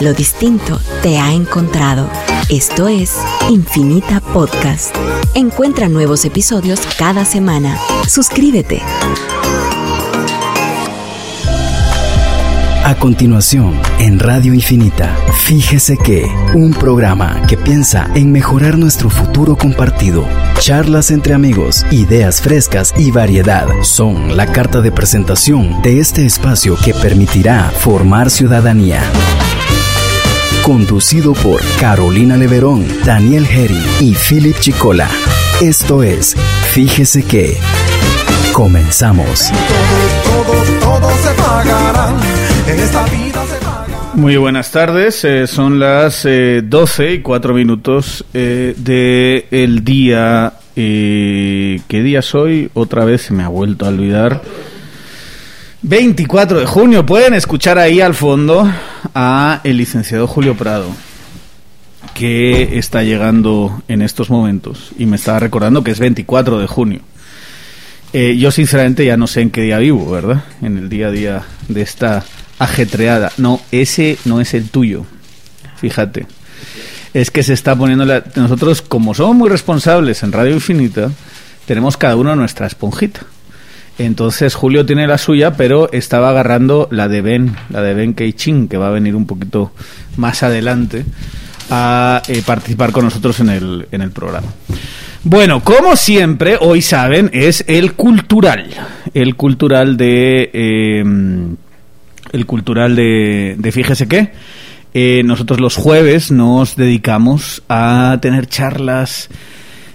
Lo distinto te ha encontrado. Esto es Infinita Podcast. Encuentra nuevos episodios cada semana. Suscríbete. A continuación, en Radio Infinita, fíjese que un programa que piensa en mejorar nuestro futuro compartido. Charlas entre amigos, ideas frescas y variedad son la carta de presentación de este espacio que permitirá formar ciudadanía. Conducido por Carolina Leverón, Daniel Herry y Philip Chicola. Esto es Fíjese que. Comenzamos. se pagarán. En esta vida se Muy buenas tardes, eh, son las eh, 12 y 4 minutos eh, del día. Eh, ¿Qué día soy? Otra vez se me ha vuelto a olvidar. 24 de junio. Pueden escuchar ahí al fondo a el licenciado Julio Prado, que está llegando en estos momentos. Y me estaba recordando que es 24 de junio. Eh, yo sinceramente ya no sé en qué día vivo, ¿verdad? En el día a día de esta ajetreada. No, ese no es el tuyo. Fíjate. Es que se está poniendo la... Nosotros, como somos muy responsables en Radio Infinita, tenemos cada uno nuestra esponjita. Entonces Julio tiene la suya, pero estaba agarrando la de Ben, la de Ben Keichin, que va a venir un poquito más adelante a eh, participar con nosotros en el, en el programa. Bueno, como siempre, hoy saben, es el cultural. El cultural de. eh, el cultural de, de Fíjese qué. Eh, nosotros los jueves nos dedicamos a tener charlas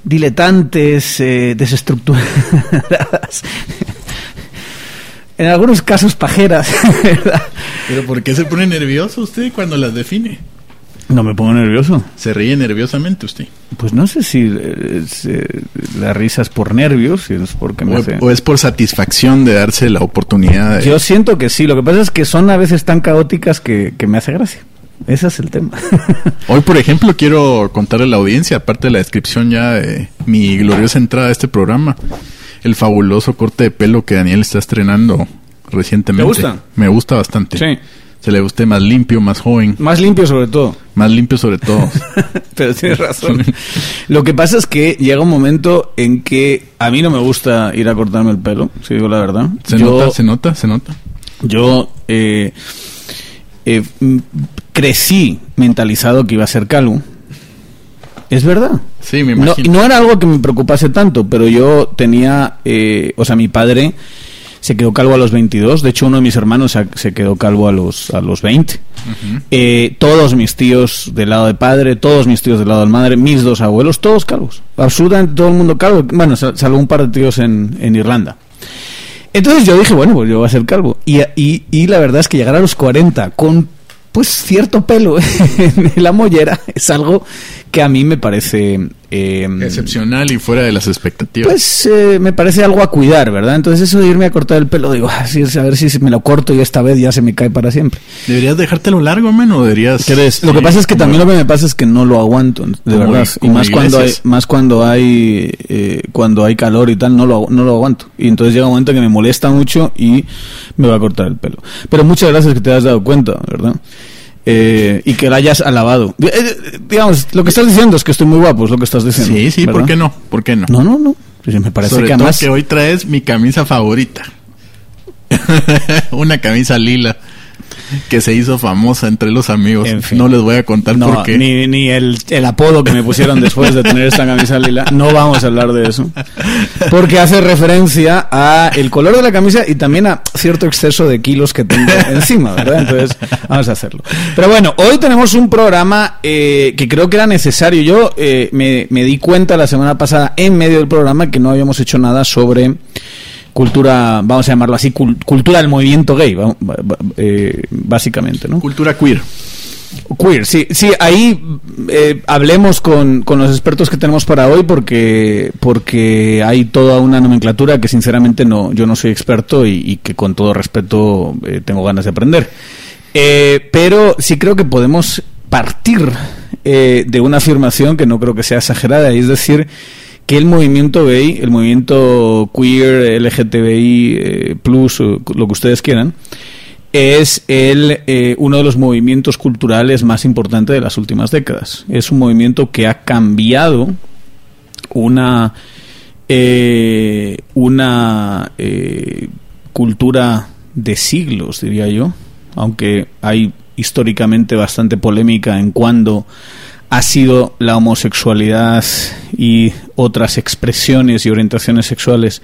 diletantes, eh, desestructuradas. En algunos casos pajeras, ¿verdad? ¿Pero por qué se pone nervioso usted cuando las define? No me pongo nervioso. Se ríe nerviosamente usted. Pues no sé si eh, la risa es por nervios, si es porque me O, hace... o es por satisfacción de darse la oportunidad de... Yo siento que sí, lo que pasa es que son a veces tan caóticas que, que me hace gracia. Ese es el tema. Hoy, por ejemplo, quiero contarle a la audiencia, aparte de la descripción ya de mi gloriosa entrada a este programa, el fabuloso corte de pelo que Daniel está estrenando recientemente. ¿Te gusta? Me gusta bastante. Sí. Se le usted más limpio, más joven, Más limpio sobre todo. más limpio sobre todo. Pero tienes razón. Lo que pasa es que llega un momento en que a mí no me gusta ir a cortarme el pelo, si digo la verdad. Se yo, nota, se nota, se nota. yo eh, eh, mm, crecí mentalizado que iba a ser calvo. Es verdad. Sí, me No, imagino. no era algo que me preocupase tanto, pero yo tenía, eh, o sea, mi padre se quedó calvo a los 22, de hecho uno de mis hermanos se, quedó calvo a los, a los 20. Eh, todos mis tíos del lado de padre, todos mis tíos del lado de madre, mis dos abuelos, todos calvos. Absolutamente todo el mundo calvo. Bueno, sal- salvo un par de tíos en, en Irlanda. Entonces yo dije, bueno, pues yo voy a ser calvo. Y, y, y la verdad es que llegar a los 40 con pues cierto pelo en la mollera es algo que a mí me parece... eh, Excepcional y fuera de las expectativas. pues eh, me parece algo a cuidar, ¿verdad? Entonces eso de irme a cortar el pelo, digo, ah, sí, a ver si me lo corto y esta vez ya se me cae para siempre. ¿Deberías dejártelo largo, men, o deberías...? lo que pasa es que también lo que me pasa es que no lo aguanto, de Como- verdad. Y más cuando hay, más cuando hay, eh, cuando hay calor y tal, no lo, no lo aguanto. Y entonces llega un momento que me molesta mucho y me va a cortar el pelo. Pero muchas gracias que te has dado cuenta, ¿verdad? Eh, y que la hayas alabado. Eh, eh, digamos, lo que estás diciendo es que estoy muy guapo, es lo que estás diciendo. Sí, sí, ¿por ¿verdad? qué no? ¿Por qué no? No, no, no. Pues me parece Sobre que todo además... que hoy traes mi camisa favorita. Una camisa lila que se hizo famosa entre los amigos. En fin. No les voy a contar No, por qué. ni, ni el, el apodo que me pusieron después de tener esta camisa lila. No vamos a hablar de eso. Porque hace referencia a el color de la camisa y también a cierto exceso de kilos que tengo encima, ¿verdad? Entonces, vamos a hacerlo. Pero bueno, hoy tenemos un programa eh, que creo que era necesario. Yo eh, me, me di cuenta la semana pasada, en medio del programa, que no habíamos hecho nada sobre cultura, vamos a llamarlo así, cul- cultura del movimiento gay, eh, básicamente, ¿no? Cultura queer. Queer, sí, sí, ahí eh, hablemos con, con los expertos que tenemos para hoy porque, porque hay toda una nomenclatura que sinceramente no, yo no soy experto y, y que con todo respeto eh, tengo ganas de aprender. Eh, pero sí creo que podemos partir eh, de una afirmación que no creo que sea exagerada, y es decir, que el movimiento gay, el movimiento queer, LGTBI, eh, plus, lo que ustedes quieran, es el, eh, uno de los movimientos culturales más importantes de las últimas décadas. Es un movimiento que ha cambiado una, eh, una eh, cultura de siglos, diría yo, aunque hay históricamente bastante polémica en cuándo ha sido la homosexualidad y otras expresiones y orientaciones sexuales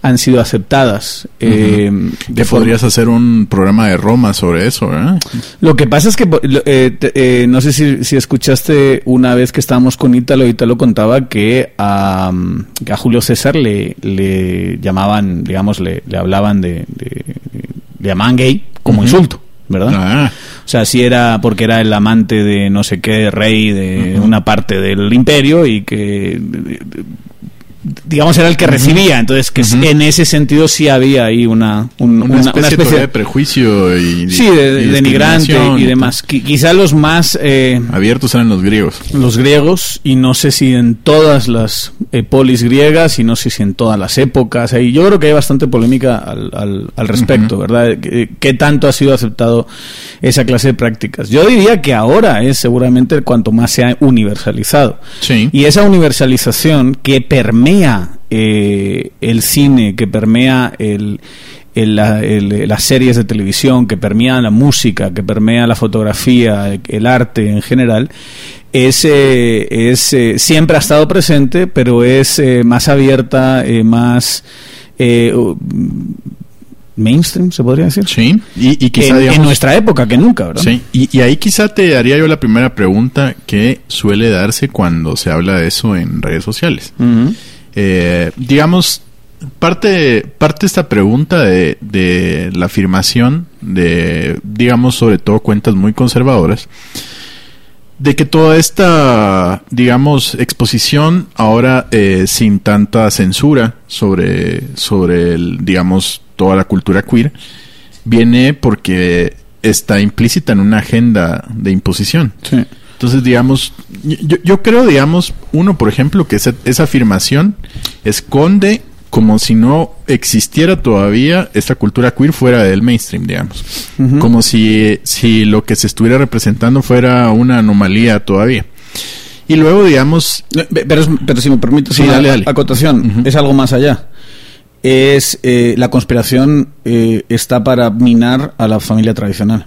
han sido aceptadas. eh, Que forma- podrías hacer un programa de Roma sobre eso, ¿verdad? Lo que pasa es que, eh, te- eh, no sé si, si escuchaste una vez que estábamos con Ítalo, Ítalo contaba que a, Julio César le, le llamaban, digamos, le, le hablaban de, de, le llamaban gay como insulto, ¿verdad? Ah, sea, si era porque era el amante de no sé qué rey de una parte del imperio y que digamos era el que recibía, entonces que en ese sentido sí había ahí una un- una, especie, todavía de prejuicio y sí de, de y denigrante y demás. Qui- Quizá los más eh, Abiertos eran los griegos. los griegos y no sé si en todas las eh, polis griegas y no sé si en todas las épocas. Y yo creo que hay bastante polémica al, al, al respecto. ¿verdad? ¿Qué, qué tanto ha sido aceptado esa clase de prácticas? Yo diría que ahora es seguramente cuanto más se ha universalizado. Sí. Y esa universalización que permea eh, el cine, que permea el, el- la- el- las series de televisión, que permea la música, que permea la fotografía, el arte en general, es, eh, es eh, siempre ha estado presente, pero es eh, más abierta, eh, más eh, uh, mainstream, se podría decir. Sí. Y, y quizá, en, nuestra época que nunca, ¿verdad? Sí, y, y ahí quizá te haría yo la primera pregunta que suele darse cuando se habla de eso en redes sociales. Ujú. Eh, digamos, parte, parte esta pregunta de, la afirmación de, digamos, sobre todo cuentas muy conservadoras, de que toda esta, digamos, exposición ahora eh, sin tanta censura sobre, sobre el, digamos, toda la cultura queer, viene porque está implícita en una agenda de imposición. Sí. Entonces, digamos, yo, yo creo, digamos, uno, por ejemplo, que esa, esa afirmación esconde como si no existiera todavía esta cultura queer fuera del mainstream, digamos. Como si, si lo que se estuviera representando fuera una anomalía todavía. Y luego, digamos, Pero, pero si me permites Sí, una dale, dale. acotación, es algo más allá. Es eh, la conspiración eh, está para minar a la familia tradicional.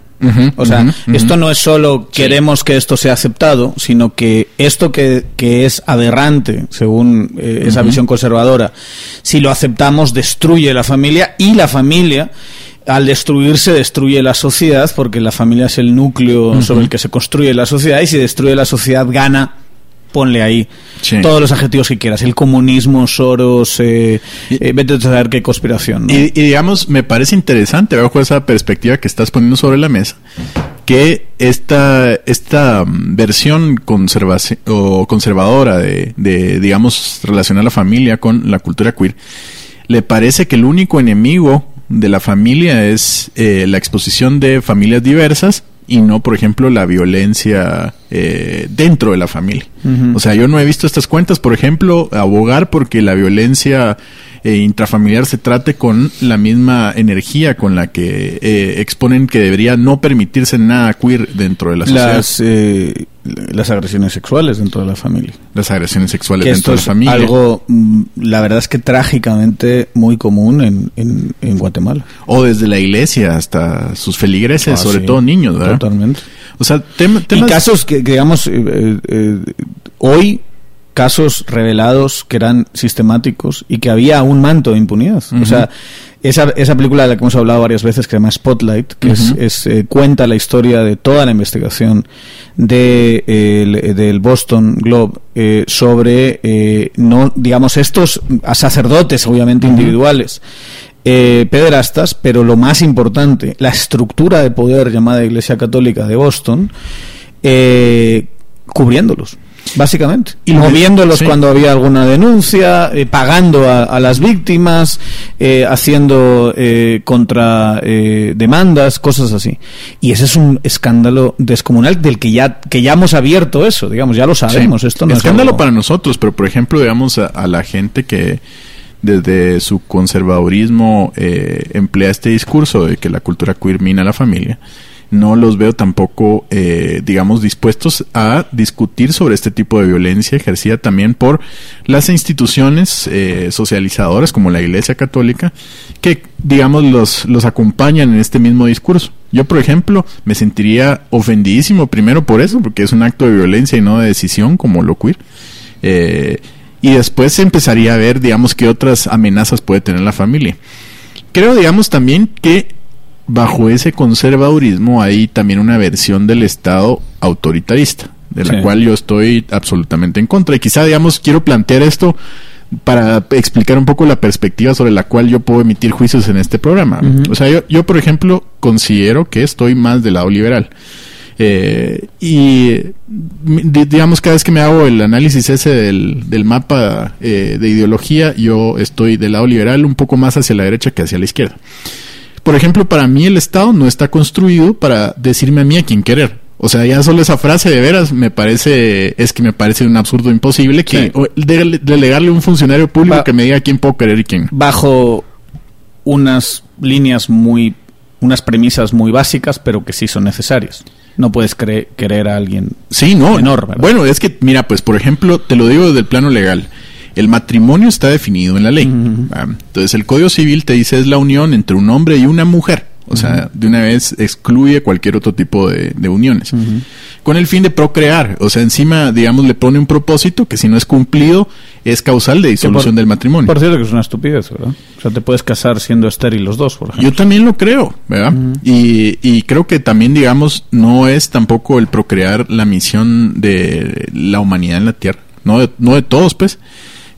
O sea, esto no es solo queremos que esto sea aceptado, sino que esto que, que es aberrante, según eh, esa visión conservadora, si lo aceptamos, destruye la familia y la familia. Al destruirse, destruye la sociedad, porque la familia es el núcleo sobre el que se construye la sociedad, y si destruye la sociedad, gana ponle ahí Sí. todos los adjetivos que quieras. El comunismo, Soros, eh, eh, vete a saber qué conspiración. ¿no? Y, y digamos, me parece interesante, bajo esa perspectiva que estás poniendo sobre la mesa, que esta, esta mm, versión o conservadora de, de, digamos, relacionar la familia con la cultura queer, le parece que el único enemigo de la familia es eh, la exposición de familias diversas y no, por ejemplo, la violencia eh, dentro de la familia. O sea, yo no he visto estas cuentas, por ejemplo, abogar porque la violencia eh, intrafamiliar se trate con la misma energía con la que eh, exponen que debería no permitirse nada queer dentro de la sociedad. las, eh, las agresiones sexuales dentro de la familia. Las agresiones sexuales Que dentro esto de la es familia. algo, mm, la verdad es que trágicamente muy común en, en, en Guatemala. O desde la iglesia hasta sus feligreses, Ah, sobre sí, todo niños, ¿verdad? Totalmente. O sea, tem- Y temas... casos que, que, digamos, eh, eh, eh, hoy, casos revelados que eran sistemáticos y que había un manto de impunidad. O sea, esa, esa película de la que hemos hablado varias veces, que se llama Spotlight, que es, es, eh, cuenta la historia de toda la investigación de, eh, el- del Boston Globe eh, sobre, eh, no digamos, estos a sacerdotes, obviamente individuales, eh, pederastas, pero lo más importante, la estructura de poder llamada Iglesia Católica de Boston, eh, cubriéndolos, básicamente. Y moviéndolos sí. cuando había alguna denuncia, eh, pagando a, a las víctimas, eh, haciendo eh, contra eh, demandas, cosas así. Y ese es un escándalo descomunal del que ya que ya hemos abierto eso, digamos, ya lo sabemos. Sí. Esto no escándalo es algo- para nosotros, pero por ejemplo, digamos a, a la gente que desde su conservadurismo eh, emplea este discurso de que la cultura queer mina a la familia, no los veo tampoco, eh, digamos, dispuestos a discutir sobre este tipo de violencia ejercida también por las instituciones eh, socializadoras como la Iglesia Católica, que, digamos, los, los acompañan en este mismo discurso. Yo, por ejemplo, me sentiría ofendidísimo primero por eso, porque es un acto de violencia y no de decisión como lo queer. Eh, y después empezaría a ver, digamos, qué otras amenazas puede tener la familia. Creo, digamos, también que bajo ese conservadurismo hay también una versión del Estado autoritarista, de la Sí. cual yo estoy absolutamente en contra. Y quizá, digamos, quiero plantear esto para explicar un poco la perspectiva sobre la cual yo puedo emitir juicios en este programa. O sea, yo, yo, por ejemplo, considero que estoy más del lado liberal. Eh, y di- digamos cada vez que me hago el análisis ese del, del mapa eh, de ideología, yo estoy del lado liberal un poco más hacia la derecha que hacia la izquierda. Por ejemplo, para mí el Estado no está construido para decirme a mí a quién querer. O sea, ya solo esa frase de veras me parece, es que me parece un absurdo imposible que Sí. o- de- delegarle a un funcionario público que me diga quién puedo querer y quién bajo unas líneas muy, unas premisas muy básicas, pero que sí son necesarias. No puedes querer a alguien. Sí, no. Menor, ¿verdad? Bueno, es que, mira, pues, por ejemplo, te lo digo desde el plano legal. El matrimonio está definido en la ley. Ah, Entonces, el Código Civil te dice es la unión entre un hombre y una mujer. O sea, de una vez excluye cualquier otro tipo de, de uniones. Con el fin de procrear. O sea, encima, digamos, le pone un propósito que si no es cumplido, es causal de disolución por- del matrimonio. Por cierto, que es una estupidez, ¿verdad? O sea, te puedes casar siendo estéril los dos, por ejemplo. Yo también lo creo, ¿verdad? y, y creo que también, digamos, no es tampoco el procrear la misión de la humanidad en la Tierra, no de, no de todos, pues.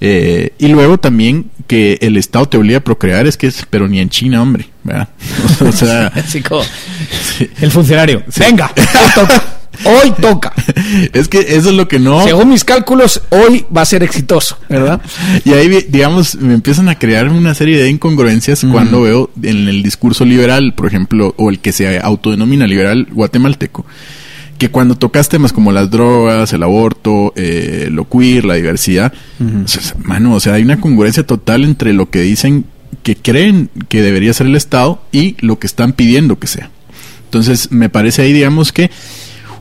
Eh, y luego también que el Estado te obliga a procrear, es que es, pero ni en China, hombre, ¿verdad? o sea, como- El funcionario. Venga, hoy toca. Hoy toca. es que eso es lo que no... Según mis cálculos, hoy va a ser exitoso, ¿verdad? Y ahí, digamos, me empiezan a crear una serie de incongruencias cuando veo en el discurso liberal, por ejemplo, o el que se autodenomina liberal guatemalteco, que cuando tocas temas como las drogas, el aborto, eh, lo queer, la diversidad, o sea, mano, o sea, hay una congruencia total entre lo que dicen que creen que debería ser el Estado y lo que están pidiendo que sea. Entonces, me parece ahí, digamos que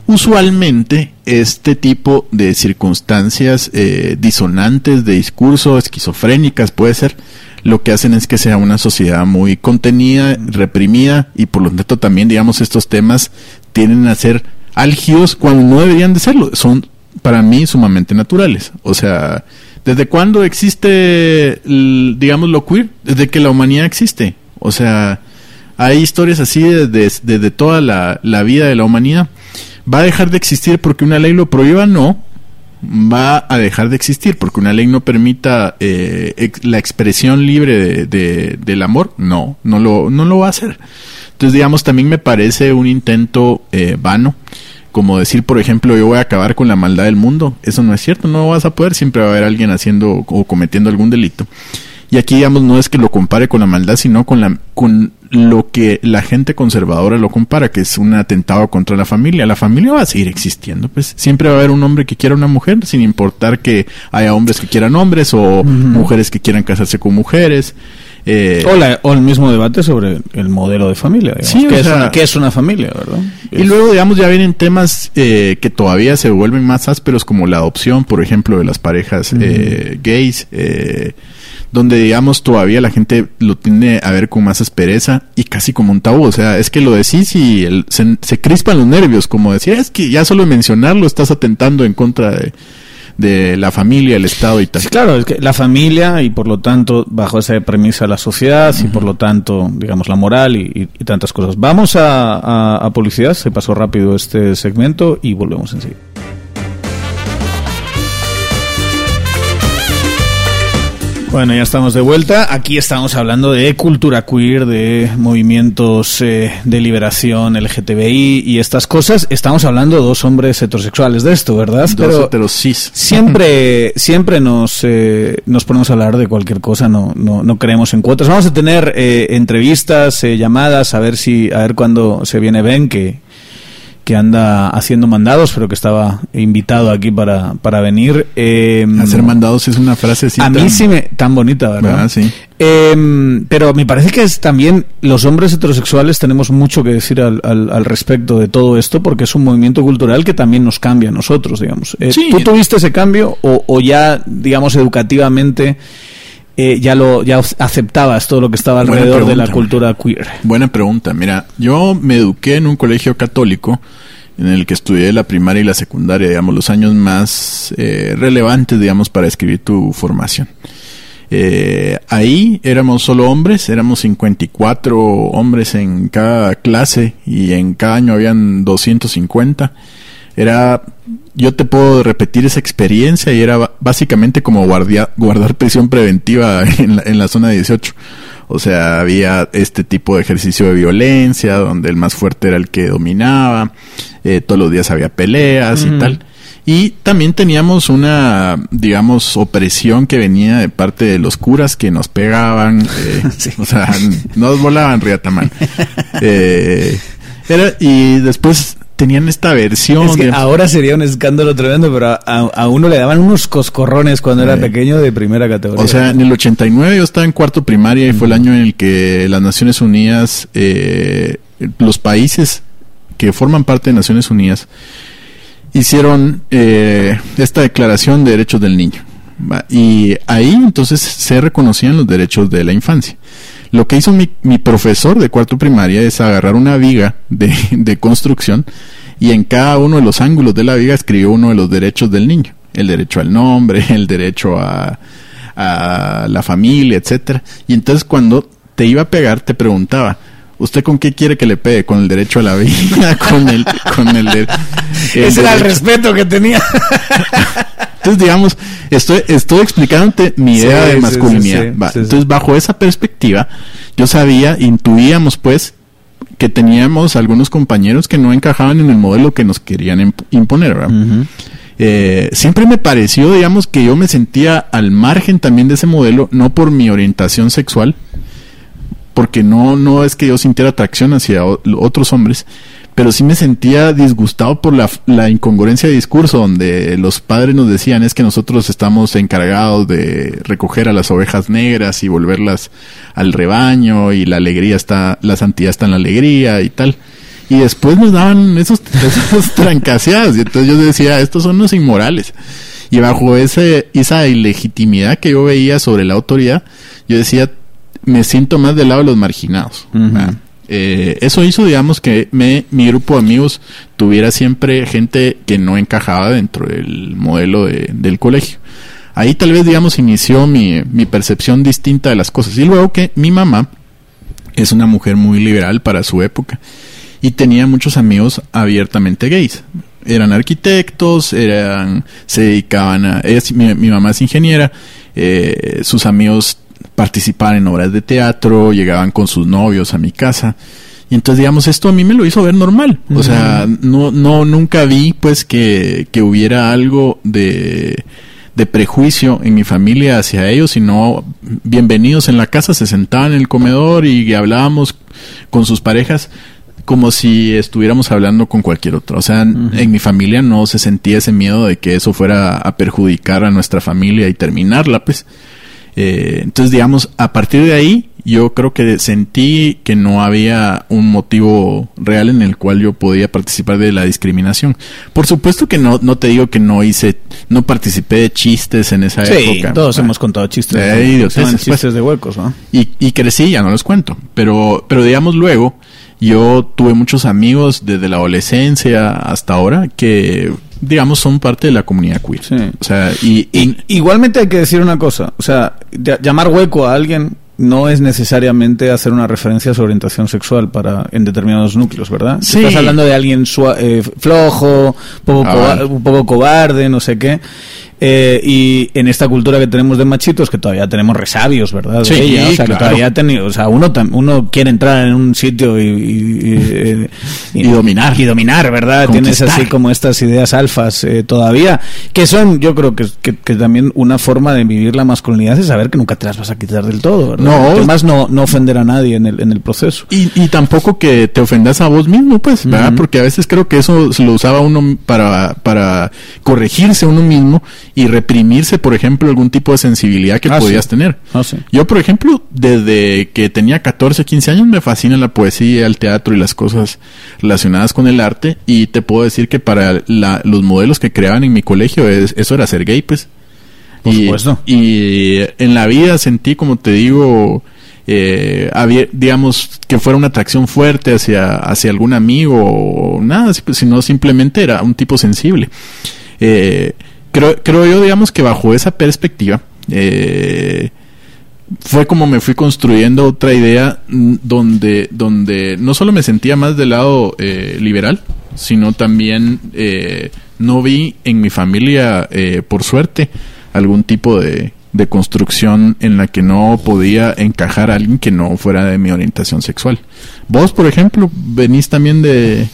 usualmente este tipo de circunstancias eh, disonantes de discurso, esquizofrénicas puede ser, lo que hacen es que sea una sociedad muy contenida, reprimida y por lo tanto también, digamos, estos temas tienden a ser álgidos cuando no deberían de serlo. Son para mí sumamente naturales. O sea, ¿desde cuándo existe, digamos, lo queer? Desde que la humanidad existe. O sea, hay historias así desde, desde toda la, la vida de la humanidad. ¿Va a dejar de existir porque una ley lo prohíba? No. Va a dejar de existir porque una ley no permita eh, la expresión libre de, de- del amor. No, no lo, no lo va a hacer. Entonces, digamos, también me parece un intento eh, vano. Como decir, por ejemplo, yo voy a acabar con la maldad del mundo. Eso no es cierto, no vas a poder. Siempre va a haber alguien haciendo o cometiendo algún delito. Y aquí, digamos, no es que lo compare con la maldad, sino con, la, con lo que la gente conservadora lo compara, que es un atentado contra la familia. La familia va a seguir existiendo, pues siempre va a haber un hombre que quiera una mujer, sin importar que haya hombres que quieran hombres o mujeres que quieran casarse con mujeres. Eh, O, la- o el mismo debate sobre el modelo de familia. Digamos. Sí, o ¿Qué, es sea- una, qué es una familia, verdad? Y luego, digamos, ya vienen temas eh, que todavía se vuelven más ásperos, como la adopción, por ejemplo, de las parejas eh, gays, eh, donde, digamos, todavía la gente lo tiende a ver con más aspereza y casi como un tabú. O sea, es que lo decís y el- se, se crispan los nervios, como decir, es que ya solo mencionarlo estás atentando en contra de, de la familia, el Estado y tal. Sí, claro, es que la familia y por lo tanto, bajo esa premisa, la sociedad y por lo tanto, digamos, la moral y, y- y tantas cosas. Vamos a, a- a publicidad, se pasó rápido este segmento y volvemos enseguida. Bueno, ya estamos de vuelta. Aquí estamos hablando de cultura queer, de movimientos eh, de liberación LGTBI y estas cosas. Estamos hablando de dos hombres heterosexuales de esto, ¿verdad? Dos heterosis. Siempre, siempre nos, eh, nos ponemos a hablar de cualquier cosa, no, no, no creemos en cuotas. Vamos a tener eh, entrevistas, eh, llamadas, a ver si, a ver cuándo se viene Ben, que, que anda haciendo mandados, pero que estaba invitado aquí para, para venir. Eh, Hacer mandados es una frase así a mí tan- sí me... Tan bonita, ¿verdad? ¿verdad? Sí. Eh, pero me parece que es también los hombres heterosexuales tenemos mucho que decir al, al- al respecto de todo esto porque es un movimiento cultural que también nos cambia a nosotros, digamos. Eh, Sí. ¿Tú tuviste ese cambio o, o ya, digamos, educativamente eh, ya lo ya aceptabas todo lo que estaba alrededor de la cultura queer? Buena pregunta. Mira, yo me eduqué en un colegio católico en el que estudié la primaria y la secundaria, digamos, los años más eh, relevantes, digamos, para escribir tu formación. Eh, ahí éramos solo hombres, éramos 54 hombres en cada clase y en cada año habían 250. Era, yo te puedo repetir esa experiencia y era básicamente como guardia- guardar prisión preventiva en la, en la zona 18. O sea, había este tipo de ejercicio de violencia, donde el más fuerte era el que dominaba, eh, todos los días había peleas y tal. Y también teníamos una, digamos, opresión que venía de parte de los curas que nos pegaban, eh, o sea, nos volaban riataman. Eh, era, y después tenían esta versión Es que de- ahora sería un escándalo tremendo, pero a, a- uno le daban unos coscorrones cuando era pequeño de primera categoría. O sea, en el 89 yo estaba en cuarto primaria y fue el año en el que las Naciones Unidas, eh, los países que forman parte de Naciones Unidas, hicieron eh, esta declaración de derechos del niño. Y ahí entonces se reconocían los derechos de la infancia. Lo que hizo mi, mi profesor de cuarto primaria es agarrar una viga de, de construcción y en cada uno de los ángulos de la viga escribió uno de los derechos del niño. El derecho al nombre, el derecho a, a la familia, etcétera. Y entonces cuando te iba a pegar te preguntaba, ¿usted con qué quiere que le pegue? ¿Con el derecho a la vida? ¿Con el, con el, el Ese era el respeto que tenía. entonces, digamos, estoy, estoy explicándote mi idea sí, de masculinidad. sí, sí, Va, sí, sí. Entonces, bajo esa perspectiva, yo sabía, intuíamos pues, que teníamos algunos compañeros que no encajaban en el modelo que nos querían imp- imponer, ¿verdad? Eh, siempre me pareció, digamos, que yo me sentía al margen también de ese modelo, no por mi orientación sexual, porque no, no es que yo sintiera atracción hacia otros hombres, pero sí me sentía disgustado por la, la incongruencia de discurso, donde los padres nos decían es que nosotros estamos encargados de recoger a las ovejas negras y volverlas al rebaño, y la alegría está, la santidad está en la alegría y tal. Y después nos daban esos, esos trancaseados, y entonces yo decía, estos son los inmorales. Y bajo ese, esa ilegitimidad que yo veía sobre la autoridad, yo decía, me siento más del lado de los marginados. Eh, eso hizo, digamos, que mi grupo de amigos tuviera siempre gente que no encajaba dentro del modelo de- del colegio. Ahí tal vez, digamos, inició mi, percepción distinta de las cosas. Y luego que mi mamá es una mujer muy liberal para su época y tenía muchos amigos abiertamente gays. Eran arquitectos, eran, se dedicaban a, mi mamá es ingeniera, eh, sus amigos participaban en obras de teatro, llegaban con sus novios a mi casa. Y entonces, digamos, esto a mí me lo hizo ver normal. O sea, no, no, nunca vi, pues, que, que hubiera algo de, de prejuicio en mi familia hacia ellos, sino bienvenidos en la casa, se sentaban en el comedor y hablábamos con sus parejas como si estuviéramos hablando con cualquier otro. O sea, en mi familia no se sentía ese miedo de que eso fuera a perjudicar a nuestra familia y terminarla, pues. Eh, entonces, digamos, a partir de ahí, yo creo que sentí que no había un motivo real en el cual yo podía participar de la discriminación. Por supuesto que no, no te digo que no hice, no participé de chistes en esa Sí, época. todos Ah, hemos contado chistes. Eh, Se llaman pues. chistes de huecos, ¿no? y, y crecí, ya no los cuento. Pero, pero digamos luego, yo tuve muchos amigos desde la adolescencia hasta ahora que, digamos, son parte de la comunidad queer. Sí. O sea, y, igualmente hay que decir una cosa, o sea, ll- llamar hueco a alguien no es necesariamente hacer una referencia a su orientación sexual para en determinados núcleos, ¿verdad? Sí. Estás hablando de alguien eh, flojo, poco Ah, coba- poco cobarde, no sé qué. Eh, y en esta cultura que tenemos de machitos, que todavía tenemos resabios, ¿verdad? Sí, ella, o sea, que todavía teni- o sea, uno, uno quiere entrar en un sitio y, y- y, Y dominar. Y dominar, ¿verdad? Tienes así como estas ideas alfas eh, todavía, que son, yo creo que, que, que también una forma de vivir la masculinidad es saber que nunca te las vas a quitar del todo, ¿verdad? No. Además, no, no ofender a nadie en el, en el proceso. Y, y tampoco que te ofendas a vos mismo, pues, ¿verdad? Porque a veces creo que eso se lo usaba uno para, para corregirse uno mismo y reprimirse, por ejemplo, algún tipo de sensibilidad que Ah, podías sí. tener. Ah, sí. Yo, por ejemplo, desde que tenía 14, 15 años me fascina la poesía, el teatro y las cosas relacionadas con el arte y te puedo decir que para la- los modelos que creaban en mi colegio es- eso era ser gay, pues. Por y, supuesto. y en la vida sentí, como te digo, eh, había, digamos, que fuera una atracción fuerte hacia, hacia algún amigo o nada, si- sino simplemente era un tipo sensible. Eh, creo, creo yo, digamos, que bajo esa perspectiva, eh, fue como me fui construyendo otra idea mm, donde, donde no solo me sentía más del lado eh, liberal, sino también eh, no vi en mi familia, eh, por suerte, algún tipo de, de construcción en la que no podía encajar a alguien que no fuera de mi orientación sexual. Vos, por ejemplo, venís también de...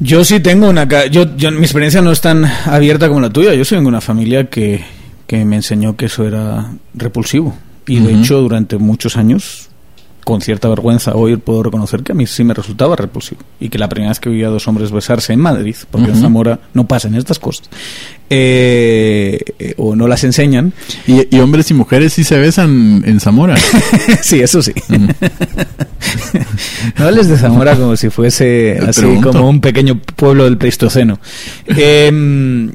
Yo sí tengo una... Yo, yo, mi experiencia no es tan abierta como la tuya. Yo soy de una familia que, que me enseñó que eso era repulsivo. Y de hecho, durante muchos años, con cierta vergüenza, hoy puedo reconocer que a mí sí me resultaba repulsivo. Y que la primera vez que vi a dos hombres besarse en Madrid, porque en. Zamora no pasan estas cosas, eh, eh, o no las enseñan. Y, y hombres y mujeres sí se besan en Zamora. sí, eso sí. no hables de Zamora como si fuese así pregunto. como un pequeño pueblo del Pleistoceno. Eh,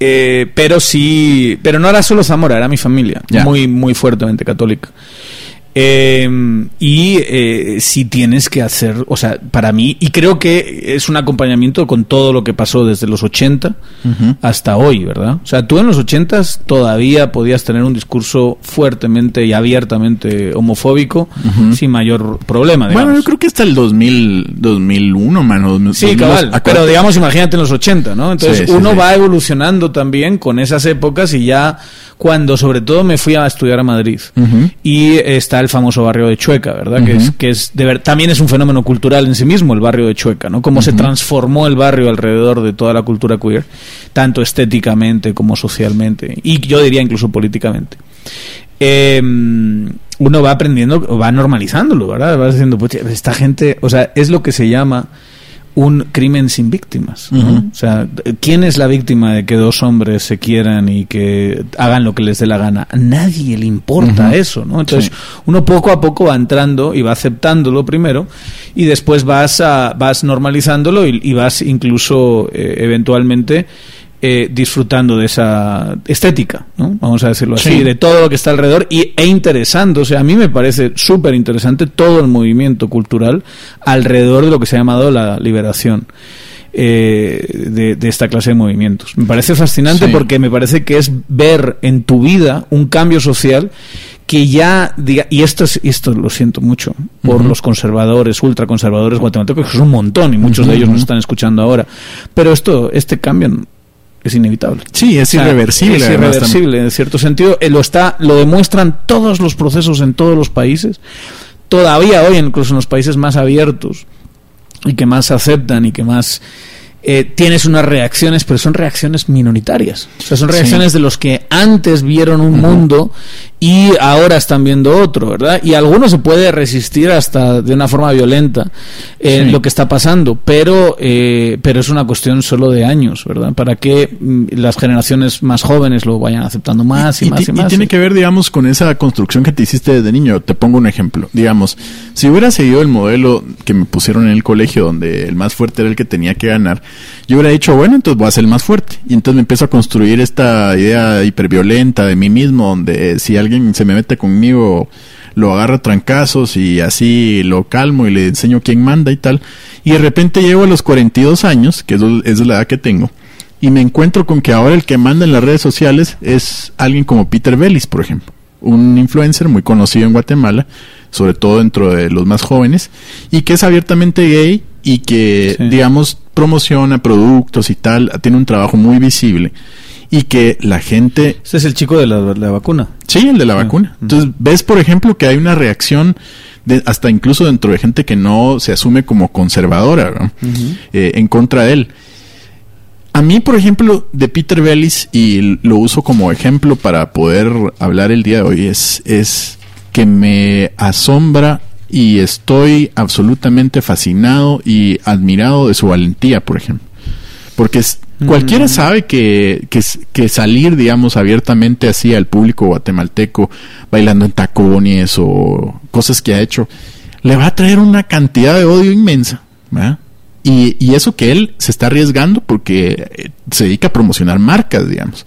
eh, pero sí, pero no era solo Zamora, era mi familia, Ya. muy muy fuertemente católica. Eh, y eh, si tienes que hacer, o sea, para mí, y creo que es un acompañamiento con todo lo que pasó desde los 80 Ujú. hasta hoy, ¿verdad? O sea, tú en los 80 todavía podías tener un discurso fuertemente y abiertamente homofóbico sin mayor problema, digamos. Bueno, yo creo que hasta el 2000, 2001, mano. Sí, 2002, cabal, pero digamos, imagínate en los 80, ¿no? Entonces Sí, sí, uno sí. va evolucionando también con esas épocas y ya cuando sobre todo me fui a estudiar a Madrid y está el famoso barrio de Chueca, ¿verdad? Que es que es de ver, también es un fenómeno cultural en sí mismo el barrio de Chueca, ¿no? Cómo se transformó el barrio alrededor de toda la cultura queer, tanto estéticamente como socialmente y yo diría incluso políticamente. Eh, uno va aprendiendo, va normalizándolo, ¿verdad? Va diciendo, "Pucha, esta gente, o sea, es lo que se llama un crimen sin víctimas. O sea, ¿quién es la víctima de que dos hombres se quieran y que hagan lo que les dé la gana? A nadie le importa eso, ¿no? Entonces, Sí. uno poco a poco va entrando y va aceptándolo primero y después vas a, vas normalizándolo y, y vas incluso eh, eventualmente eh, disfrutando de esa estética, ¿no? Vamos a decirlo así, Sí. de todo lo que está alrededor y, e interesándose. A mí me parece súper interesante todo el movimiento cultural alrededor de lo que se ha llamado la liberación. eh, de, de esta clase de movimientos. Me parece fascinante Sí. porque me parece que es ver en tu vida un cambio social que ya diga, y esto es, y esto lo siento mucho por Ujú. los conservadores, ultraconservadores guatemaltecos, que son un montón y muchos de ellos nos están escuchando ahora. Pero esto, este cambio es inevitable. Sí, es O sea, irreversible. Es irreversible, en cierto sentido. Eh, Lo, está, lo demuestran todos los procesos en todos los países. Todavía hoy, incluso en los países más abiertos y que más aceptan y que más eh, tienes unas reacciones, pero son reacciones minoritarias. O sea, son Sí. reacciones de los que antes vieron un mundo y ahora están viendo otro, ¿verdad? Y alguno se puede resistir hasta de una forma violenta en Sí. lo que está pasando, pero, eh, pero es una cuestión solo de años, ¿verdad? Para que mm, las generaciones más jóvenes lo vayan aceptando más y, y, más y, ti- y más. tiene que ver, digamos, con esa construcción que te hiciste desde niño. Te pongo un ejemplo. Digamos, si hubiera seguido el modelo que me pusieron en el colegio, donde el más fuerte era el que tenía que ganar, yo hubiera dicho, bueno, entonces voy a ser el más fuerte. Y entonces me empiezo a construir esta idea hiperviolenta de mí mismo, donde eh, si alguien se me mete conmigo, lo agarra trancazos y así lo calmo y le enseño quién manda y tal. Y de repente llego a los 42 años, que es, es la edad que tengo, y me encuentro con que ahora el que manda en las redes sociales es alguien como Peter Bellis, por ejemplo, un influencer muy conocido en Guatemala, sobre todo dentro de los más jóvenes, y que es abiertamente gay y que, Sí. digamos, promociona productos y tal, tiene un trabajo muy visible y que la gente Este es el chico de la, la vacuna. Sí, el de la Sí. vacuna. Entonces, ves, por ejemplo, que hay una reacción de- hasta incluso dentro de gente que no se asume como conservadora, ¿no? Eh, en contra de él. A mí, por ejemplo, de Peter Bellis, y lo uso como ejemplo para poder hablar el día de hoy, es, es que me asombra y estoy absolutamente fascinado y admirado de su valentía, por ejemplo. Porque cualquiera sabe que, que, salir, digamos, abiertamente así al público guatemalteco, bailando en tacones o cosas que ha hecho, le va a traer una cantidad de odio inmensa. ¿verdad? Y, y eso que él se está arriesgando porque eh, se dedica a promocionar marcas, digamos.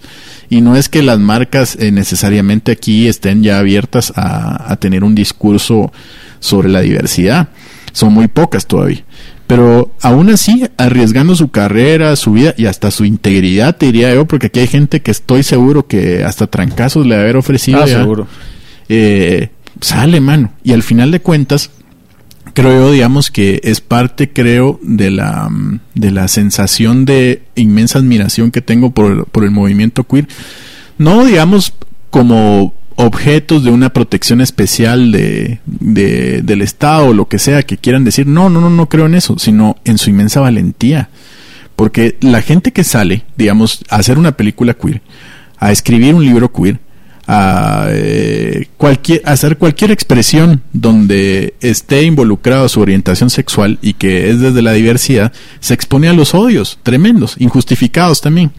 Y no es que las marcas eh, necesariamente aquí estén ya abiertas a, a tener un discurso sobre la diversidad. Son muy pocas todavía. Pero aún así, arriesgando su carrera, su vida y hasta su integridad, te diría yo, porque aquí hay gente que estoy seguro que hasta trancazos le haber ofrecido. Ah, ya, seguro. eh, sale, mano. Y al final de cuentas, creo yo, digamos que es parte, creo, de la, mm, de la sensación de inmensa admiración que tengo por por el movimiento queer. No, digamos, como objetos de una protección especial de, de- del Estado o lo que sea que quieran decir. No, no, no, no creo en eso, sino en su inmensa valentía. Porque la gente que sale, digamos, a hacer una película queer, a escribir un libro queer, a, eh, cualquier, a hacer cualquier expresión donde esté involucrado su orientación sexual y que es desde la diversidad, se expone a los odios tremendos, injustificados también.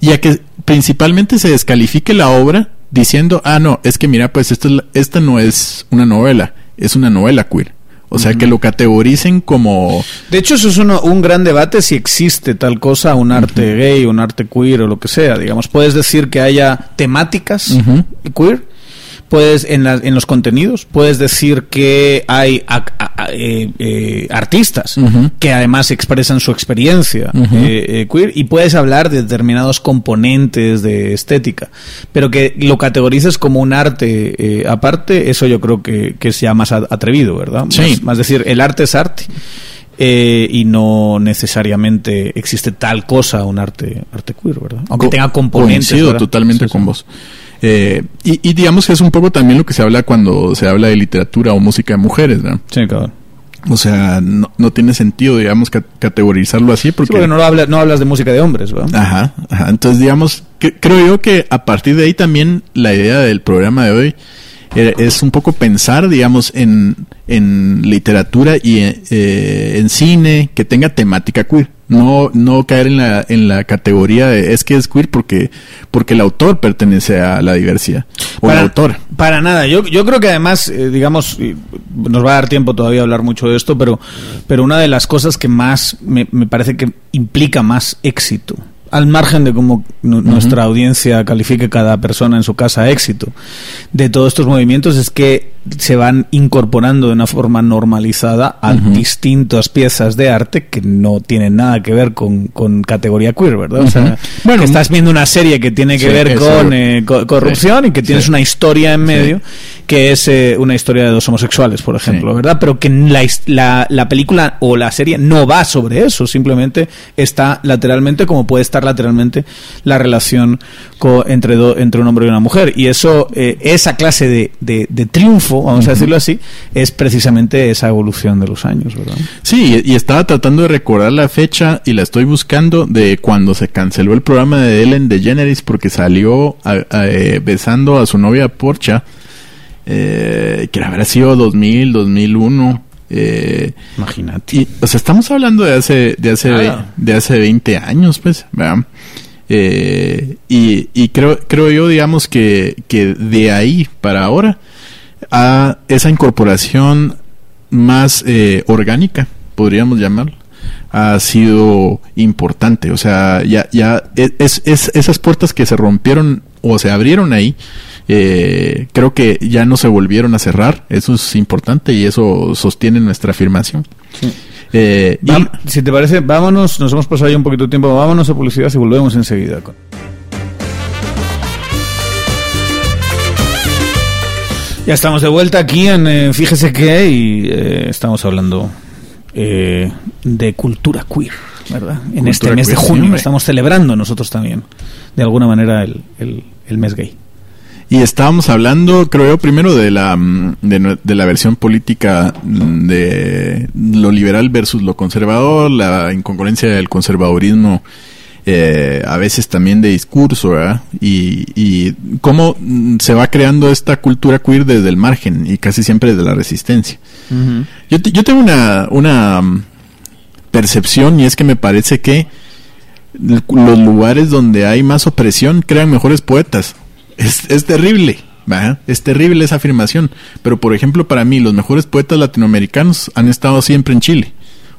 Y a que principalmente se descalifique la obra diciendo, ah, no, es que mira, pues esto, es la- esta no es una novela, es una novela queer. O sea, que lo categoricen como... De hecho, eso es uno- un gran debate si existe tal cosa, un arte gay, un arte queer o lo que sea. Digamos, puedes decir que haya temáticas queer, puedes en, la- en los contenidos, puedes decir que hay ac- a- a- eh, eh, artistas que además expresan su experiencia eh, eh, queer y puedes hablar de determinados componentes de estética, pero que lo categorices como un arte eh, aparte, eso yo creo que, que es ya más atrevido, ¿verdad? Sí. Más, más decir, el arte es arte. eh, y no necesariamente existe tal cosa un arte arte queer, ¿verdad? Aunque Co- tenga componentes. Coincido ¿verdad? totalmente Sí, con vos. Eh, y, y digamos que es un poco también lo que se habla cuando se habla de literatura o música de mujeres, ¿no? Sí, cabrón. O sea, no, no tiene sentido, digamos, ca- categorizarlo así Sí, porque... porque no, lo hablas, no hablas de música de hombres, ¿verdad? Ajá, ajá. Entonces, digamos, que, creo yo que a partir de ahí también la idea del programa de hoy eh, es un poco pensar, digamos, en, en literatura y eh, en cine que tenga temática queer. No, no caer en la, en la categoría de es que es queer porque, porque el autor pertenece a la diversidad. O el autor. Para nada. Yo, yo creo que además, eh, digamos, nos va a dar tiempo todavía a hablar mucho de esto, pero, pero una de las cosas que más me, me parece que implica más éxito, al margen de cómo nu- nuestra audiencia califique cada persona en su casa éxito, de todos estos movimientos es que se van incorporando de una forma normalizada a distintas piezas de arte que no tienen nada que ver con, con categoría queer, ¿verdad? O sea. Bueno, que estás viendo una serie que tiene que Sí, ver con eh, co- corrupción sí, y que tienes sí. una historia en medio que es eh, una historia de dos homosexuales, por ejemplo. ¿verdad? Pero que la, la, la película o la serie no va sobre eso, simplemente está lateralmente como puede estar lateralmente la relación co- entre, do- entre un hombre y una mujer. Y eso, eh, esa clase de, de- de triunfo, vamos a decirlo así, es precisamente esa evolución de los años, ¿verdad? Sí, y y estaba tratando de recordar la fecha y la estoy buscando de cuando se canceló el programa de Ellen DeGeneres porque salió a- a, eh, besando a su novia Porcha, eh, que habrá sido 2000, 2001. Eh, Imagínate. y, o sea, estamos hablando de hace, de hace, Claro. de hace 20 años, pues, ¿verdad? Eh, y, y creo, creo yo, digamos, que, que de ahí para ahora, a esa incorporación más eh, orgánica, podríamos llamarlo, ha sido importante. O sea, ya, ya e, es, es- esas puertas que se rompieron o se abrieron ahí, eh, creo que ya no se volvieron a cerrar. Eso es importante y eso sostiene nuestra afirmación. Eh, y- si te parece, vámonos, nos hemos pasado ya un poquito de tiempo, vámonos a publicidad y volvemos enseguida. con- Ya estamos de vuelta aquí en eh, Fíjese que y eh, estamos hablando eh, de cultura queer, ¿verdad? En este mes de junio estamos celebrando nosotros también, de alguna manera, el, el- el mes gay. Y estábamos hablando, creo yo, primero de la, mm, de, la versión política, de mm, de, lo liberal versus lo conservador, la incongruencia del conservadurismo, eh, a veces también de discurso, ¿verdad? Y, y cómo mm, se va creando esta cultura queer desde el margen y casi siempre desde la resistencia. Yo, te- yo tengo una, una percepción y es que me parece que los lugares donde hay más opresión crean mejores poetas. Es, es terrible, ¿verdad? Es terrible esa afirmación. Pero, por ejemplo, para mí, los mejores poetas latinoamericanos han estado siempre en Chile.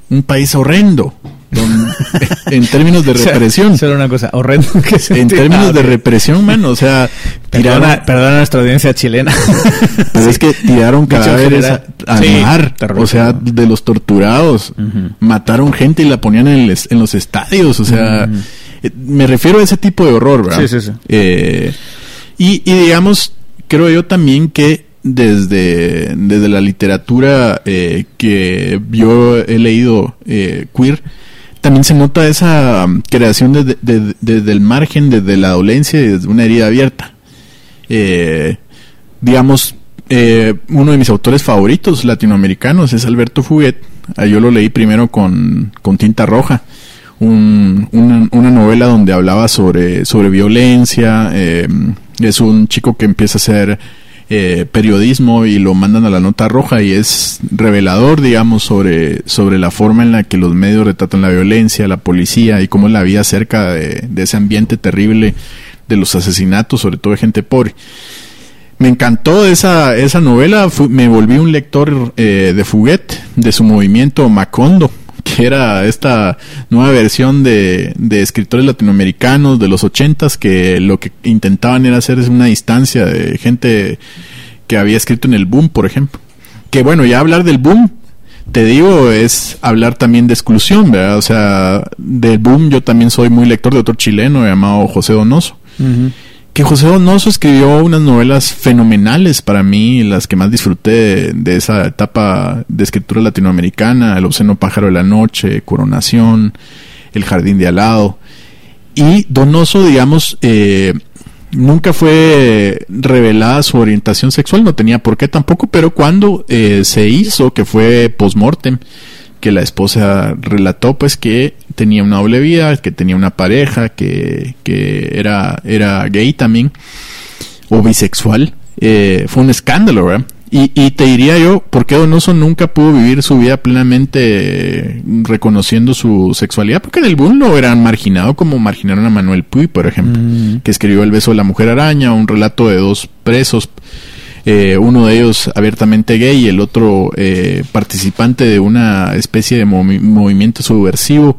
Un país horrendo, don- en términos de represión. Solo una cosa, horrendo que se En términos de represión, mano, o sea, tiraron, Perdona, perdona a nuestra audiencia chilena. pero es que tiraron cadáveres a- al Sí, mar, o sea, de los torturados, mataron gente y la ponían en, en los estadios, o sea, eh, me refiero a ese tipo de horror, ¿verdad? Sí, sí, sí. Eh, y, digamos, creo yo también que desde, desde la literatura eh, que yo he leído eh, queer, también se nota esa um, creación desde, de- desde el margen, desde la dolencia y desde una herida abierta. Eh, digamos, eh, uno de mis autores favoritos latinoamericanos es Alberto Fuguet. Ah, Yo lo leí primero con, con tinta roja. Un- una, una novela donde hablaba sobre, sobre violencia. Es un chico que empieza a hacer eh, periodismo y lo mandan a la nota roja y es revelador, digamos, sobre, sobre la forma en la que los medios retratan la violencia, la policía y cómo es la vida cerca de, ese ambiente terrible de los asesinatos, sobre todo de gente pobre. Me encantó esa, esa novela, me volví un lector eh, de Fuguet, de su movimiento Macondo, que era esta nueva versión de, de escritores latinoamericanos de los ochentas que lo que intentaban era hacer una instancia de gente que había escrito en el boom, por ejemplo. Que bueno, ya hablar del boom, te digo, es hablar también de exclusión, ¿verdad? O sea, del boom yo también soy muy lector de otro chileno llamado José Donoso José Donoso escribió unas novelas fenomenales para mí, las que más disfruté de, esa etapa de escritura latinoamericana, El obsceno pájaro de la noche, Coronación, El jardín de al lado. Y Donoso, digamos, eh, nunca fue revelada su orientación sexual, no tenía por qué tampoco, pero cuando eh, se hizo, que fue post-mortem, que la esposa relató pues que tenía una doble vida, que tenía una pareja, que, que era, era gay también, o bisexual, eh, fue un escándalo, ¿verdad? Y, y te diría yo, ¿por qué Donoso nunca pudo vivir su vida plenamente eh, reconociendo su sexualidad? Porque del boom lo eran marginado como marginaron a Manuel Puy, por ejemplo, que escribió El beso de la mujer araña, un relato de dos presos eh, uno de ellos abiertamente gay y el otro eh, participante de una especie de movi- movimiento subversivo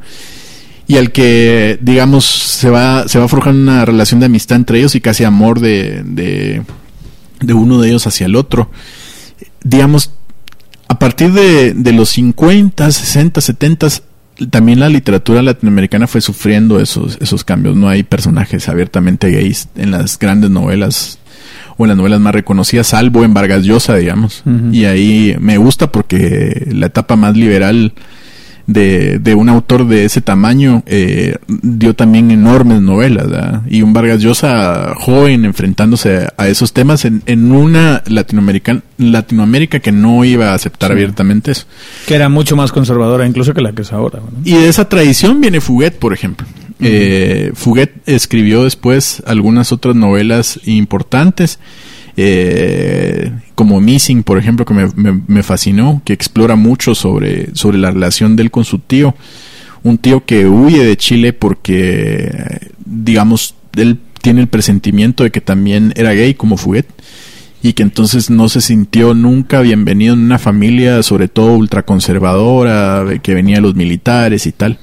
y al que digamos se va se va forjando una relación de amistad entre ellos y casi amor de, de, de uno de ellos hacia el otro digamos a partir de, de los 50, 60, 70 también la literatura latinoamericana fue sufriendo esos, esos cambios. No hay personajes abiertamente gays en las grandes novelas o en las novelas más reconocidas, salvo en Vargas Llosa, digamos. Y ahí me gusta porque la etapa más liberal de, de un autor de ese tamaño eh, dio también enormes novelas. ¿verdad? Y un Vargas Llosa joven enfrentándose a esos temas en, en una Latinoamérica que no iba a aceptar abiertamente eso. Que era mucho más conservadora incluso que la que es ahora. Y de esa tradición viene Fuguet, por ejemplo. Eh, Fuguet escribió después algunas otras novelas importantes, eh, como Missing, por ejemplo, que me, fascinó, que explora mucho sobre, sobre la relación de él con su tío. Un tío que huye de Chile porque, digamos, él tiene el presentimiento de que también era gay como Fuguet y que entonces no se sintió nunca bienvenido en una familia, sobre todo ultraconservadora, que venía los militares y tal.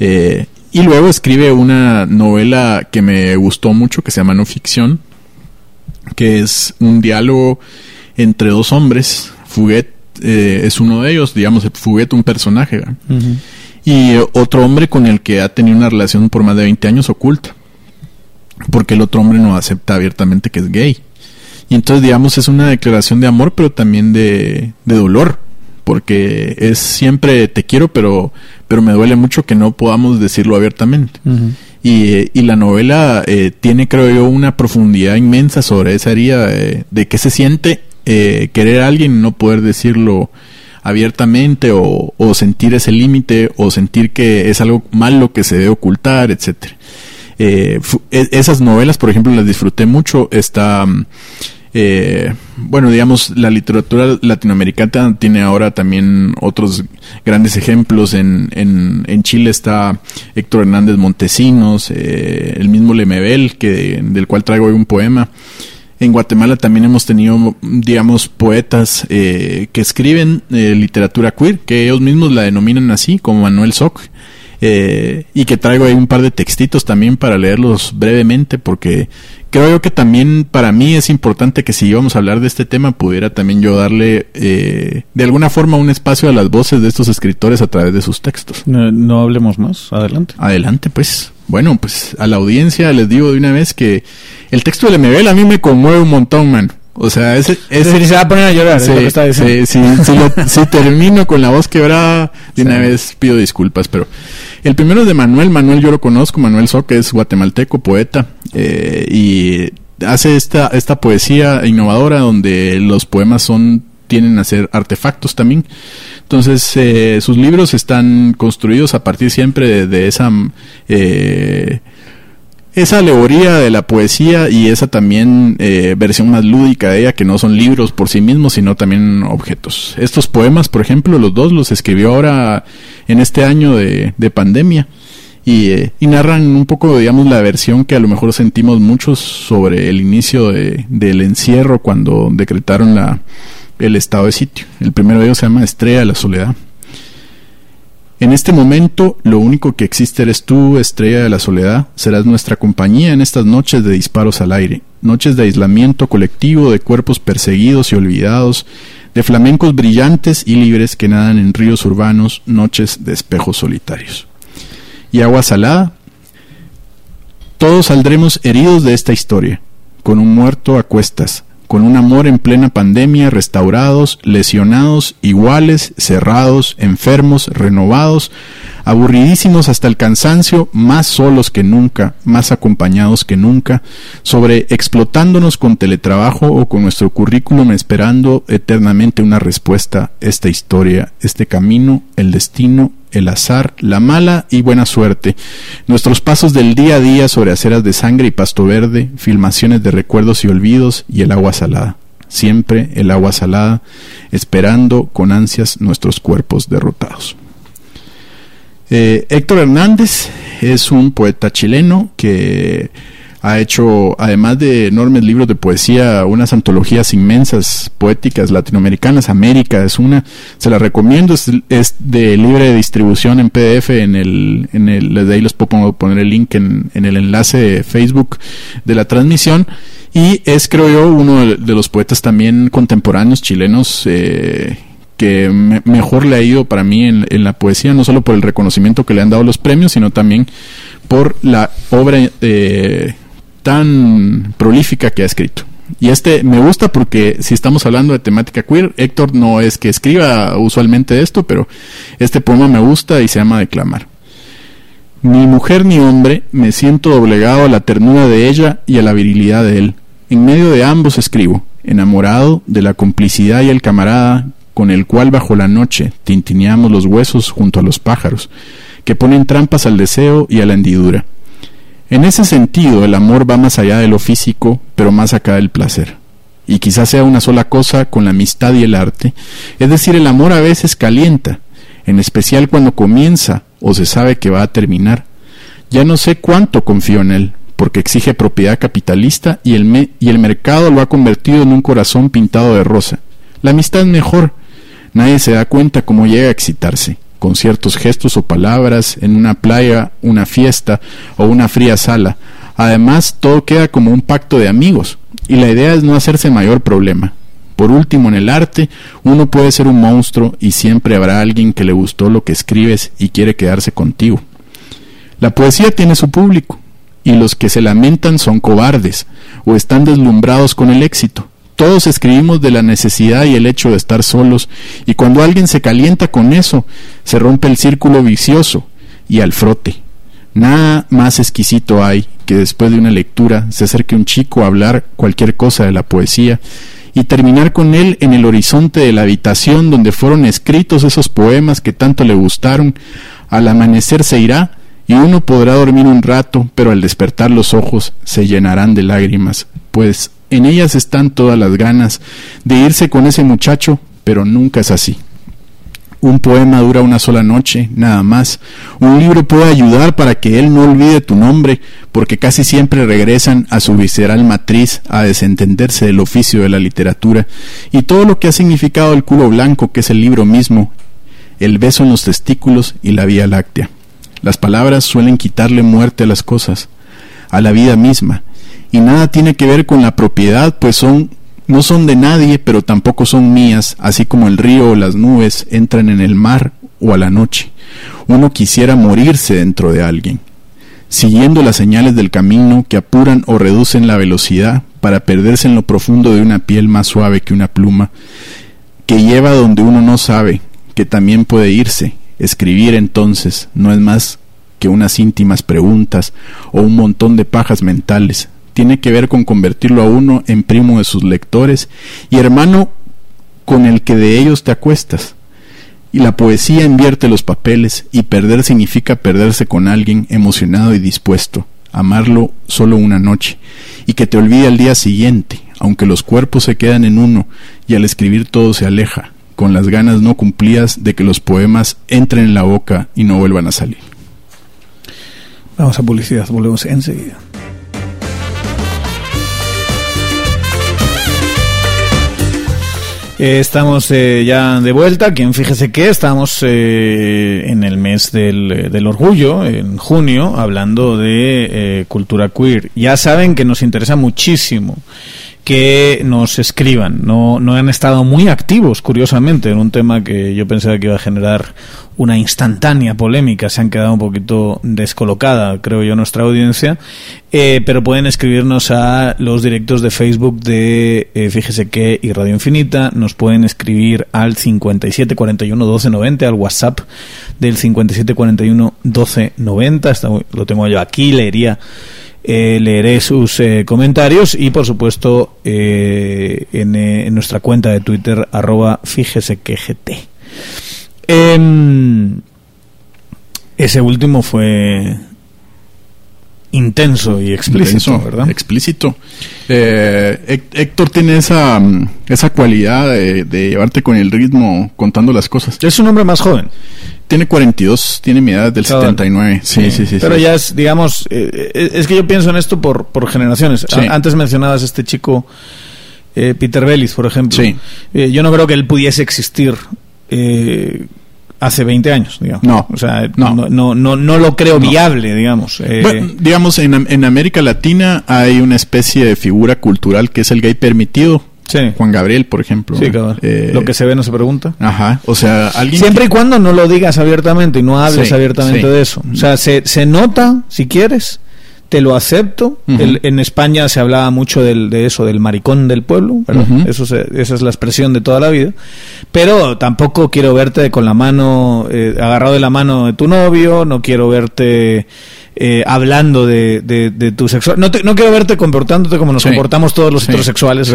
Eh, y luego escribe una novela que me gustó mucho, que se llama No Ficción, que es un diálogo entre dos hombres. Fuguet eh, es uno de ellos, digamos, Fuguet un personaje, y otro hombre con el que ha tenido una relación por más de 20 años oculta, porque el otro hombre no acepta abiertamente que es gay. Y entonces, digamos, es una declaración de amor, pero también de, de dolor, porque es siempre te quiero, pero, pero me duele mucho que no podamos decirlo abiertamente. Y, y la novela eh, tiene, creo yo, una profundidad inmensa sobre esa herida de, de qué se siente eh, querer a alguien y no poder decirlo abiertamente o, o sentir ese límite o sentir que es algo malo que se debe ocultar, etcétera. Eh, e- esas novelas, por ejemplo, las disfruté mucho. Está, mm, eh, bueno, digamos, la literatura latinoamericana tiene ahora también otros grandes ejemplos. En, en, en Chile está Héctor Hernández Montesinos, eh, el mismo Lemebel, que, del cual traigo un poema. En Guatemala también hemos tenido, digamos, poetas eh, que escriben eh, literatura queer, que ellos mismos la denominan así, como Manuel Soc, eh, y que traigo ahí un par de textitos también para leerlos brevemente, porque creo yo que también para mí es importante que si íbamos a hablar de este tema, pudiera también yo darle eh, de alguna forma un espacio a las voces de estos escritores a través de sus textos. No, no hablemos más, adelante. Adelante, pues. Bueno, pues a la audiencia les digo de una vez que el texto de Lemebel a mí me conmueve un montón, man. O sea, ese... Se va a poner a llorar, es Sí, lo que está diciendo. sí, sí, si, lo- si termino con la voz quebrada, de una vez pido disculpas, pero el primero es de Manuel, Manuel yo lo conozco, Manuel Soque es guatemalteco, poeta, eh, y hace esta, esta poesía innovadora donde los poemas son tienen a ser artefactos también. Entonces, eh, sus libros están construidos a partir siempre de, esa eh, esa alegoría de la poesía y esa también eh, versión más lúdica de ella, que no son libros por sí mismos, sino también objetos. Estos poemas, por ejemplo, los dos los escribió ahora en este año de, de pandemia y, eh, y narran un poco, digamos, la versión que a lo mejor sentimos muchos sobre el inicio de- del encierro cuando decretaron la, el estado de sitio. El primero de ellos se llama Estrella de la Soledad. En este momento, lo único que existe eres tú, estrella de la soledad. Serás nuestra compañía en estas noches de disparos al aire, noches de aislamiento colectivo, de cuerpos perseguidos y olvidados, de flamencos brillantes y libres que nadan en ríos urbanos, noches de espejos solitarios. Y agua salada. Todos saldremos heridos de esta historia, con un muerto a cuestas, con un amor en plena pandemia, restaurados, lesionados, iguales, cerrados, enfermos, renovados, aburridísimos hasta el cansancio, más solos que nunca, más acompañados que nunca, sobre explotándonos con teletrabajo o con nuestro currículum esperando eternamente una respuesta, esta historia, este camino, el destino, el azar, la mala y buena suerte, nuestros pasos del día a día sobre aceras de sangre y pasto verde, filmaciones de recuerdos y olvidos y el agua salada. Siempre el agua salada, esperando con ansias nuestros cuerpos derrotados. Eh, Héctor Hernández es un poeta chileno que ha hecho, además de enormes libros de poesía, unas antologías inmensas poéticas latinoamericanas. América es una, se la recomiendo, es, de libre distribución en PDF. En el, en el, de ahí les puedo poner el link en, el enlace de Facebook de la transmisión. Y es, creo yo, uno de, los poetas también contemporáneos chilenos. Eh, que me- mejor le ha ido para mí en, en la poesía, no solo por el reconocimiento que le han dado los premios, sino también por la obra eh, tan prolífica que ha escrito. Y este me gusta porque si estamos hablando de temática queer, Héctor no es que escriba usualmente esto, pero este poema me gusta y se llama Declamar. Ni mujer ni hombre, me siento doblegado a la ternura de ella y a la virilidad de él. En medio de ambos escribo, enamorado de la complicidad y el camarada con el cual bajo la noche tintineamos los huesos junto a los pájaros, que ponen trampas al deseo y a la hendidura. En ese sentido, el amor va más allá de lo físico, pero más acá del placer. Y quizás sea una sola cosa con la amistad y el arte, es decir, el amor a veces calienta, en especial cuando comienza o se sabe que va a terminar. Ya no sé cuánto confío en él, porque exige propiedad capitalista y el, y el mercado lo ha convertido en un corazón pintado de rosa. La amistad es mejor. Nadie se da cuenta cómo llega a excitarse, con ciertos gestos o palabras, en una playa, una fiesta o una fría sala. Además, todo queda como un pacto de amigos, y la idea es no hacerse mayor problema. Por último, en el arte, uno puede ser un monstruo y siempre habrá alguien que le gustó lo que escribes y quiere quedarse contigo. La poesía tiene su público, y los que se lamentan son cobardes o están deslumbrados con el éxito. Todos escribimos de la necesidad y el hecho de estar solos, y cuando alguien se calienta con eso, se rompe el círculo vicioso y al frote. Nada más exquisito hay que después de una lectura se acerque un chico a hablar cualquier cosa de la poesía y terminar con él en el horizonte de la habitación donde fueron escritos esos poemas que tanto le gustaron. Al amanecer se irá y uno podrá dormir un rato, pero al despertar los ojos se llenarán de lágrimas, pues en ellas están todas las ganas de irse con ese muchacho, pero nunca es así. Un poema dura una sola noche, nada más. Un libro puede ayudar para que él no olvide tu nombre, porque casi siempre regresan a su visceral matriz a desentenderse del oficio de la literatura y todo lo que ha significado el culo blanco, que es el libro mismo, el beso en los testículos y la vía láctea. Las palabras suelen quitarle muerte a las cosas, a la vida misma, y nada tiene que ver con la propiedad, pues son no son de nadie, pero tampoco son mías, así como el río o las nubes entran en el mar o a la noche. Uno quisiera morirse dentro de alguien, siguiendo las señales del camino que apuran o reducen la velocidad para perderse en lo profundo de una piel más suave que una pluma, que lleva donde uno no sabe, que también puede irse. Escribir entonces no es más que unas íntimas preguntas o un montón de pajas mentales, tiene que ver con convertirlo a uno en primo de sus lectores y hermano con el que de ellos te acuestas. Y la poesía invierte los papeles y perder significa perderse con alguien emocionado y dispuesto, amarlo solo una noche y que te olvide al día siguiente, aunque los cuerpos se quedan en uno y al escribir todo se aleja, con las ganas no cumplidas de que los poemas entren en la boca y no vuelvan a salir. Vamos a publicidad, volvemos enseguida. Eh, estamos eh, ya de vuelta. Quien fíjese que estamos eh, en el mes del, del, orgullo, en junio, hablando de cultura queer. Ya saben que nos interesa muchísimo que nos escriban. No, no han estado muy activos, curiosamente, en un tema que yo pensaba que iba a generar una instantánea polémica. Se han quedado un poquito descolocada, creo yo, nuestra audiencia. Eh, pero pueden escribirnos a los directos de Facebook de eh, Fíjese que y Radio Infinita. Nos pueden escribir al 5741 1290, al WhatsApp del 5741 1290. lo tengo yo aquí, leería eh, leeré sus eh, comentarios y por supuesto eh, en, nuestra cuenta de Twitter arroba fíjese que GT. Em, ese último fue intenso y explícito, ¿verdad? Explícito. Héctor tiene esa, esa cualidad de, de, llevarte con el ritmo contando las cosas. Es un hombre más joven. Tiene 42, tiene mi edad del 79. Sí, sí, sí. Pero ya es, digamos, eh, eh, es que yo pienso en esto por, por generaciones. Antes mencionabas a este chico eh, Peter Bellis, por ejemplo. Sí. yo no creo que él pudiese existir hace 20 años, digamos. No. O sea, no, no, no, no, lo creo viable, digamos. Bueno, digamos, en, en América Latina hay una especie de figura cultural que es el gay permitido Juan Gabriel, por ejemplo. Sí, eh, Lo que se ve no se pregunta. Ajá. O sea, alguien. Siempre y cuando no lo digas abiertamente y no hables abiertamente de eso. O sea, se, se nota, si quieres, te lo acepto. en España se hablaba mucho del, de eso, del maricón del pueblo, eso esa es la expresión de toda la vida. Pero tampoco quiero verte con la mano, eh, agarrado de la mano de tu novio, no quiero verte eh, hablando de, de, tu sexual. No, no quiero verte comportándote como nos comportamos todos los heterosexuales,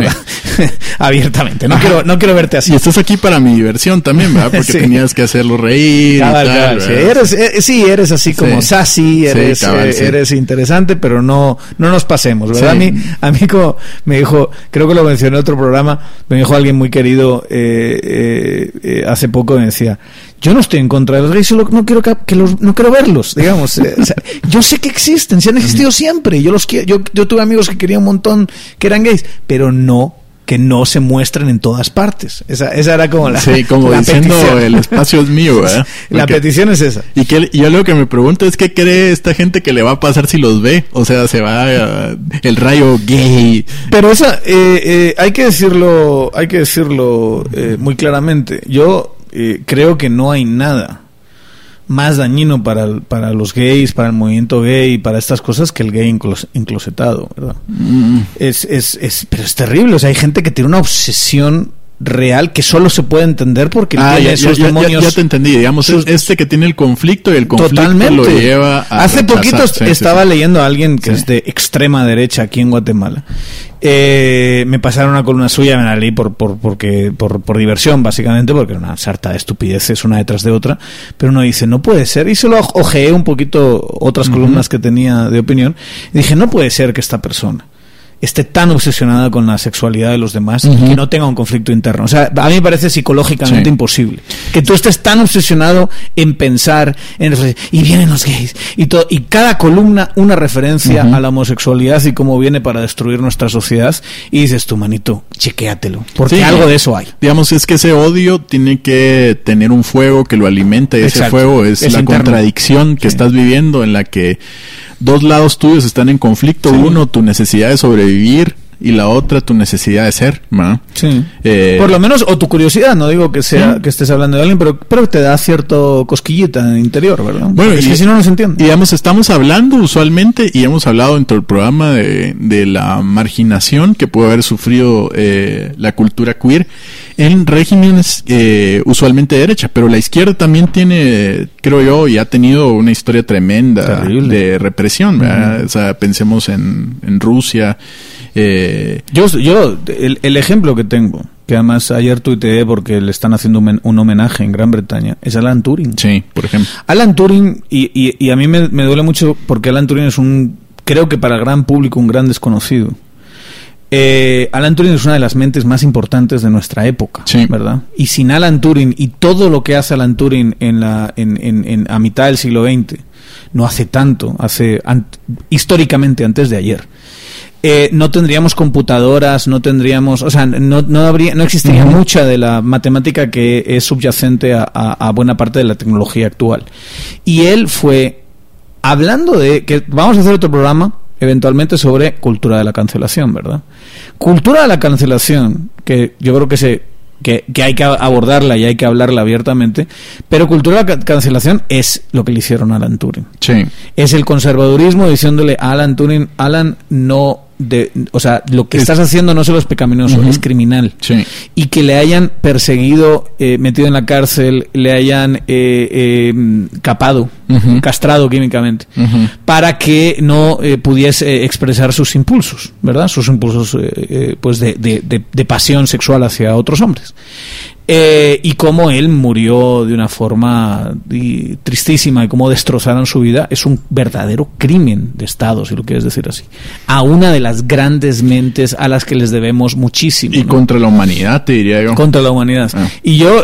Abiertamente. No quiero, no quiero verte así. Y estás aquí para mi diversión también, ¿verdad? Porque tenías que hacerlo reír. eres, eh, sí, eres así como sassy, eres, eh, eres interesante, pero no, no nos pasemos, ¿verdad? A mí, a mí como me dijo, creo que lo mencioné en otro programa, me dijo alguien muy querido hace poco, me decía, yo no estoy en contra de los gays, solo no quiero que, los, no quiero verlos, digamos. Eh, yo sé que existen, se han existido siempre. Yo los yo, yo tuve amigos que querían un montón que eran gays, pero no que no se muestren en todas partes. Esa, esa era como la. Sí, como diciendo el espacio es mío, ¿eh? la petición es esa. Y que yo lo que me pregunto es qué cree esta gente que le va a pasar si los ve. O sea, se va uh, el rayo gay. Pero esa, eh, eh, hay que decirlo, hay que decirlo eh, muy claramente. Yo eh, creo que no hay nada más dañino para, para los gays, para el movimiento gay, para estas cosas que el gay enclosetado, ¿verdad? Mm. Es, es, es, pero es terrible, o sea, hay gente que tiene una obsesión real que solo se puede entender porque Ah, tiene ya, ya, sus ya- ya- demonios. ya te entendí. Digamos, sus- este que tiene el conflicto y el conflicto Totalmente. lo lleva a. Hace rechazar. poquito Sí, estaba sí. leyendo a alguien que es de extrema derecha aquí en Guatemala. Eh, me pasaron una columna suya, me la leí por, por, porque, por, por diversión, básicamente, porque era una sarta de estupideces una detrás de otra. Pero uno dice, no puede ser. Y se lo ojeé un poquito otras columnas que tenía de opinión. Y dije, no puede ser que esta persona esté tan obsesionada con la sexualidad de los demás y que no tenga un conflicto interno. O sea, a mí me parece psicológicamente Sí. imposible. Que tú estés tan obsesionado en pensar en y vienen los gays y todo y cada columna una referencia a la homosexualidad y cómo viene para destruir nuestra sociedad y dices tú manito, chequéatelo, porque Sí. algo de eso hay. Digamos, es que ese odio tiene que tener un fuego que lo alimenta y ese Exacto. fuego es, Es la interno. contradicción que Sí. estás viviendo en la que dos lados tuyos están en conflicto. Sí. Uno, tu necesidad de sobrevivir y la otra, tu necesidad de ser. ¿no? Sí. Eh, Por lo menos, o tu curiosidad, no digo que sea Sí. que estés hablando de alguien, pero, pero te da cierto cosquillita en el interior, ¿verdad? Bueno, es y- que si no, no se entiende. Y digamos, estamos hablando usualmente, y hemos hablado dentro del programa de, de la marginación que puede haber sufrido eh, la cultura queer en regímenes eh, usualmente de derecha, pero la izquierda también tiene, creo yo, y ha tenido una historia tremenda Terrible. de represión. ¿verdad? O sea, pensemos en, en Rusia. eh, Yo, yo el, el ejemplo que tengo, que además ayer tuiteé porque le están haciendo un, men- un homenaje en Gran Bretaña, es Alan Turing. sí, por ejemplo. Alan Turing, y, y- y a mí me, me duele mucho porque Alan Turing es un, creo que para el gran público, un gran desconocido. Eh, Alan Turing es una de las mentes más importantes de nuestra época, Sí. ¿verdad? Y sin Alan Turing y todo lo que hace Alan Turing en la, en, en- en- a mitad del siglo XX, no hace tanto, hace an- históricamente antes de ayer. eh, no tendríamos computadoras, no tendríamos, o sea, no, no habría, no existiría mucha de la matemática que es subyacente a, a- a buena parte de la tecnología actual. Y él fue hablando de que vamos a hacer otro programa eventualmente sobre cultura de la cancelación, ¿verdad? Cultura de la cancelación, que yo creo que se que, que hay que abordarla y hay que hablarla abiertamente, pero cultura de la ca- cancelación es lo que le hicieron a Alan Turing Sí. es el conservadurismo diciéndole a Alan Turing, Alan, no, de, o sea, lo que Es- estás haciendo no solo es pecaminoso, es criminal. Sí. Y que le hayan perseguido, eh, metido en la cárcel, le hayan eh, eh, capado, Ujú. castrado químicamente, para que no eh, pudiese eh, expresar sus impulsos, ¿verdad? Sus impulsos eh, pues de, de- de- de pasión sexual hacia otros hombres. Eh, y cómo él murió de una forma y, tristísima y cómo destrozaron su vida es un verdadero crimen de Estado, si lo quieres decir así. A una de las grandes mentes a las que les debemos muchísimo. Y ¿no? contra la humanidad, te diría yo. contra la humanidad. Ah. Y yo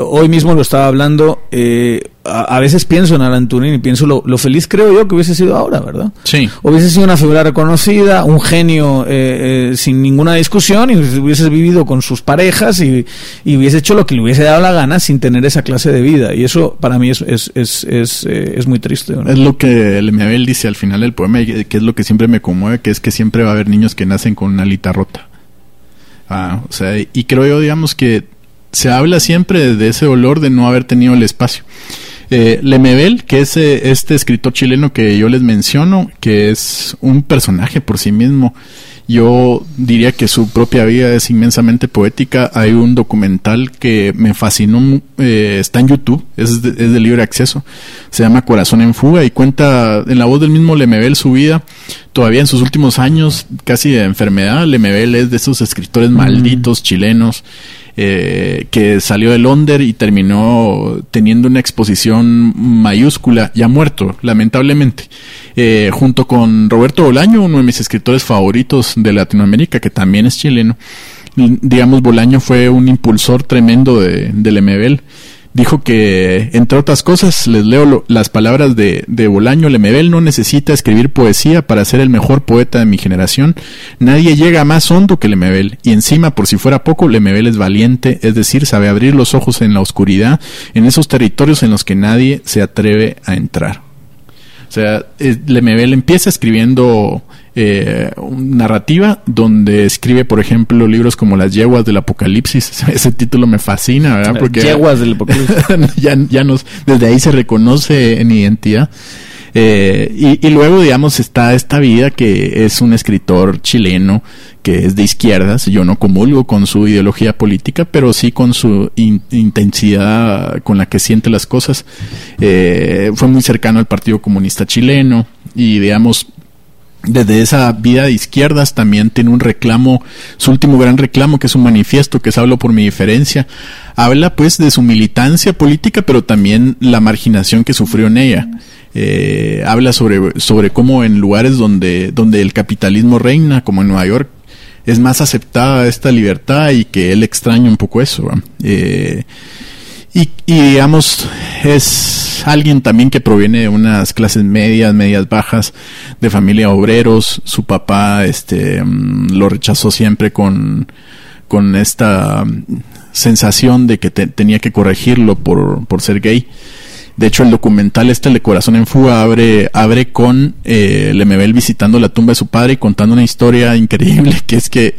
hoy mismo lo estaba hablando, eh, a, a veces pienso en Alan Turing y pienso lo, lo feliz creo yo que hubiese sido ahora, ¿verdad? Sí. Hubiese sido una figura reconocida, un genio eh, eh, sin ninguna discusión y hubiese vivido con sus parejas y, y hubiese hecho lo que le hubiese dado la gana sin tener esa clase de vida. Y eso para mí es, es, es, es, eh, es muy triste. ¿no? Es lo que Lemebel dice al final del poema, que es lo que siempre me conmueve, que es que siempre va a haber niños que nacen con una alita rota. Ah, o sea, y creo yo, digamos, que se habla siempre de ese dolor de no haber tenido el espacio. Eh, Lemebel, que es eh, este escritor chileno que yo les menciono, que es un personaje por sí mismo, yo diría que su propia vida es inmensamente poética. Hay un documental que me fascinó, eh, está en YouTube, es de, es de libre acceso. Se llama Corazón en Fuga y cuenta en la voz del mismo Lemebel su vida. Todavía en sus últimos años, casi de enfermedad, Lemebel es de esos escritores malditos chilenos eh, que salió de Londres y terminó teniendo una exposición mayúscula, ya muerto, lamentablemente, eh, junto con Roberto Bolaño, uno de mis escritores favoritos de Latinoamérica, que también es chileno. Digamos, Bolaño fue un impulsor tremendo de, del MBL. Dijo que, entre otras cosas, les leo las palabras de, de Bolaño, Lemebel no necesita escribir poesía para ser el mejor poeta de mi generación. Nadie llega más hondo que Lemebel. Y encima, por si fuera poco, Lemebel es valiente, es decir, sabe abrir los ojos en la oscuridad, en esos territorios en los que nadie se atreve a entrar. O sea, eh, Lemebel empieza escribiendo eh, narrativa donde escribe, por ejemplo, libros como Las yeguas del apocalipsis. Ese título me fascina, ¿verdad? Porque Yeguas del apocalipsis. ya, ya nos, desde ahí se reconoce en identidad. Eh, y, luego, digamos, está esta vida que es un escritor chileno que es de izquierdas. Yo no comulgo con su ideología política, pero sí con su in- intensidad con la que siente las cosas. Eh, fue muy cercano al Partido Comunista Chileno y, digamos, desde esa vida de izquierdas también tiene un reclamo, su último gran reclamo, que es un manifiesto, que es Hablo por mi diferencia. Habla pues de su militancia política, pero también la marginación que sufrió en ella. Eh, habla sobre, sobre cómo en lugares donde, donde el capitalismo reina, como en Nueva York, es más aceptada esta libertad y que él extraña un poco eso. Eh, y, y, digamos, es alguien también que proviene de unas clases medias, medias bajas, de familia obreros. Su papá este, mm, lo rechazó siempre con, con esta mm, sensación de que te- tenía que corregirlo por, por ser gay. De hecho, el documental este, el de Corazón en Fuga, abre, abre con eh, Lemebel visitando la tumba de su padre y contando una historia increíble, que es que,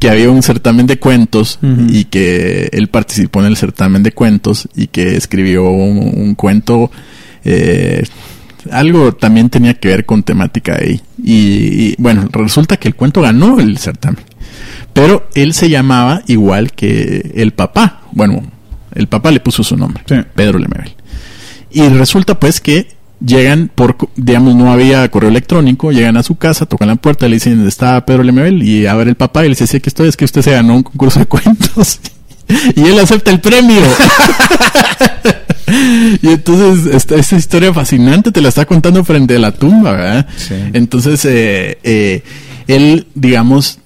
que había un certamen de cuentos y que él participó en el certamen de cuentos y que escribió un, un cuento, eh, algo también tenía que ver con temática ahí. Y, y, bueno, resulta que el cuento ganó el certamen. Pero él se llamaba igual que el papá. Bueno, el papá le puso su nombre, Sí. Pedro Lemebel. Y resulta pues que llegan por, digamos, no había correo electrónico, llegan a su casa, tocan la puerta, le dicen, está Pedro Lemebel, y abre el papá y le dice, sí, aquí estoy, es que usted se ganó un concurso de cuentos. y él acepta el premio. y entonces, esta, esta historia fascinante te la está contando frente a la tumba, ¿verdad? Sí. Entonces, eh, eh, él, digamos,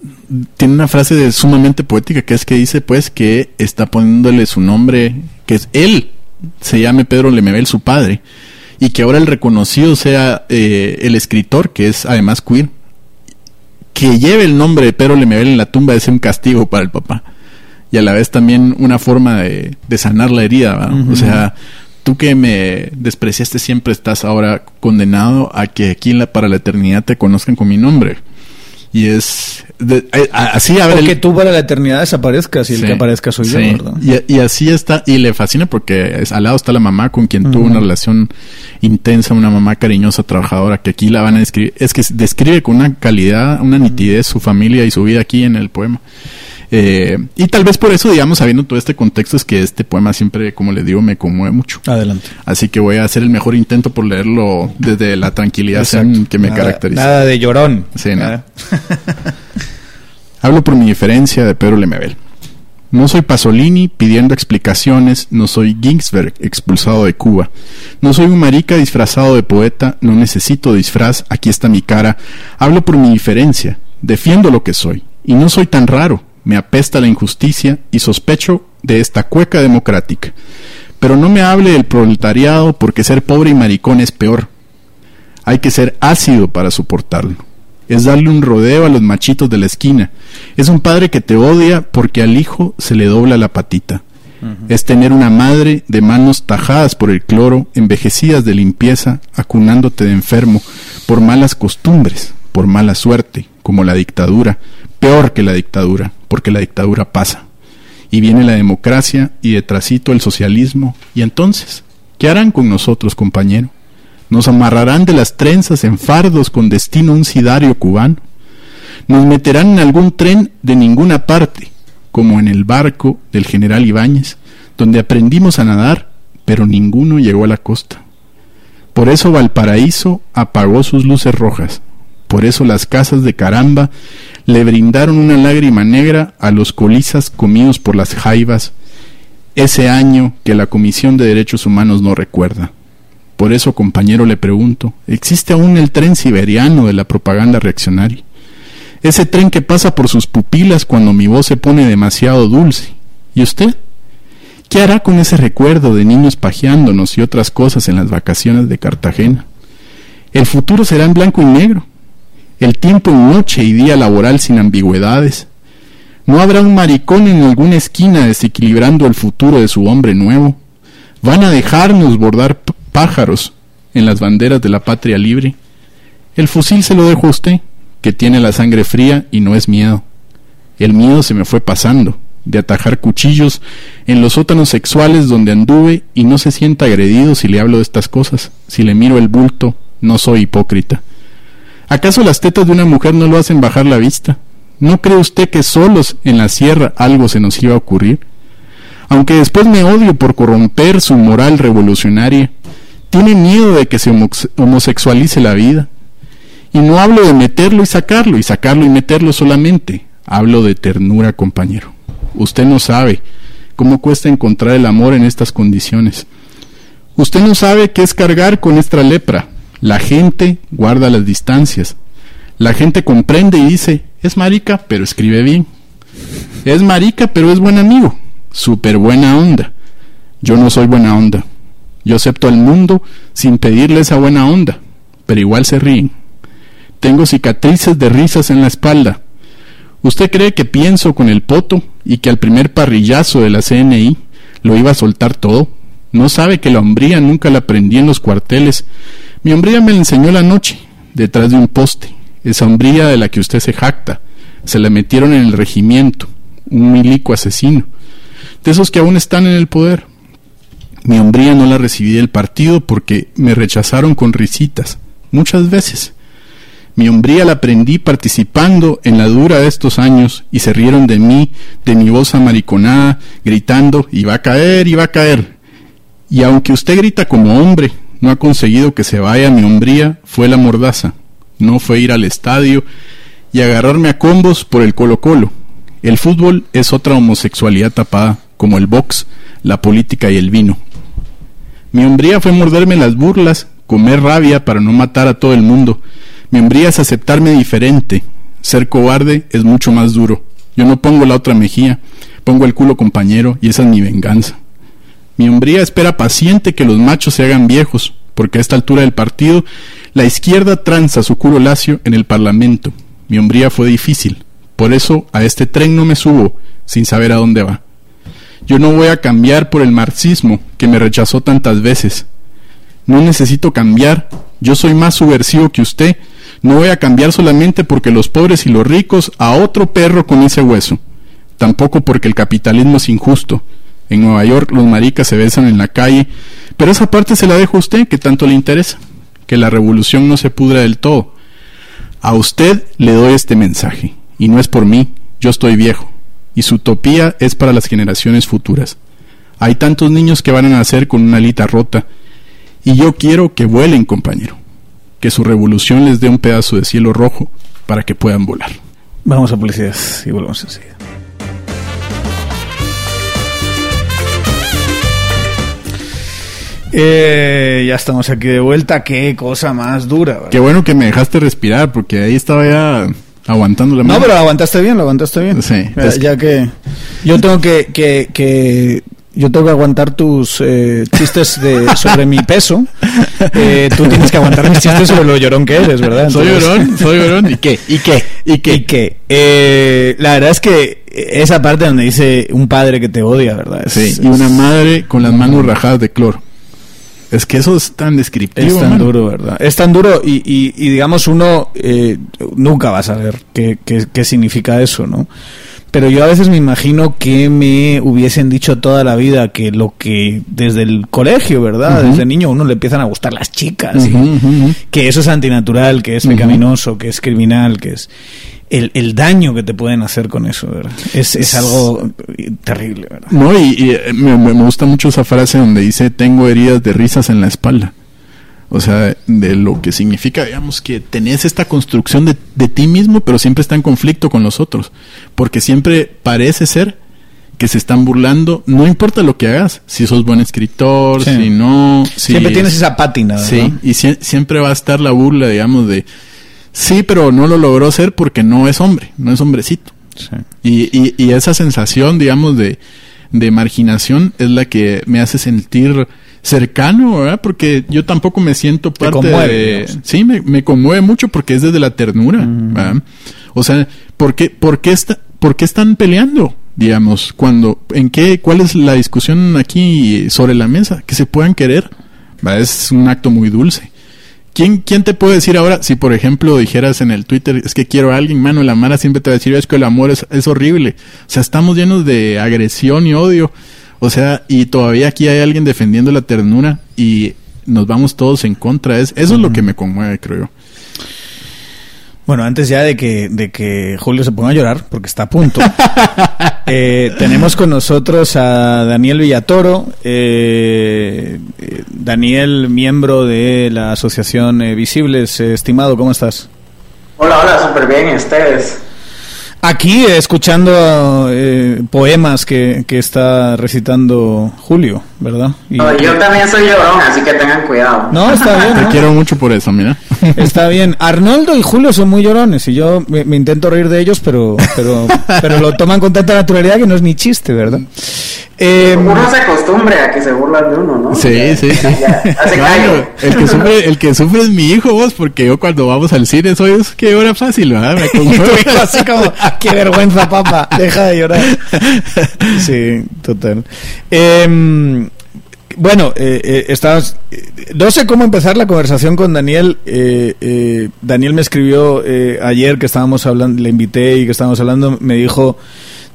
tiene una frase de sumamente poética que es que dice, pues, que está poniéndole su nombre, que es él, se llame Pedro Lemebel, su padre, y que ahora el reconocido sea eh, el escritor, que es además queer, que lleve el nombre de Pedro Lemebel en la tumba es un castigo para el papá. Y a la vez también una forma de, de sanar la herida. O sea, tú que me despreciaste siempre estás ahora condenado a que aquí en la, para la eternidad te conozcan con mi nombre. Y es... de- a- así O el- que tú para la eternidad desaparezcas y el que aparezca soy yo, sí. ¿verdad? Y, y así está, y le fascina porque es- al lado está la mamá con quien tuvo una relación intensa, una mamá cariñosa, trabajadora, que aquí la van a describir. Es que describe con una calidad, una nitidez su familia y su vida aquí en el poema. Eh, y tal vez por eso, digamos, sabiendo todo este contexto, es que este poema siempre, como les digo, me conmueve mucho. Adelante. Así que voy a hacer el mejor intento por leerlo desde la tranquilidad que me Nada- caracteriza. Nada de llorón. Sí, nada. Hablo por mi diferencia de Pedro Lemebel. No soy Pasolini pidiendo explicaciones, no soy Ginsberg expulsado de Cuba. No soy un marica disfrazado de poeta, no necesito disfraz, aquí está mi cara. Hablo por mi diferencia, defiendo lo que soy. Y no soy tan raro, me apesta la injusticia y sospecho de esta cueca democrática. Pero no me hable del proletariado porque ser pobre y maricón es peor. Hay que ser ácido para soportarlo. Es darle un rodeo a los machitos de la esquina. Es un padre que te odia porque al hijo se le dobla la patita. Es tener una madre de manos tajadas por el cloro, envejecidas de limpieza, acunándote de enfermo, por malas costumbres, por mala suerte, como la dictadura, peor que la dictadura, porque la dictadura pasa. Y viene la democracia y detrásito el socialismo. Y entonces, ¿qué harán con nosotros, compañero? Nos amarrarán de las trenzas en fardos con destino a un sidario cubano. Nos meterán en algún tren de ninguna parte, como en el barco del general Ibáñez, donde aprendimos a nadar, pero ninguno llegó a la costa. Por eso Valparaíso apagó sus luces rojas. Por eso las casas de caramba le brindaron una lágrima negra a los colizas comidos por las jaivas, ese año que la Comisión de Derechos Humanos no recuerda. Por eso, compañero, le pregunto, ¿existe aún el tren siberiano de la propaganda reaccionaria? Ese tren que pasa por sus pupilas cuando mi voz se pone demasiado dulce. ¿Y usted? ¿Qué hará con ese recuerdo de niños pajeándonos y otras cosas en las vacaciones de Cartagena? El futuro será en blanco y negro. El tiempo en noche y día laboral sin ambigüedades. No habrá un maricón en alguna esquina desequilibrando el futuro de su hombre nuevo. Van a dejarnos bordar pájaros en las banderas de la patria libre. El fusil se lo dejo a usted, que tiene la sangre fría y no es miedo. El miedo se me fue pasando, de atajar cuchillos en los sótanos sexuales donde anduve y no se sienta agredido si le hablo de estas cosas, si le miro el bulto No soy hipócrita. ¿Acaso las tetas de una mujer no lo hacen bajar la vista? ¿No cree usted que solos en la sierra algo se nos iba a ocurrir? Aunque después me odio por corromper su moral revolucionaria, tiene miedo de que se homosexualice la vida. Y no hablo de meterlo y sacarlo, y sacarlo y meterlo solamente. Hablo de ternura, compañero. Usted no sabe cómo cuesta encontrar el amor en estas condiciones. Usted no sabe qué es cargar con esta lepra. La gente guarda las distancias. La gente comprende y dice, es marica, pero escribe bien. Es marica, pero es buen amigo. Súper buena onda. Yo no soy buena onda. Yo acepto al mundo sin pedirle esa buena onda, pero igual se ríen. Tengo cicatrices de risas en la espalda. ¿Usted cree que pienso con el poto y que al primer parrillazo de la CNI lo iba a soltar todo? No sabe que la hombría nunca la aprendí en los cuarteles. Mi hombría me la enseñó la noche, detrás de un poste. Esa hombría de la que usted se jacta. Se la metieron en el regimiento. Un milico asesino. De esos que aún están en el poder. Mi hombría no la recibí del partido porque me rechazaron con risitas, muchas veces. Mi hombría la aprendí participando en la dura de estos años y se rieron de mí, de mi voz amariconada, gritando, y va a caer, y va a caer. Y aunque usted grita como hombre, no ha conseguido que se vaya mi hombría, fue la mordaza. No fue ir al estadio y agarrarme a combos por el Colo Colo. El fútbol es otra homosexualidad tapada, como el box, la política y el vino. Mi hombría fue morderme las burlas, comer rabia para no matar a todo el mundo. Mi hombría es aceptarme diferente. Ser cobarde es mucho más duro. Yo no pongo la otra mejilla, pongo el culo compañero y esa es mi venganza. Mi hombría espera paciente que los machos se hagan viejos, porque a esta altura del partido la izquierda tranza su culo lacio en el Parlamento. Mi hombría fue difícil, por eso a este tren no me subo sin saber a dónde va. Yo no voy a cambiar por el marxismo que me rechazó tantas veces. No necesito cambiar. Yo soy más subversivo que usted. No voy a cambiar solamente porque los pobres y los ricos a otro perro con ese hueso. Tampoco porque el capitalismo es injusto. En Nueva York los maricas se besan en la calle, pero esa parte se la dejo a usted que tanto le interesa. Que la revolución no se pudra del todo. A usted le doy este mensaje, y no es por mí, yo estoy viejo y su utopía es para las generaciones futuras. Hay tantos niños que van a nacer con una alita rota y yo quiero que vuelen, compañero, que su revolución les dé un pedazo de cielo rojo para que puedan volar. Vamos a publicidad y volvemos enseguida. Eh, ya estamos aquí de vuelta. Qué cosa más dura. Qué bueno que me dejaste respirar porque ahí estaba ya Aguantando la mano. No, pero aguantaste bien, lo aguantaste bien. Sí. Ya, que... yo tengo que, que, que yo tengo que aguantar tus eh, chistes de, sobre mi peso. Eh, tú tienes que aguantar mis chistes sobre lo llorón que eres, ¿verdad? soy llorón, soy llorón. ¿Y qué? ¿Y qué? ¿Y qué? ¿Y qué? Eh, la verdad es que esa parte donde dice un padre que te odia, ¿verdad? sí, y una madre con las manos rajadas de cloro. Es que eso es tan descriptivo. Es tan duro, ¿verdad? Es tan duro y, y, digamos uno eh, nunca va a saber qué, qué, significa eso, ¿no? Pero yo a veces me imagino que me hubiesen dicho toda la vida que lo que desde el colegio, ¿verdad? Desde niño uno le empiezan a gustar las chicas, que eso es antinatural, que es pecaminoso, que es criminal, que es el, daño que te pueden hacer con eso, ¿verdad? Es, es algo terrible, ¿verdad? No, y, eh, me, me, gusta mucho esa frase donde dice, tengo heridas de risas en la espalda. O sea, de lo que significa, digamos, que tenés esta construcción de, de ti mismo, pero siempre está en conflicto con los otros. Porque siempre parece ser que se están burlando, no importa lo que hagas, si sos buen escritor, si no... siempre tienes esa pátina, ¿verdad? Sí, y siempre va a estar la burla, digamos, de Sí, pero no lo logró ser porque no es hombre, no es hombrecito. Y, y, esa sensación, digamos, de, de marginación es la que me hace sentir cercano, ¿verdad? Porque yo tampoco me siento parte de... Sí, me, me, conmueve mucho porque es desde la ternura, ¿verdad? O sea, ¿por qué, por, qué está, ¿por qué están peleando? Digamos, cuando, ¿en qué, cuál es la discusión aquí sobre la mesa? Que se puedan querer, Es un acto muy dulce. ¿Quién, ¿Quién te puede decir ahora, si por ejemplo dijeras en el Twitter, es que quiero a alguien, mano, la Mara siempre te va a decir, es que el amor es, es horrible. O sea, estamos llenos de agresión y odio. O sea, y todavía aquí hay alguien defendiendo la ternura y nos vamos todos en contra. Es, eso es lo que me conmueve, creo yo. Bueno, antes ya de que, de que Julio se ponga a llorar, porque está a punto, eh, tenemos con nosotros a Daniel Villatoro. Eh, eh, Daniel, miembro de la Asociación eh, Visibles. Eh, estimado, ¿cómo estás? Hola, hola, súper bien, ¿y ustedes? Aquí escuchando eh, poemas que, que está recitando Julio, ¿verdad? Y- No, yo también soy llorón, así que tengan cuidado. No, está bien. Te ¿no? quiero mucho por eso, mira. Está bien. Arnoldo y Julio son muy llorones y yo me, me intento reír de ellos, pero, pero, pero lo toman con tanta naturalidad que no es ni chiste, ¿verdad? Eh, Uno se acostumbra a que se burlan de uno, ¿no? Sí, Ya- sí, sí. ya- hace Claro, callo. el que sufre, el que sufre es mi hijo, vos, porque yo cuando vamos al cine soy es que hora fácil, ¿verdad? Me hijo así como, qué vergüenza, papá, deja de llorar. Sí, total. Em, bueno, eh, eh, estabas, eh, no sé cómo empezar la conversación con Daniel. Eh, eh, Daniel me escribió eh, ayer que estábamos hablando, le invité y que estábamos hablando, me dijo,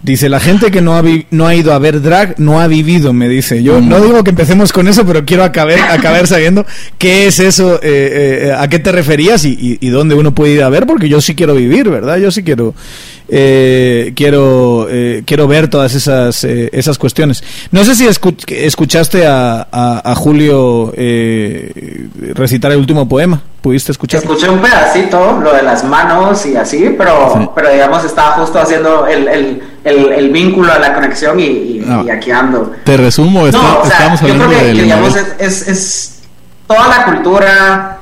dice, la gente que no ha, vi- no ha ido a ver drag no ha vivido, me dice. Yo no digo que empecemos con eso, pero quiero acabar, acabar sabiendo qué es eso, eh, eh, a qué te referías y, y- y dónde uno puede ir a ver, porque yo sí quiero vivir, ¿verdad? Yo sí quiero eh, quiero eh, quiero ver todas esas eh, esas cuestiones. No sé si escu- escuchaste a, a- a Julio eh, recitar el último poema. ¿Pudiste escuchar? Escuché un pedacito, lo de las manos y así, pero, Sí. pero digamos, estaba justo haciendo el, el, el, el vínculo a la conexión y, y, No. y aquí ando. Te resumo, está- No, o sea, estamos yo hablando creo que, del que, digamos, es, es, es toda la cultura,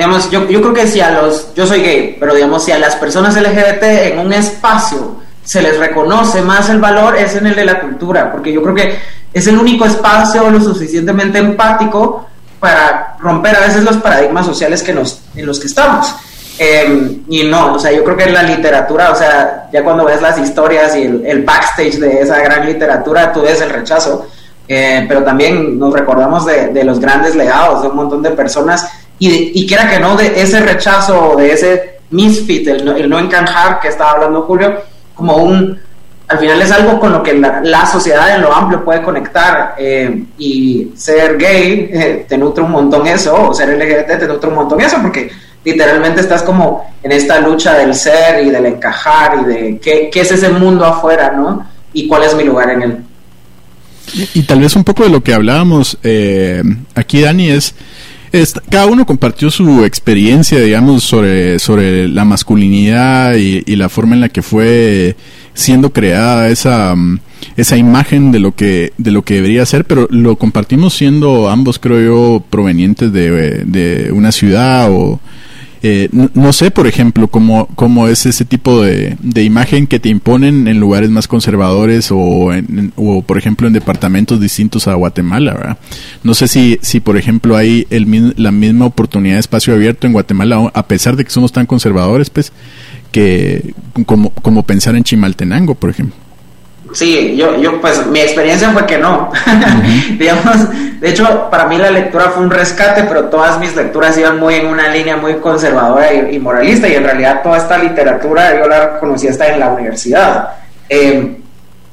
digamos, yo, yo creo que si a los, yo soy gay, pero digamos, si a las personas LGBT en un espacio se les reconoce más el valor, es en el de la cultura, porque yo creo que es el único espacio lo suficientemente empático para romper a veces los paradigmas sociales que nos, en los que estamos. Eh, y no, o sea, yo creo que la literatura, o sea, ya cuando ves las historias y el, el backstage de esa gran literatura, tú ves el rechazo. Eh, pero también nos recordamos de, de los grandes legados de un montón de personas y, de- y quiera que no, de ese rechazo, de ese misfit, el no, el no encajar que estaba hablando Julio, como un, al final es algo con lo que la, la sociedad en lo amplio puede conectar eh, y ser gay eh, te nutre un montón eso, o ser LGBT te nutre un montón eso, porque literalmente estás como en esta lucha del ser y del encajar y de qué, qué es ese mundo afuera, ¿no? Y cuál es mi lugar en él. Y tal vez un poco de lo que hablábamos eh, aquí, Dani, es, es- cada uno compartió su experiencia, digamos, sobre, sobre la masculinidad y, y la forma en la que fue siendo creada esa, mm, esa imagen de lo que de lo que debería ser, pero lo compartimos siendo ambos, creo yo, provenientes de, de una ciudad o eh, no, no sé, por ejemplo, cómo, cómo es ese tipo de, de imagen que te imponen en lugares más conservadores o, en- o, por ejemplo, en departamentos distintos a Guatemala, ¿verdad? No sé si, si por ejemplo, hay el, la misma oportunidad de espacio abierto en Guatemala, a pesar de que somos tan conservadores, pues, que como, como pensar en Chimaltenango, por ejemplo. Sí, yo, yo pues mi experiencia fue que no. Digamos, de hecho, para mí la lectura fue un rescate, pero todas mis lecturas iban muy en una línea muy conservadora y, y moralista, y en realidad toda esta literatura yo la conocí hasta en la universidad. Eh,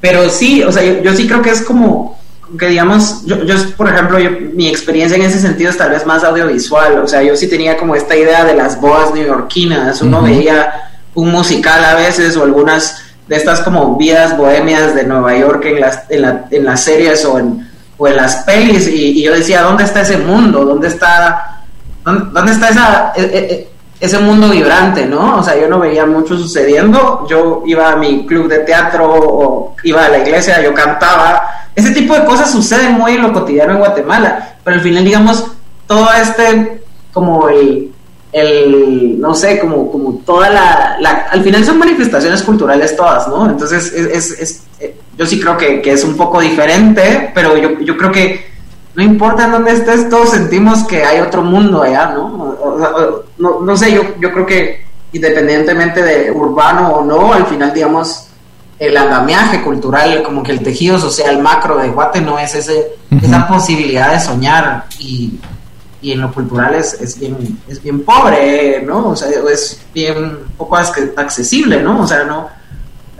pero sí, o sea, yo, yo sí creo que es como que digamos, yo, yo por ejemplo, yo- mi experiencia en ese sentido es tal vez más audiovisual, o sea, yo sí tenía como esta idea de las boas neoyorquinas, uno veía un musical a veces o algunas de estas como vidas bohemias de Nueva York en las, en, la- en las series o en, o en las pelis y, y yo decía, ¿dónde está ese mundo? ¿Dónde está, dónde, dónde está esa, e- e- e- ese mundo vibrante, ¿no? O sea, yo no veía mucho sucediendo, yo iba a mi club de teatro o iba a la iglesia, yo cantaba, ese tipo de cosas suceden muy en lo cotidiano en Guatemala, pero al final, digamos, todo este, como el, el no sé, como, como toda la, la- al final son manifestaciones culturales todas, ¿no? Entonces, es, es- es- eh, yo sí creo que, que es un poco diferente, pero yo, yo creo que no importa en dónde estés, todos sentimos que hay otro mundo allá, ¿no? O- o no, no sé, yo, yo creo que independientemente de urbano o no, al final, digamos, el andamiaje cultural, como que el tejido social macro de Guate no es ese, esa posibilidad de soñar y, y en lo cultural es, es bien es bien pobre, ¿no? O sea, es bien poco ac- accesible, ¿no? O sea, no,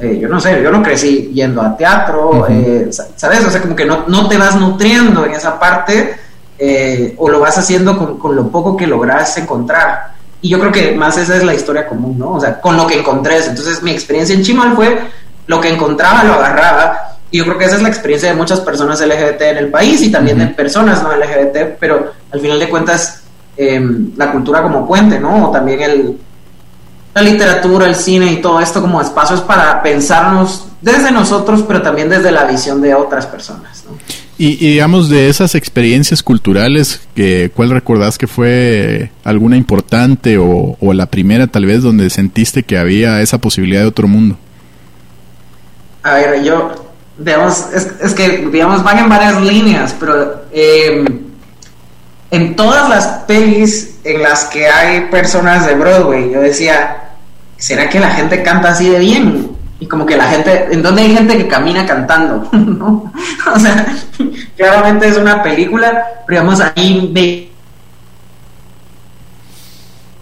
eh, yo no sé, yo no crecí yendo a teatro, Ujú. eh, sa- ¿sabes? O sea, como que no, no te vas nutriendo en esa parte eh, o lo vas haciendo con, con, lo poco que logras encontrar. Y yo creo que más esa es la historia común, ¿no? O sea, con lo que encontré. Entonces, mi experiencia en Chimal fue lo que encontraba, lo agarraba. Y yo creo que esa es la experiencia de muchas personas LGBT en el país y también de personas no LGBT, pero al final de cuentas, eh, la cultura como puente, ¿no? O también el, la literatura, el cine y todo esto como espacios para pensarnos desde nosotros, pero también desde la visión de otras personas. ¿no? Y, y, digamos de esas experiencias culturales, que, ¿cuál recordás que fue alguna importante o, o, la primera tal vez donde sentiste que había esa posibilidad de otro mundo? A ver, yo, digamos, es, es que digamos van en varias líneas, pero eh, en todas las pelis en las que hay personas de Broadway, yo decía, ¿será que la gente canta así de bien? Y como que la gente, ¿en dónde hay gente que camina cantando? ¿No? O sea, claramente es una película, pero digamos ahí de...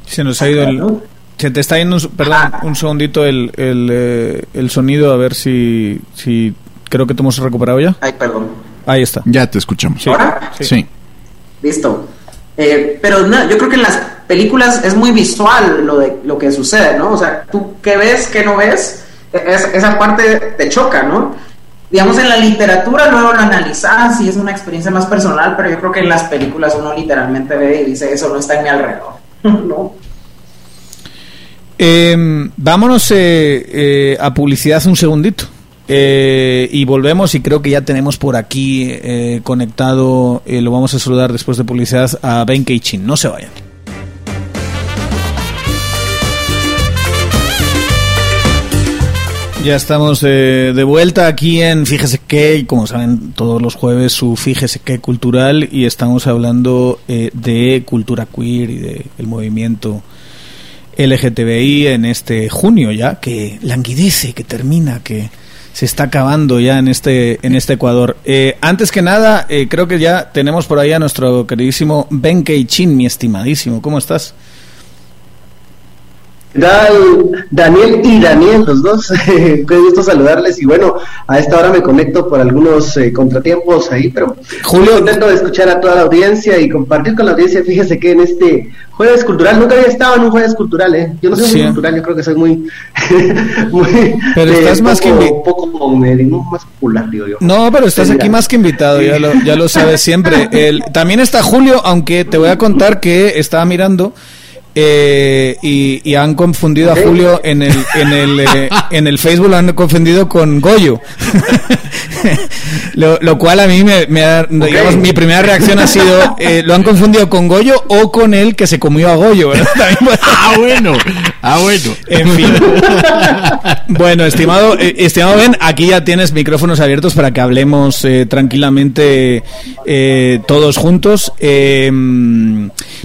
Se nos ha ido el... Se te está yendo, un, perdón, un segundito el, el, eh, el, sonido, a ver si, si creo que te hemos recuperado ya. Ay, perdón. Ahí está. Ya te escuchamos. ¿Sí? ¿Ahora? Sí. sí. Listo. Eh, pero no, yo creo que en las películas es muy visual lo de lo que sucede, ¿no? O sea, tú qué ves, qué no ves, es, esa parte te choca, ¿no? Digamos, en la literatura luego lo analizas y es una experiencia más personal, pero yo creo que en las películas uno literalmente ve y dice, eso no está en mi alrededor, ¿no? Eh, vámonos eh, eh, a publicidad un segundito. Eh, y volvemos y creo que ya tenemos por aquí eh, conectado, eh, lo vamos a saludar después de publicidad a Ben Keichin. No se vayan. Ya estamos de, de, vuelta aquí en Fíjese qué, y como saben, todos los jueves su Fíjese qué cultural y estamos hablando de cultura queer y del de movimiento LGTBI en este junio ya, que languidece, que termina, que se está acabando ya en este en este Ecuador. Eh, antes que nada, eh, creo que ya tenemos por ahí a nuestro queridísimo Ben Keichin, mi estimadísimo. ¿Cómo estás? Daniel y Daniel, los dos, qué gusto saludarles y bueno, a esta hora me conecto por algunos eh, contratiempos ahí, pero Julio, contento de escuchar a toda la audiencia y compartir con la audiencia, fíjese que en este jueves cultural, nunca había estado en un jueves cultural, ¿eh? yo no soy sí. muy cultural, yo creo que soy muy, muy pero estás eh, más poco, que poco más popular, digo yo. No, pero estás aquí más que invitado, ya lo, ya lo sabes siempre. El, también está Julio, aunque te voy a contar que estaba mirando eh, y, y, han confundido a Julio en el en el eh, en el Facebook lo han confundido con Goyo. Lo, lo, cual a mí me, me ha, okay. digamos mi primera reacción ha sido eh, lo han confundido con Goyo o con el que se comió a Goyo ah bueno. Ah bueno. En fin. Bueno estimado eh, estimado Ben aquí ya tienes micrófonos abiertos para que hablemos eh, tranquilamente todos juntos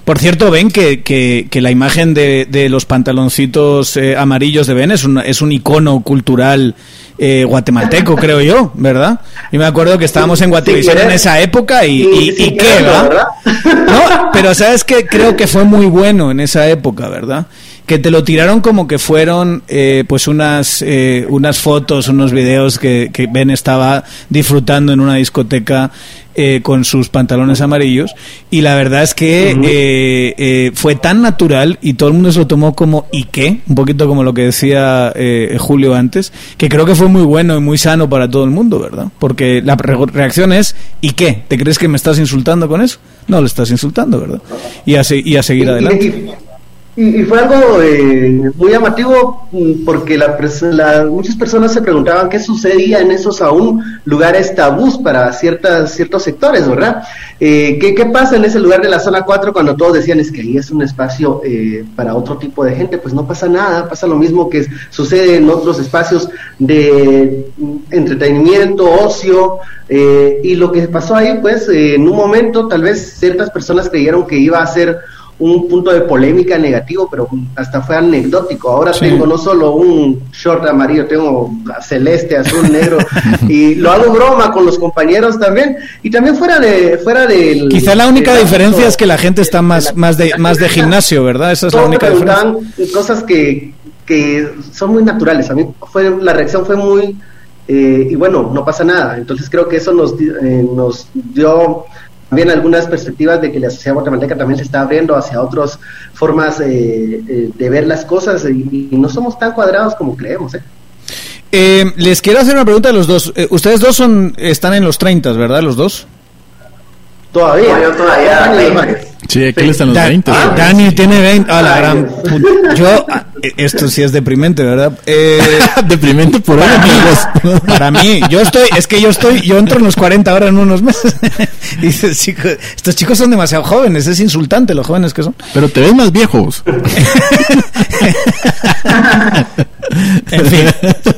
por cierto Ben que, que, que la imagen de, de los pantaloncitos eh, amarillos de Ben es un, es un icono cultural eh, guatemalteco, creo yo, ¿verdad? Y me acuerdo que estábamos en Guatevisión en esa época y, y, y, y qué, ¿verdad? No, pero sabes que creo que fue muy bueno en esa época, ¿verdad? Que te lo tiraron como que fueron eh, pues unas eh, unas fotos, unos videos que, que, Ben estaba disfrutando en una discoteca eh, con sus pantalones amarillos y la verdad es que uh -huh. fue tan natural y todo el mundo se lo tomó como ¿y qué? Un poquito como lo que decía Julio antes, que creo que fue muy bueno y muy sano para todo el mundo, ¿verdad? Porque la re reacción es ¿y qué? ¿Te crees que me estás insultando con eso? No, le estás insultando, ¿verdad? Y a, y a seguir adelante. Y, y, fue algo eh, muy llamativo porque la, la, muchas personas se preguntaban qué sucedía en esos aún lugares tabús para ciertas, ciertos sectores, ¿verdad? Eh, ¿qué, ¿qué, pasa en ese lugar de la zona 4 cuando todos decían es que ahí es un espacio eh, para otro tipo de gente? Pues no pasa nada, pasa lo mismo que sucede en otros espacios de entretenimiento, ocio, eh, y lo que pasó ahí, pues en un momento tal vez ciertas personas creyeron que iba a ser un punto de polémica negativo, pero hasta fue anecdótico. Ahora sí. tengo no solo un short amarillo, tengo celeste, azul, negro, y lo hago broma con los compañeros también. Y también fuera de fuera del. Quizá la única de diferencia es que la gente está más, más, de, más de gimnasio, ¿verdad? Esa es la única diferencia. Cosas que, que son muy naturales. A mí fue la reacción fue muy. Eh, y bueno, no pasa nada. Entonces creo que eso nos, eh, nos dio también algunas perspectivas de que la sociedad guatemalteca también se está abriendo hacia otras formas eh, eh, de ver las cosas y, y, no somos tan cuadrados como creemos. ¿eh? Eh, les quiero hacer una pregunta a los dos. Eh, ustedes dos son están en los 30, ¿verdad? Los dos. Todavía. Yo todavía. Sí, aquí están los Da- 20. ah, Dani tiene 20. Ah, la gran Yo, esto sí es deprimente, ¿verdad? Eh, Deprimente por ahora, amigos. para mí, yo estoy, es que yo estoy, yo entro en los 40 ahora en unos meses. Dices, chicos, estos chicos son demasiado jóvenes, es insultante los jóvenes que son. Pero te ves más viejos. En fin,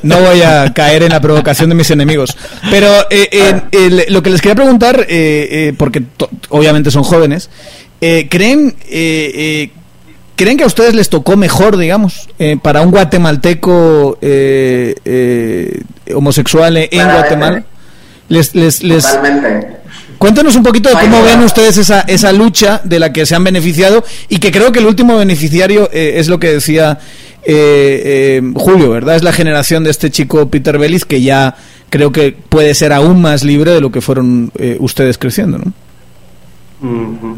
no voy a caer en la provocación de mis enemigos. Pero eh, eh, lo que les quería preguntar, eh, eh, porque obviamente son jóvenes, eh, ¿creen, eh, eh, ¿creen que a ustedes les tocó mejor, digamos, eh, para un guatemalteco eh, eh, homosexual en Claramente. Guatemala? Les, les, les, Totalmente. Cuéntanos un poquito de Ay, cómo no. ven ustedes esa, esa lucha de la que se han beneficiado y que creo que el último beneficiario eh, es lo que decía eh, eh, Julio, ¿verdad? Es la generación de este chico Peter Bellis que ya creo que puede ser aún más libre de lo que fueron eh, ustedes creciendo, ¿no? Ujú.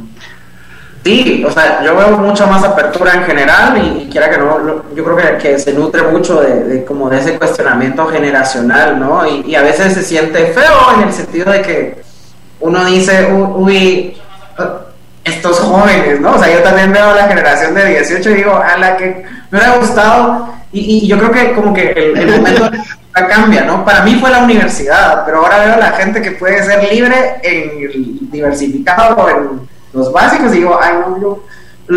Sí, o sea, yo veo mucha más apertura en general y, quiera que no, yo creo que, que se nutre mucho de, como de ese cuestionamiento generacional, ¿no? Y, y a veces se siente feo en el sentido de que uno dice, "U- uy, uh, estos jóvenes, ¿no? O sea, yo también veo a la generación de 18 y digo, a la que me hubiera gustado y, y yo creo que como que el, el momento cambia, ¿no? Para mí fue la universidad, pero ahora veo a la gente que puede ser libre en diversificado, en los básicos, digo, ay, no, yo,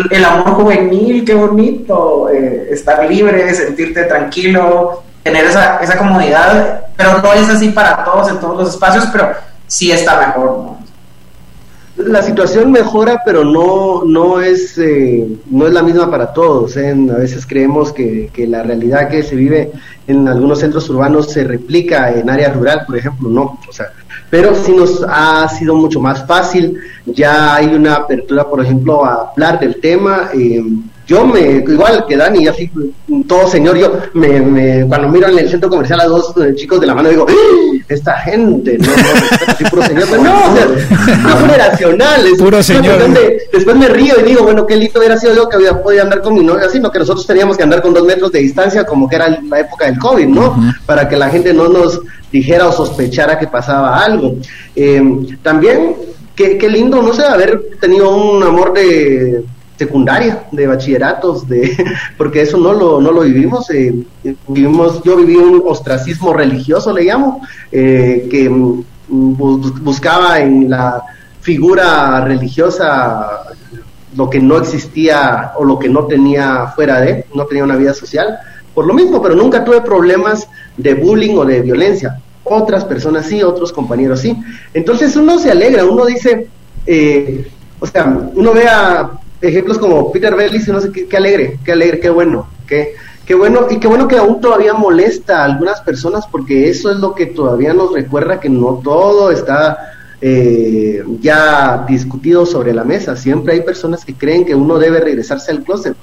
el amor juvenil, qué bonito, eh, estar libre, sentirte tranquilo, tener esa, esa comodidad, pero no es así para todos en todos los espacios, pero sí está mejor, ¿no? La situación mejora, pero no, no, es, eh, no es la misma para todos. ¿eh? A veces creemos que, que la realidad que se vive en algunos centros urbanos se replica en área rural, por ejemplo, no. O sea, pero sí nos ha sido mucho más fácil. Ya hay una apertura, por ejemplo, a hablar del tema. eh, yo me, igual que Dani, así, todo señor, yo me, me- cuando miro en el centro comercial a dos eh, chicos de la mano, digo, ¡Ah! Esta gente, no, no, así puro señor, pero no, o sea, no generacional, es Puro señor. después me río y digo, bueno, qué lindo hubiera sido yo que había podido andar con mi novia, sino que nosotros teníamos que andar con dos metros de distancia, como que era la época del COVID, ¿no? Para que la gente no nos dijera o sospechara que pasaba algo. Eh, también, qué, qué lindo, no sé, haber tenido un amor de secundaria, de bachilleratos, de porque eso no lo, no lo vivimos. eh, vivimos yo viví un ostracismo religioso, le llamo, eh, que mm, bus- buscaba en la figura religiosa lo que no existía o lo que no tenía fuera de, no tenía una vida social, por lo mismo, pero nunca tuve problemas de bullying o de violencia. Otras personas sí, otros compañeros sí. Entonces uno se alegra, uno dice, eh, o sea, uno ve a ejemplos como Peter Bellis y uno dice, qué, qué alegre, qué alegre, qué bueno, qué, qué bueno, y qué bueno que aún todavía molesta a algunas personas porque eso es lo que todavía nos recuerda que no todo está eh, ya discutido sobre la mesa. Siempre hay personas que creen que uno debe regresarse al closet.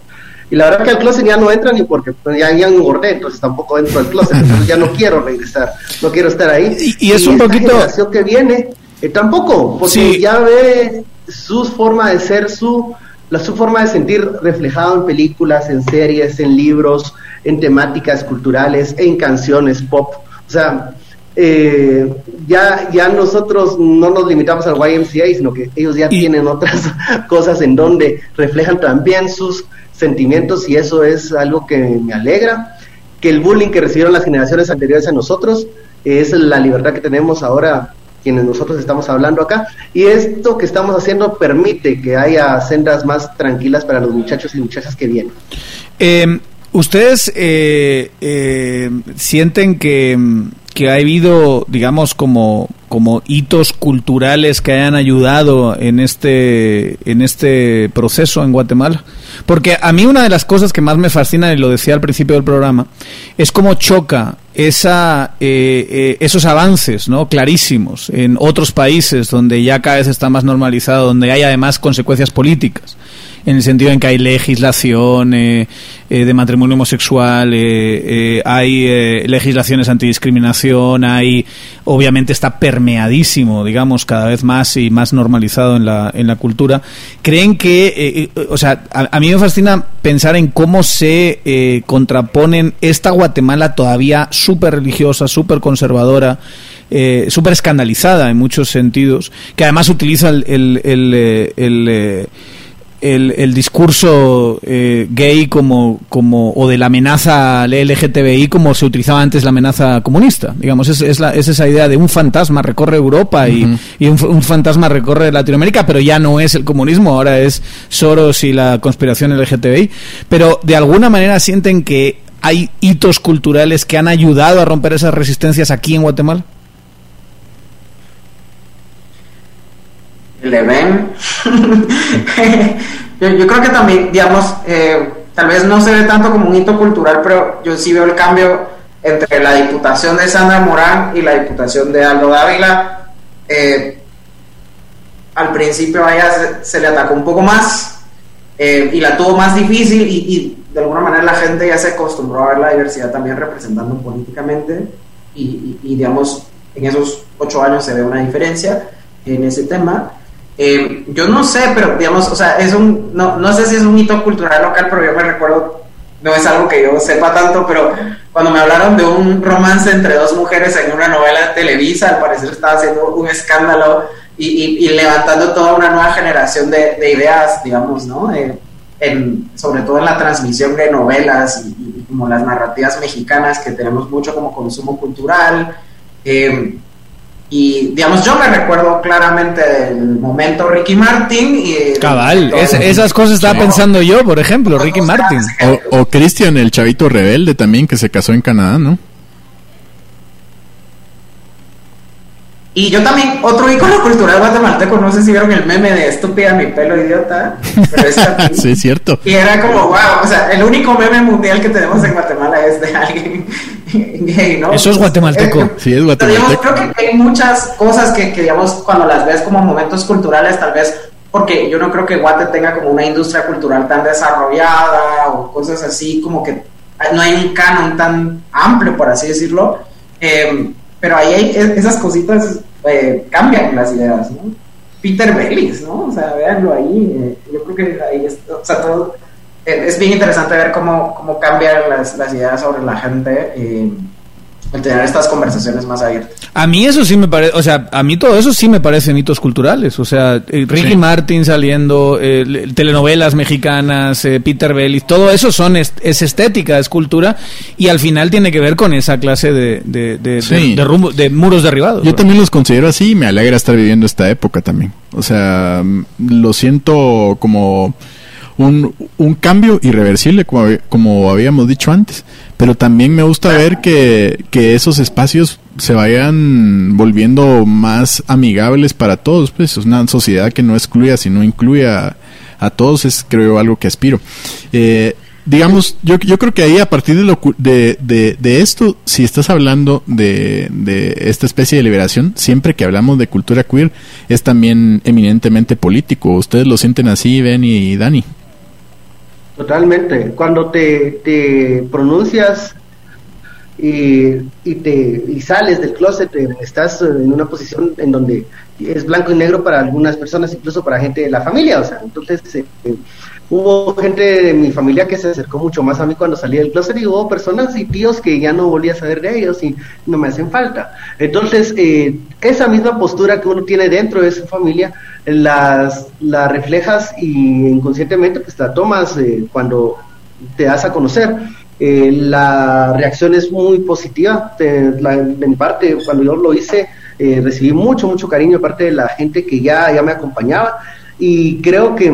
Y la verdad que al closet ya no entra ni porque pues, ya, ya engordé, entonces tampoco entro al closet, entonces ya no quiero regresar, no quiero estar ahí. Y- y es un poquito- generación que viene eh, tampoco, porque Sí. ya ve su forma de ser, su, la, su forma de sentir reflejado en películas, en series, en libros, en temáticas culturales, en canciones pop. O sea, eh, ya, ya nosotros no nos limitamos al YMCA, sino que ellos ya Y- tienen otras cosas en donde reflejan también sus sentimientos y eso es algo que me alegra. Que el bullying que recibieron las generaciones anteriores a nosotros es la libertad que tenemos ahora quienes nosotros estamos hablando acá y esto que estamos haciendo permite que haya sendas más tranquilas para los muchachos y muchachas que vienen. Eh, ¿Ustedes eh, sienten que, que ha habido, digamos, como, como hitos culturales que hayan ayudado en este, en este proceso en Guatemala? Porque a mí una de las cosas que más me fascina, y lo decía al principio del programa, es cómo choca esa, eh, eh, esos avances ¿no? clarísimos en otros países donde ya cada vez está más normalizado, donde hay además consecuencias políticas en el sentido en que hay legislación eh, eh, de matrimonio homosexual, eh, hay legislaciones antidiscriminación, hay obviamente está permeadísimo, digamos, cada vez más y más normalizado en la, en la cultura. ¿Creen que, o sea, a, mí me fascina pensar en cómo se contraponen esta Guatemala todavía súper religiosa, súper conservadora, eh, súper escandalizada en muchos sentidos, que además utiliza el, el, el, eh, el discurso eh, gay como, como o de la amenaza LGTBI como se utilizaba antes la amenaza comunista. Digamos, es, es, la, es esa idea de un fantasma recorre Europa y, y un, un, fantasma recorre Latinoamérica, pero ya no es el comunismo, ahora es Soros y la conspiración LGTBI. Pero de alguna manera sienten que hay hitos culturales que han ayudado a romper esas resistencias aquí en Guatemala. Le ven. yo, creo que también, digamos, eh, tal vez no se ve tanto como un hito cultural, pero yo sí veo el cambio entre la diputación de Sandra Morán y la diputación de Aldo Dávila. Eh, al principio a ella se, le atacó un poco más eh, y la tuvo más difícil y, de alguna manera la gente ya se acostumbró a ver la diversidad también representando políticamente y, y digamos en esos ocho años se ve una diferencia en ese tema. Eh, yo no sé, pero digamos, o sea, es un, no, no sé si es un hito cultural local, pero yo me recuerdo, no es algo que yo sepa tanto, pero cuando me hablaron de un romance entre dos mujeres en una novela de Televisa, al parecer estaba haciendo un escándalo y, levantando toda una nueva generación de, ideas, digamos, ¿no? Eh, en, sobre todo en la transmisión de novelas y, como las narrativas mexicanas que tenemos mucho como consumo cultural. Eh, y digamos, yo me recuerdo claramente el momento Ricky Martin. Y Cabal, esas cosas estaba pensando yo, por ejemplo, Ricky Martin. O, o Christian, el chavito rebelde también, que se casó en Canadá, ¿no? Y yo también, otro ícono cultural guatemalteco, no sé si vieron el meme de estúpida mi pelo idiota, pero es sí, es cierto. Y era como, wow, o sea, el único meme mundial que tenemos en Guatemala es de alguien gay, ¿no? Eso es guatemalteco. sí, es guatemalteco. creo que hay muchas cosas que, que, digamos, cuando las ves como momentos culturales, tal vez, porque yo no creo que Guate tenga como una industria cultural tan desarrollada o cosas así, como que no hay un canon tan amplio, por así decirlo. Eh, pero ahí hay esas cositas eh, cambian las ideas, ¿no? Peter Bellis, ¿no? O sea, véanlo ahí, eh, yo creo que ahí es, o sea, todo, eh, es bien interesante ver cómo, cómo cambian las, las ideas sobre la gente el tener estas conversaciones más abiertas. A mí eso sí me parece, o sea, a mí todo eso sí me parece mitos culturales, o sea, eh, Ricky Martin saliendo, eh, telenovelas mexicanas, eh, Peter Bellis, todo eso son es, estética, es cultura y al final tiene que ver con esa clase de de, de, muros derribados. Yo también los considero así y me alegra estar viviendo esta época también. O sea, lo siento como un, un cambio irreversible, como, como habíamos dicho antes. Pero también me gusta ver que, que esos espacios se vayan volviendo más amigables para todos. Pues es una sociedad que no excluya, sino incluye a, a todos, es creo algo que aspiro. Eh, digamos, yo, yo creo que ahí a partir de, lo, de, de, de, esto, si estás hablando de, de esta especie de liberación, siempre que hablamos de cultura queer, es también eminentemente político. ¿Ustedes lo sienten así, Ben y Dani? Totalmente. Cuando te, te pronuncias y, y, te, y sales del closet, eh, estás en una posición en donde es blanco y negro para algunas personas, incluso para gente de la familia. O sea, entonces eh, hubo gente de mi familia que se acercó mucho más a mí cuando salí del closet y hubo personas y tíos que ya no volví a saber de ellos y no me hacen falta. Entonces, eh, esa misma postura que uno tiene dentro de su familia, las, la reflejas y inconscientemente pues la tomas eh, cuando te das a conocer. Eh, la reacción es muy positiva de, parte. Cuando yo lo hice, recibí mucho, mucho cariño de parte de la gente que ya, ya me acompañaba y creo que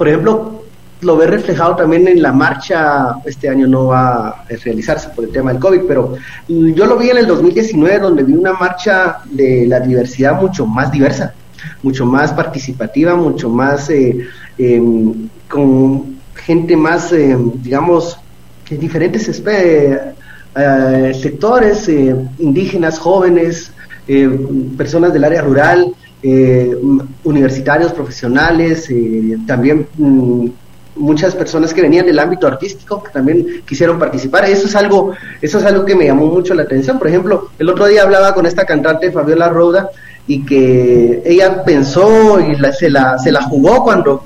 por ejemplo, lo ve reflejado también en la marcha, este año no va a realizarse por el tema del COVID, pero mm, yo lo vi en el 2019 donde vi una marcha de la diversidad mucho más diversa, mucho más participativa, mucho más eh, em, con gente más, eh, digamos, de diferentes eh, sectores, indígenas, jóvenes, personas del área rural, eh, universitarios, profesionales, eh, también mm, muchas personas que venían del ámbito artístico que también quisieron participar. Eso es algo, eso es algo que me llamó mucho la atención. Por ejemplo, el otro día hablaba con esta cantante Fabiola Roda y que ella pensó y se, la, se la jugó cuando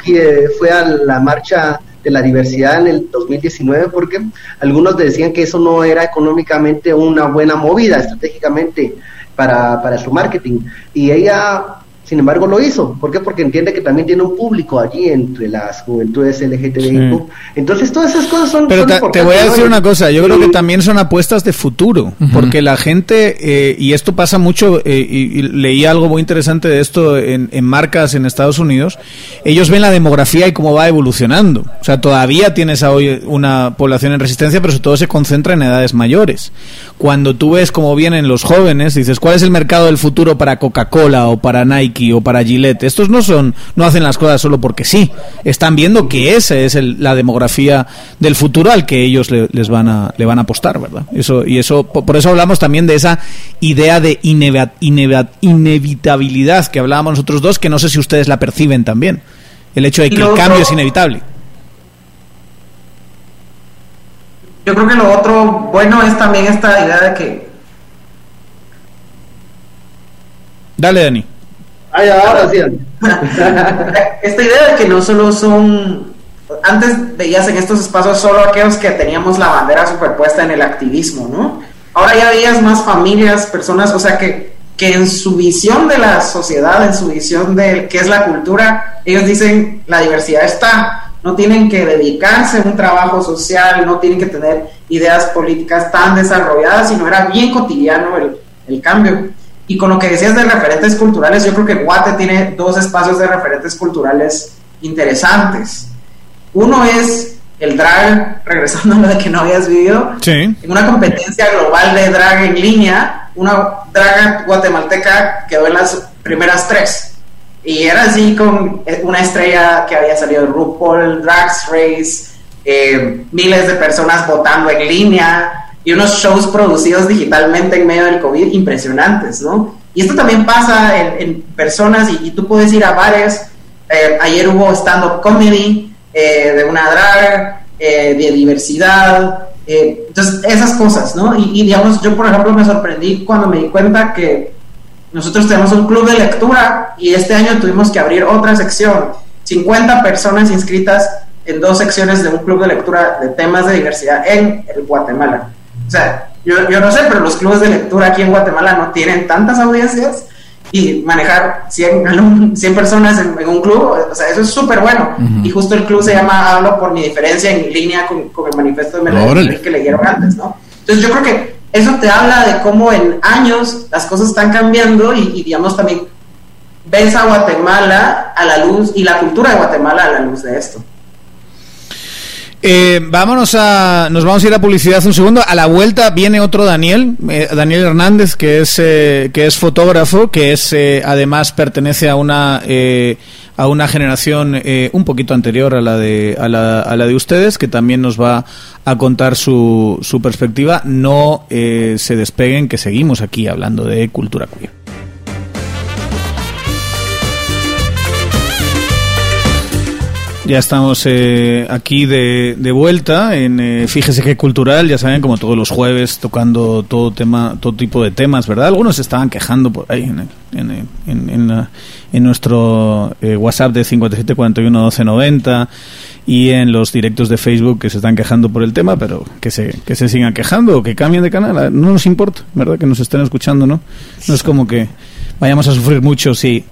fue a la marcha de la diversidad en el 2019 porque algunos decían que eso no era económicamente una buena movida estratégicamente para, para su marketing y ella sin embargo, lo hizo. ¿Por qué? Porque entiende que también tiene un público allí entre las juventudes LGTBI. Entonces, todas esas cosas son. Pero te, voy a decir una cosa. Yo creo que también son apuestas de futuro. Porque la gente, eh, y esto pasa mucho, eh, y, leí algo muy interesante de esto en, marcas en Estados Unidos. Ellos ven la demografía y cómo va evolucionando. O sea, todavía tienes hoy una población en resistencia, pero sobre todo se concentra en edades mayores. Cuando tú ves cómo vienen los jóvenes, dices, ¿cuál es el mercado del futuro para Coca-Cola o para Nike? O para Gillette. Estos no son, no hacen las cosas solo porque sí. Están viendo que esa es la demografía del futuro al que ellos le, les van a, le van a apostar, ¿verdad? Eso, y eso, por eso hablamos también de esa idea de inevitabilidad que hablábamos nosotros dos, que no sé si ustedes la perciben también. El hecho de que el cambio es inevitable. Yo creo que lo otro bueno es también esta idea de que Dale, Dani. Esta idea de que no solo son. Antes veías en estos espacios solo aquellos que teníamos la bandera superpuesta en el activismo, ¿no? Ahora ya veías más familias, personas, o sea, que, que en su visión de la sociedad, en su visión de qué es la cultura, ellos dicen la diversidad está. No tienen que dedicarse a un trabajo social, no tienen que tener ideas políticas tan desarrolladas, sino era bien cotidiano el, el cambio. Y con lo que decías de referentes culturales, yo creo que Guate tiene dos espacios de referentes culturales interesantes. Uno es el drag, regresando a lo de que no habías vivido, en una competencia global de drag en línea, una drag guatemalteca quedó en las primeras tres. Y era así con una estrella que había salido de RuPaul, Drag Race, eh, miles de personas votando en línea, y unos shows producidos digitalmente en medio del COVID impresionantes, ¿no? Y esto también pasa en, personas y, tú puedes ir a bares. Eh, ayer hubo stand-up comedy eh, de una drag, eh, de diversidad. entonces, esas cosas, ¿no? Y, y, digamos, yo por ejemplo me sorprendí cuando me di cuenta que nosotros tenemos un club de lectura y este año tuvimos que abrir otra sección. 50 personas inscritas en dos secciones de un club de lectura de temas de diversidad en el Guatemala. O sea, yo, yo no sé, pero los clubes de lectura aquí en Guatemala no tienen tantas audiencias y manejar 100, 100 personas en, un club, o sea, eso es súper bueno. Y justo el club se llama Hablo por mi diferencia en línea con, con el manifiesto de que leyeron antes, ¿no? Entonces yo creo que eso te habla de cómo en años las cosas están cambiando y, y digamos también ves a Guatemala a la luz y la cultura de Guatemala a la luz de esto. Eh, vámonos a, nos vamos a ir a publicidad un segundo. A la vuelta viene otro Daniel, eh, Daniel Hernández, que es eh, que es fotógrafo, que es además pertenece a una a una generación un poquito anterior a la de a la, a la de ustedes, que también nos va a contar su, su perspectiva. No se despeguen, que seguimos aquí hablando de cultura queer. Ya estamos eh, aquí de, de, vuelta en eh, Fíjese qué cultural, ya saben, como todos los jueves, tocando todo tema, todo tipo de temas, ¿verdad? Algunos estaban quejando por ahí en, en, en, en nuestro eh, WhatsApp de 57411290 y en los directos de Facebook que se están quejando por el tema, pero que se, que se sigan quejando o que cambien de canal, no nos importa, ¿verdad? Que nos estén escuchando, ¿no? No es como que vayamos a sufrir mucho si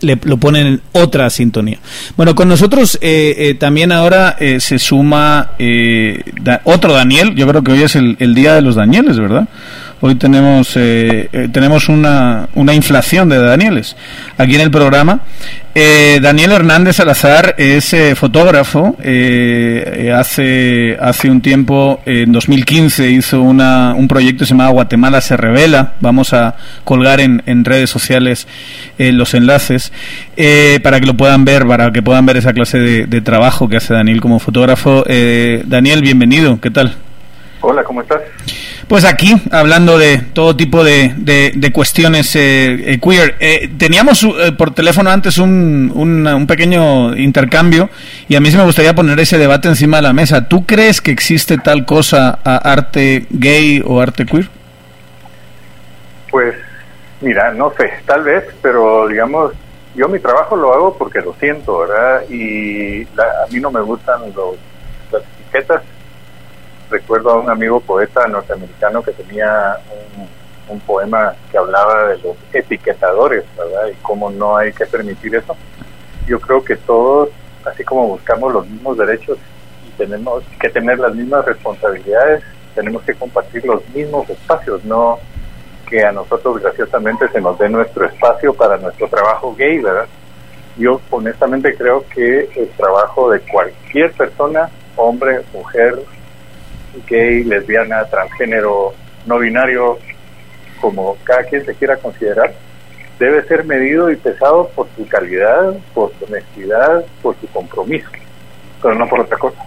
le, lo ponen en otra sintonía. Bueno, con nosotros eh, eh, también ahora eh, se suma otro Daniel. Yo creo que hoy es el, el, día de los Danieles, ¿verdad? Hoy tenemos, eh, eh, tenemos una, una, inflación de Danieles aquí en el programa. Eh, Daniel Hernández Salazar es fotógrafo. hace, hace un tiempo, en 2015, hizo una, un proyecto que se Guatemala se revela. Vamos a colgar en, en redes sociales los enlaces para que lo puedan ver, para que puedan ver esa clase de, de trabajo que hace Daniel como fotógrafo. Daniel, bienvenido. ¿Qué tal? Hola, ¿cómo estás? Pues aquí, hablando de todo tipo de, de, cuestiones eh, eh, queer, eh, teníamos por teléfono antes un, un, pequeño intercambio y a mí sí me gustaría poner ese debate encima de la mesa. ¿Tú crees que existe tal cosa a arte gay o arte queer? Pues, mira, no sé, tal vez, pero digamos, yo mi trabajo lo hago porque lo siento, ¿verdad? Y a mí no me gustan los, las etiquetas recuerdo a un amigo poeta norteamericano que tenía un, poema que hablaba de los etiquetadores, ¿verdad? Y cómo no hay que permitir eso. Yo creo que todos, así como buscamos los mismos derechos y tenemos que tener las mismas responsabilidades, tenemos que compartir los mismos espacios, no que a nosotros graciosamente se nos dé nuestro espacio para nuestro trabajo gay, ¿verdad? Yo honestamente creo que el trabajo de cualquier persona, hombre, mujer, gay, lesbiana, transgénero, no binario, como cada quien se quiera considerar, debe ser medido y pesado por su calidad, por su honestidad, por su compromiso, pero no por otra cosa.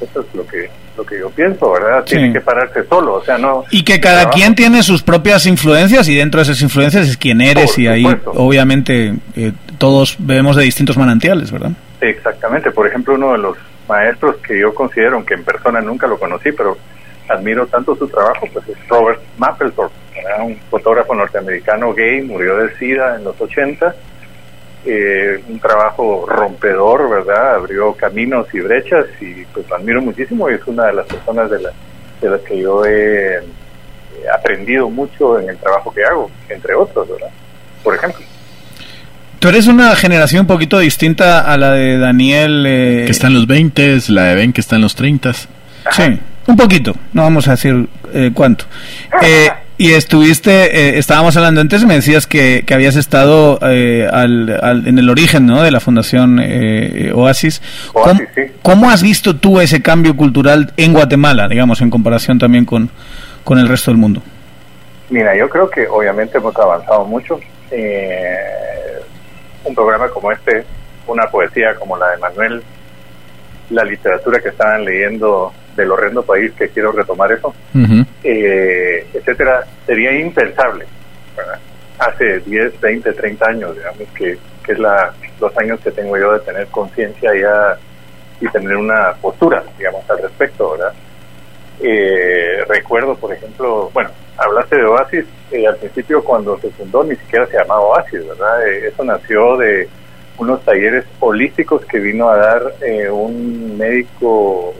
Eso es lo que lo que yo pienso, ¿verdad? Tiene que pararse solo, o sea, no... Y que cada quien tiene sus propias influencias y dentro de esas influencias es quien eres y ahí obviamente eh, todos bebemos de distintos manantiales, ¿verdad? Exactamente, por ejemplo, uno de los maestros que yo considero, aunque en persona nunca lo conocí, pero admiro tanto su trabajo, pues es Robert Mapplethorpe, un fotógrafo norteamericano gay, murió de SIDA en los 80, eh, un trabajo rompedor, ¿verdad? Abrió caminos y brechas y pues lo admiro muchísimo y es una de las personas de, de las que yo he aprendido mucho en el trabajo que hago, entre otros, ¿verdad? Por ejemplo. Tú eres una generación un poquito distinta a la de Daniel. Eh, que está en los 20, la de Ben que está en los 30. Sí, un poquito, no vamos a decir eh, cuánto. Eh, y estuviste, estábamos hablando antes, me decías que, que habías estado al, en el origen ¿no? de la Fundación Oasis. ¿Cómo, ¿Cómo, has visto tú ese cambio cultural en Guatemala, digamos, en comparación también con, con el resto del mundo? Mira, yo creo que obviamente hemos avanzado mucho. Eh, un programa como este, una poesía como la de Manuel, la literatura que estaban leyendo del horrendo país, que quiero retomar eso, eh, etcétera, sería impensable. Hace 10, 20, 30 años, digamos, que, que es la, los años que tengo yo de tener conciencia ya y tener una postura, digamos, al respecto, ¿verdad? Eh, recuerdo, por ejemplo, bueno, hablaste de Oasis, eh, al principio cuando se fundó ni siquiera se llamaba Oasis, ¿verdad? Eh, eso nació de unos talleres holísticos que vino a dar un médico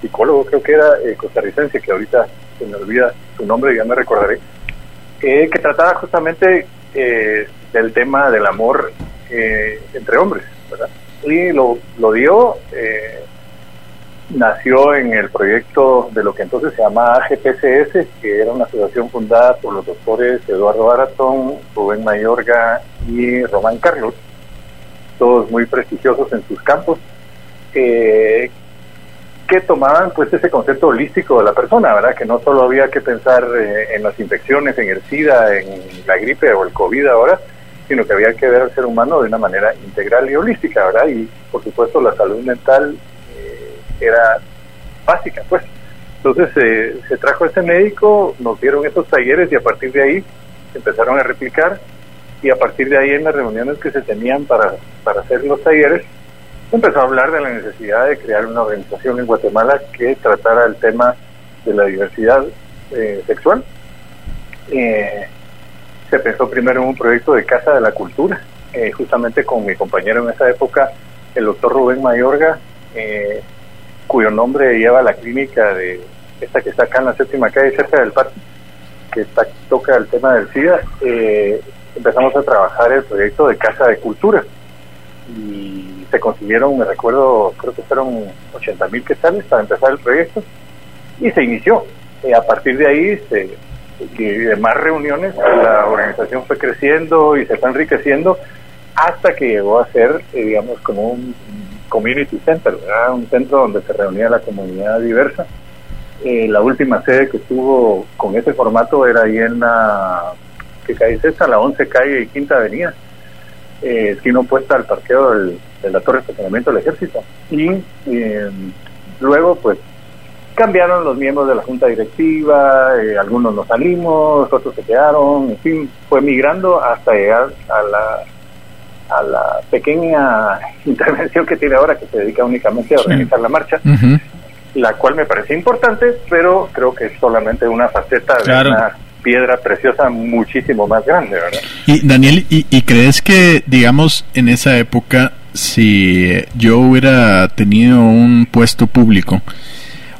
psicólogo, creo que era costarricense, que ahorita se me olvida su nombre, ya me recordaré, que trataba justamente del tema del amor entre hombres, ¿verdad? Y lo, lo dio nació en el proyecto de lo que entonces se llamaba AGPCS, que era una asociación fundada por los doctores Eduardo Aratón, Rubén Mayorga y Román Carlos, todos muy prestigiosos en sus campos, eh, que tomaban pues ese concepto holístico de la persona, ¿verdad? Que no solo había que pensar eh, en las infecciones, en el SIDA, en la gripe o el COVID ahora, sino que había que ver al ser humano de una manera integral y holística, ¿verdad? Y por supuesto la salud mental era básica, pues. Entonces eh, se trajo este médico, nos dieron esos talleres y a partir de ahí empezaron a replicar y a partir de ahí en las reuniones que se tenían para, para hacer los talleres, empezó a hablar de la necesidad de crear una organización en Guatemala que tratara el tema de la diversidad eh, sexual. Eh, se pensó primero en un proyecto de Casa de la Cultura, justamente con mi compañero en esa época, el doctor Rubén Mayorga, eh, cuyo nombre lleva la clínica de esta que está acá en la séptima calle, cerca del parque, que está, toca el tema del SIDA, eh, empezamos a trabajar el proyecto de Casa de Cultura. Y se consiguieron, me recuerdo, creo que fueron 80 mil quetzales para empezar el proyecto. Y se inició. y a partir de ahí, se, más reuniones, la organización fue creciendo y se fue enriqueciendo hasta que llegó a ser, eh, digamos, como un Community Center, un centro donde se reunía la comunidad diversa. Eh, la última sede que estuvo con ese formato era ahí en la, ¿qué calle es esta? La 11 calle y Quinta Avenida, eh, esquina opuesta al parqueo de la Torre de Estacionamiento del Ejército. Y eh, luego, pues, cambiaron los miembros de la junta directiva, eh, algunos nos salimos, otros se quedaron, en fin, fue migrando hasta llegar a la a la pequeña intervención que tiene ahora que se dedica únicamente a organizar la marcha, la cual me parece importante, pero creo que es solamente una faceta Claro. de una piedra preciosa muchísimo más grande, ¿verdad? Y Daniel, ¿y, y crees que, digamos, en esa época, si yo hubiera tenido un puesto público,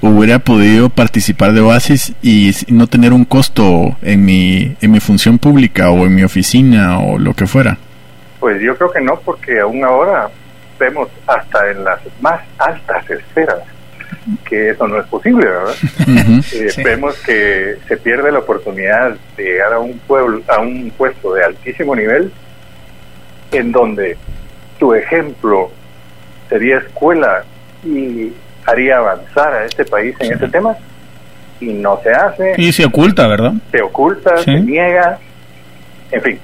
hubiera podido participar de Oasis y no tener un costo en mi, en mi función pública o en mi oficina o lo que fuera? Pues yo creo que no, porque aún ahora vemos hasta en las más altas esferas que eso no es posible, ¿verdad? Eh, Sí. Vemos que se pierde la oportunidad de llegar a un pueblo, a un puesto de altísimo nivel, en donde tu ejemplo sería escuela y haría avanzar a este país en este tema, y no se hace, Y se oculta, ¿verdad? se oculta, Sí. se niega, en fin.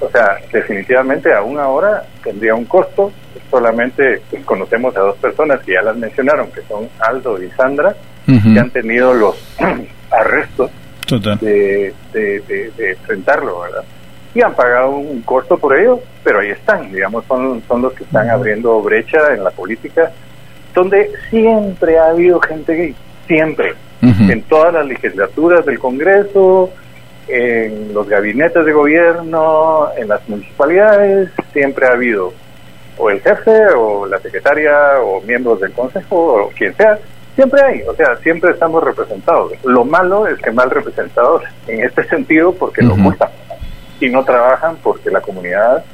O sea, definitivamente aún ahora tendría un costo. Solamente pues, conocemos a dos personas que ya las mencionaron, que son Aldo y Sandra, que han tenido los arrestos Total. de, de, de- de enfrentarlo, ¿verdad? Y han pagado un costo por ello, pero ahí están, digamos, son, son los que están abriendo brecha en la política, donde siempre ha habido gente gay, siempre, en todas las legislaturas del Congreso, en los gabinetes de gobierno, en las municipalidades, siempre ha habido o el jefe o la secretaria o miembros del consejo o quien sea, siempre hay, o sea, siempre estamos representados. Lo malo es que mal representados en este sentido porque lo Ujú. ocultan y no trabajan porque la comunidad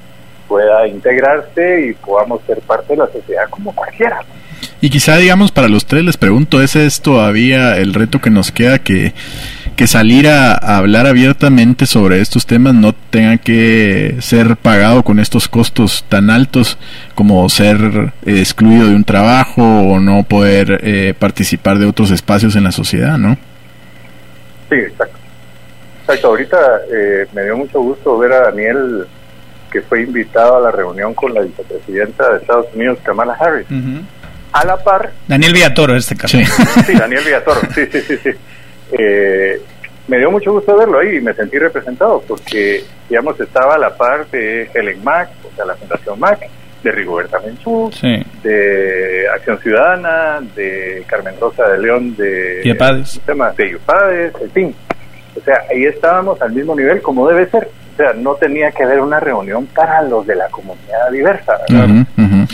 pueda integrarse y podamos ser parte de la sociedad como cualquiera. Y quizá, digamos, para los tres les pregunto, ¿ese es todavía el reto que nos queda? Que, que salir a, a hablar abiertamente sobre estos temas no tenga que ser pagado con estos costos tan altos como ser eh, excluido de un trabajo o no poder eh, participar de otros espacios en la sociedad, ¿no? Sí, exacto. Exacto, ahorita eh, me dio mucho gusto ver a Daniel que fue invitado a la reunión con la vicepresidenta de Estados Unidos, Kamala Harris. A la par, Daniel Villatoro, en este caso. Sí. sí, Daniel Villatoro, sí, sí, sí, sí. Eh, me dio mucho gusto verlo ahí y me sentí representado porque, digamos, estaba a la par de Helen Mac, o sea, la Fundación Mac, de Rigoberta Menchú, Sí. de Acción Ciudadana, de Carmen Rosa de León, de Yupades, en fin. O sea, ahí estábamos al mismo nivel como debe ser. O sea, no tenía que haber una reunión para los de la comunidad diversa.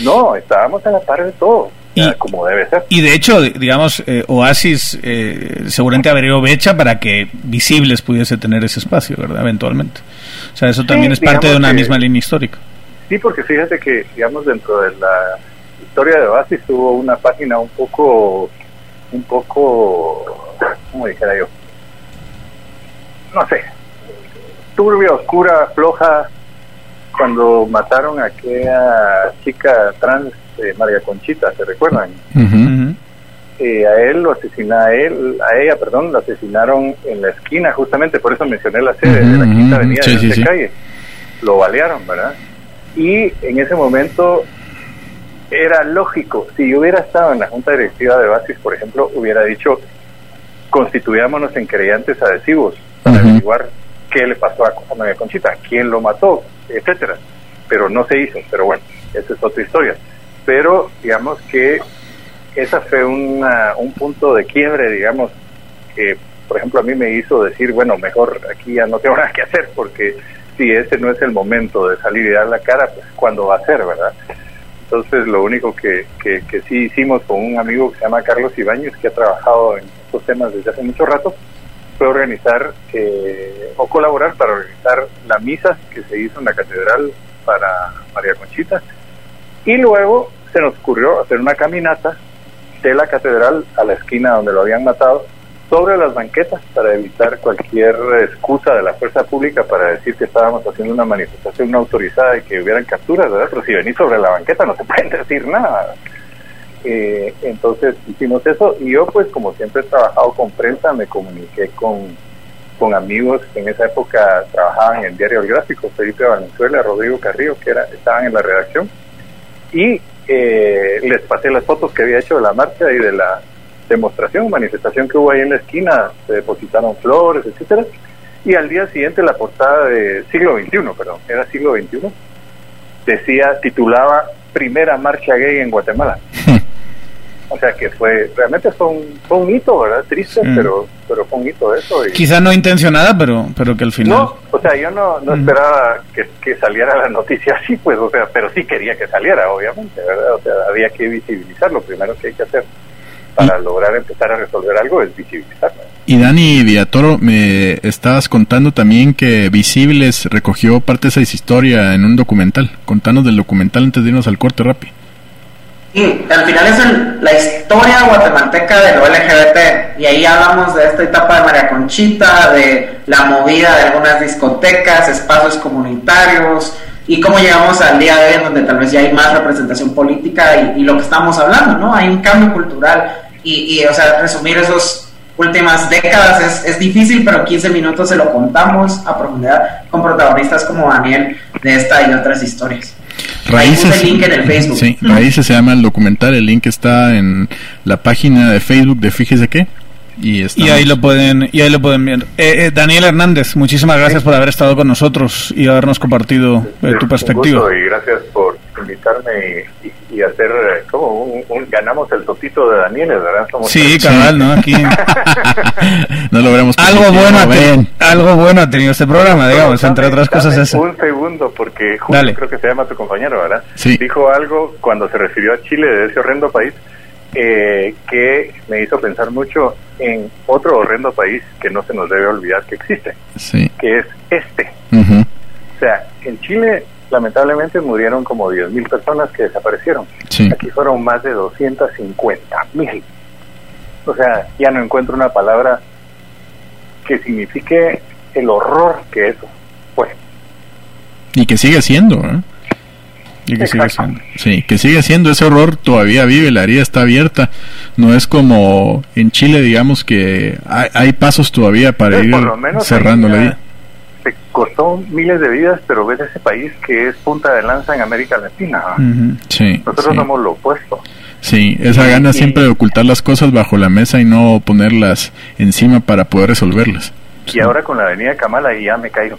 No, estábamos a la par de todo, o sea, Y- como debe ser. Y de hecho, digamos, eh, Oasis eh, seguramente abrió brecha para que Visibles pudiese tener ese espacio, ¿verdad? Eventualmente. O sea, eso también es parte de una que- misma línea histórica. Sí, porque fíjate que, digamos, dentro de la historia de Oasis hubo una página un poco, un poco, ¿cómo dijera yo? No sé, turbia, oscura, floja, cuando mataron a aquella chica trans, eh, María Conchita, ¿se recuerdan? Eh, a él lo asesina a él, a ella, perdón, lo asesinaron en la esquina, justamente por eso mencioné la sede de la quinta avenida sí, de sí, sí. calle. Lo balearon, ¿verdad? Y en ese momento era lógico, si yo hubiera estado en la junta directiva de Basis, por ejemplo, hubiera dicho, constituyámonos en creyentes adhesivos para averiguar qué le pasó a a María Conchita, quién lo mató, etcétera. Pero no se hizo, pero bueno, esa es otra historia. Pero digamos que esa fue una, un punto de quiebre, digamos, que por ejemplo a mí me hizo decir, bueno, mejor aquí ya no tengo nada que hacer, porque si ese no es el momento de salir y dar la cara, pues cuándo va a ser, ¿verdad? Entonces lo único que, que, que sí hicimos con un amigo que se llama Carlos Ibáñez, que ha trabajado en estos temas desde hace mucho rato, fue organizar eh, o colaborar para organizar la misa que se hizo en la catedral para María Conchita. Y luego se nos ocurrió hacer una caminata de la catedral a la esquina donde lo habían matado sobre las banquetas para evitar cualquier excusa de la fuerza pública para decir que estábamos haciendo una manifestación no autorizada y que hubieran capturas, ¿verdad? Pero si venís sobre la banqueta no se pueden decir nada. Eh, entonces hicimos eso y yo pues como siempre he trabajado con prensa me comuniqué con, con amigos que en esa época trabajaban en el diario El Gráfico, Felipe Valenzuela, Rodrigo Carrillo, que era, estaban en la redacción y eh, les pasé las fotos que había hecho de la marcha y de la demostración, manifestación que hubo ahí en la esquina, se depositaron flores, etcétera, y al día siguiente la portada de siglo XXI, perdón, era siglo XXI, decía, titulaba Primera Marcha Gay en Guatemala. O sea que fue, realmente fue un, fue un hito, ¿verdad? Triste, Mm. pero, pero fue un hito eso. Y, Quizá no intencionada, pero, pero que al final... no, o sea, yo no, no Mm. esperaba que, que saliera la noticia así, pues, o sea, pero sí quería que saliera, obviamente, ¿verdad? O sea, había que visibilizar, lo primero que hay que hacer para lograr empezar a resolver algo es visibilizarlo. Y Dani Villatoro, me estabas contando también que Visibles recogió parte de esa historia en un documental. Contanos del documental antes de irnos al corte rápido. Sí, al final es el- la historia guatemalteca de lo LGBT y ahí hablamos de esta etapa de María Conchita, de la movida de algunas discotecas, espacios comunitarios y cómo llegamos al día de hoy en donde tal vez ya hay más representación política y, y lo que estamos hablando, ¿no? Hay un cambio cultural y, y, o sea, resumir esos últimas décadas es, es difícil, pero 15 minutos se lo contamos a profundidad con protagonistas como Daniel de esta y otras historias. Ahí puse el link en el Facebook. Sí, Raíces se llama el documental. El link está en la página de Facebook de Fíjese qué. Y, ahí lo pueden y ahí lo pueden ver. Eh, eh, Daniel Hernández, muchísimas gracias por haber estado con nosotros y habernos compartido eh, tu Un perspectiva. gusto y gracias por invitarme y, hacer eh, como un, un- ganamos el totito de Daniel, ¿verdad? Somos Sí, cabal, ¿no? Aquí no lo veremos. algo bueno, ha tenido, algo bueno ha tenido este programa, digamos, Dame- entre otras cosas eso. Un segundo, porque Julio, Dale. creo que se llama tu compañero, ¿verdad? Sí. Dijo algo cuando se refirió a Chile de ese horrendo país eh, que me hizo pensar mucho en otro horrendo país que no se nos debe olvidar que existe, Sí. que es este. O sea, en Chile lamentablemente murieron como 10.000 personas que desaparecieron. Sí. Aquí fueron más de 250.000. O sea, ya no encuentro una palabra que signifique el horror que eso fue. Y que sigue siendo, ¿eh? Y que sigue siendo. Sí, que sigue siendo ese horror, todavía vive, la herida está abierta. No es como en Chile, digamos que hay, hay pasos todavía para ir cerrando la ya vida. Se costó miles de vidas, pero ves ese país que es punta de lanza en América Latina. Sí, Nosotros sí. somos lo opuesto. Sí, esa gana Y- siempre de ocultar las cosas bajo la mesa y no ponerlas encima para poder resolverlas. Y ahora con la avenida Kamala, y ya me caigo,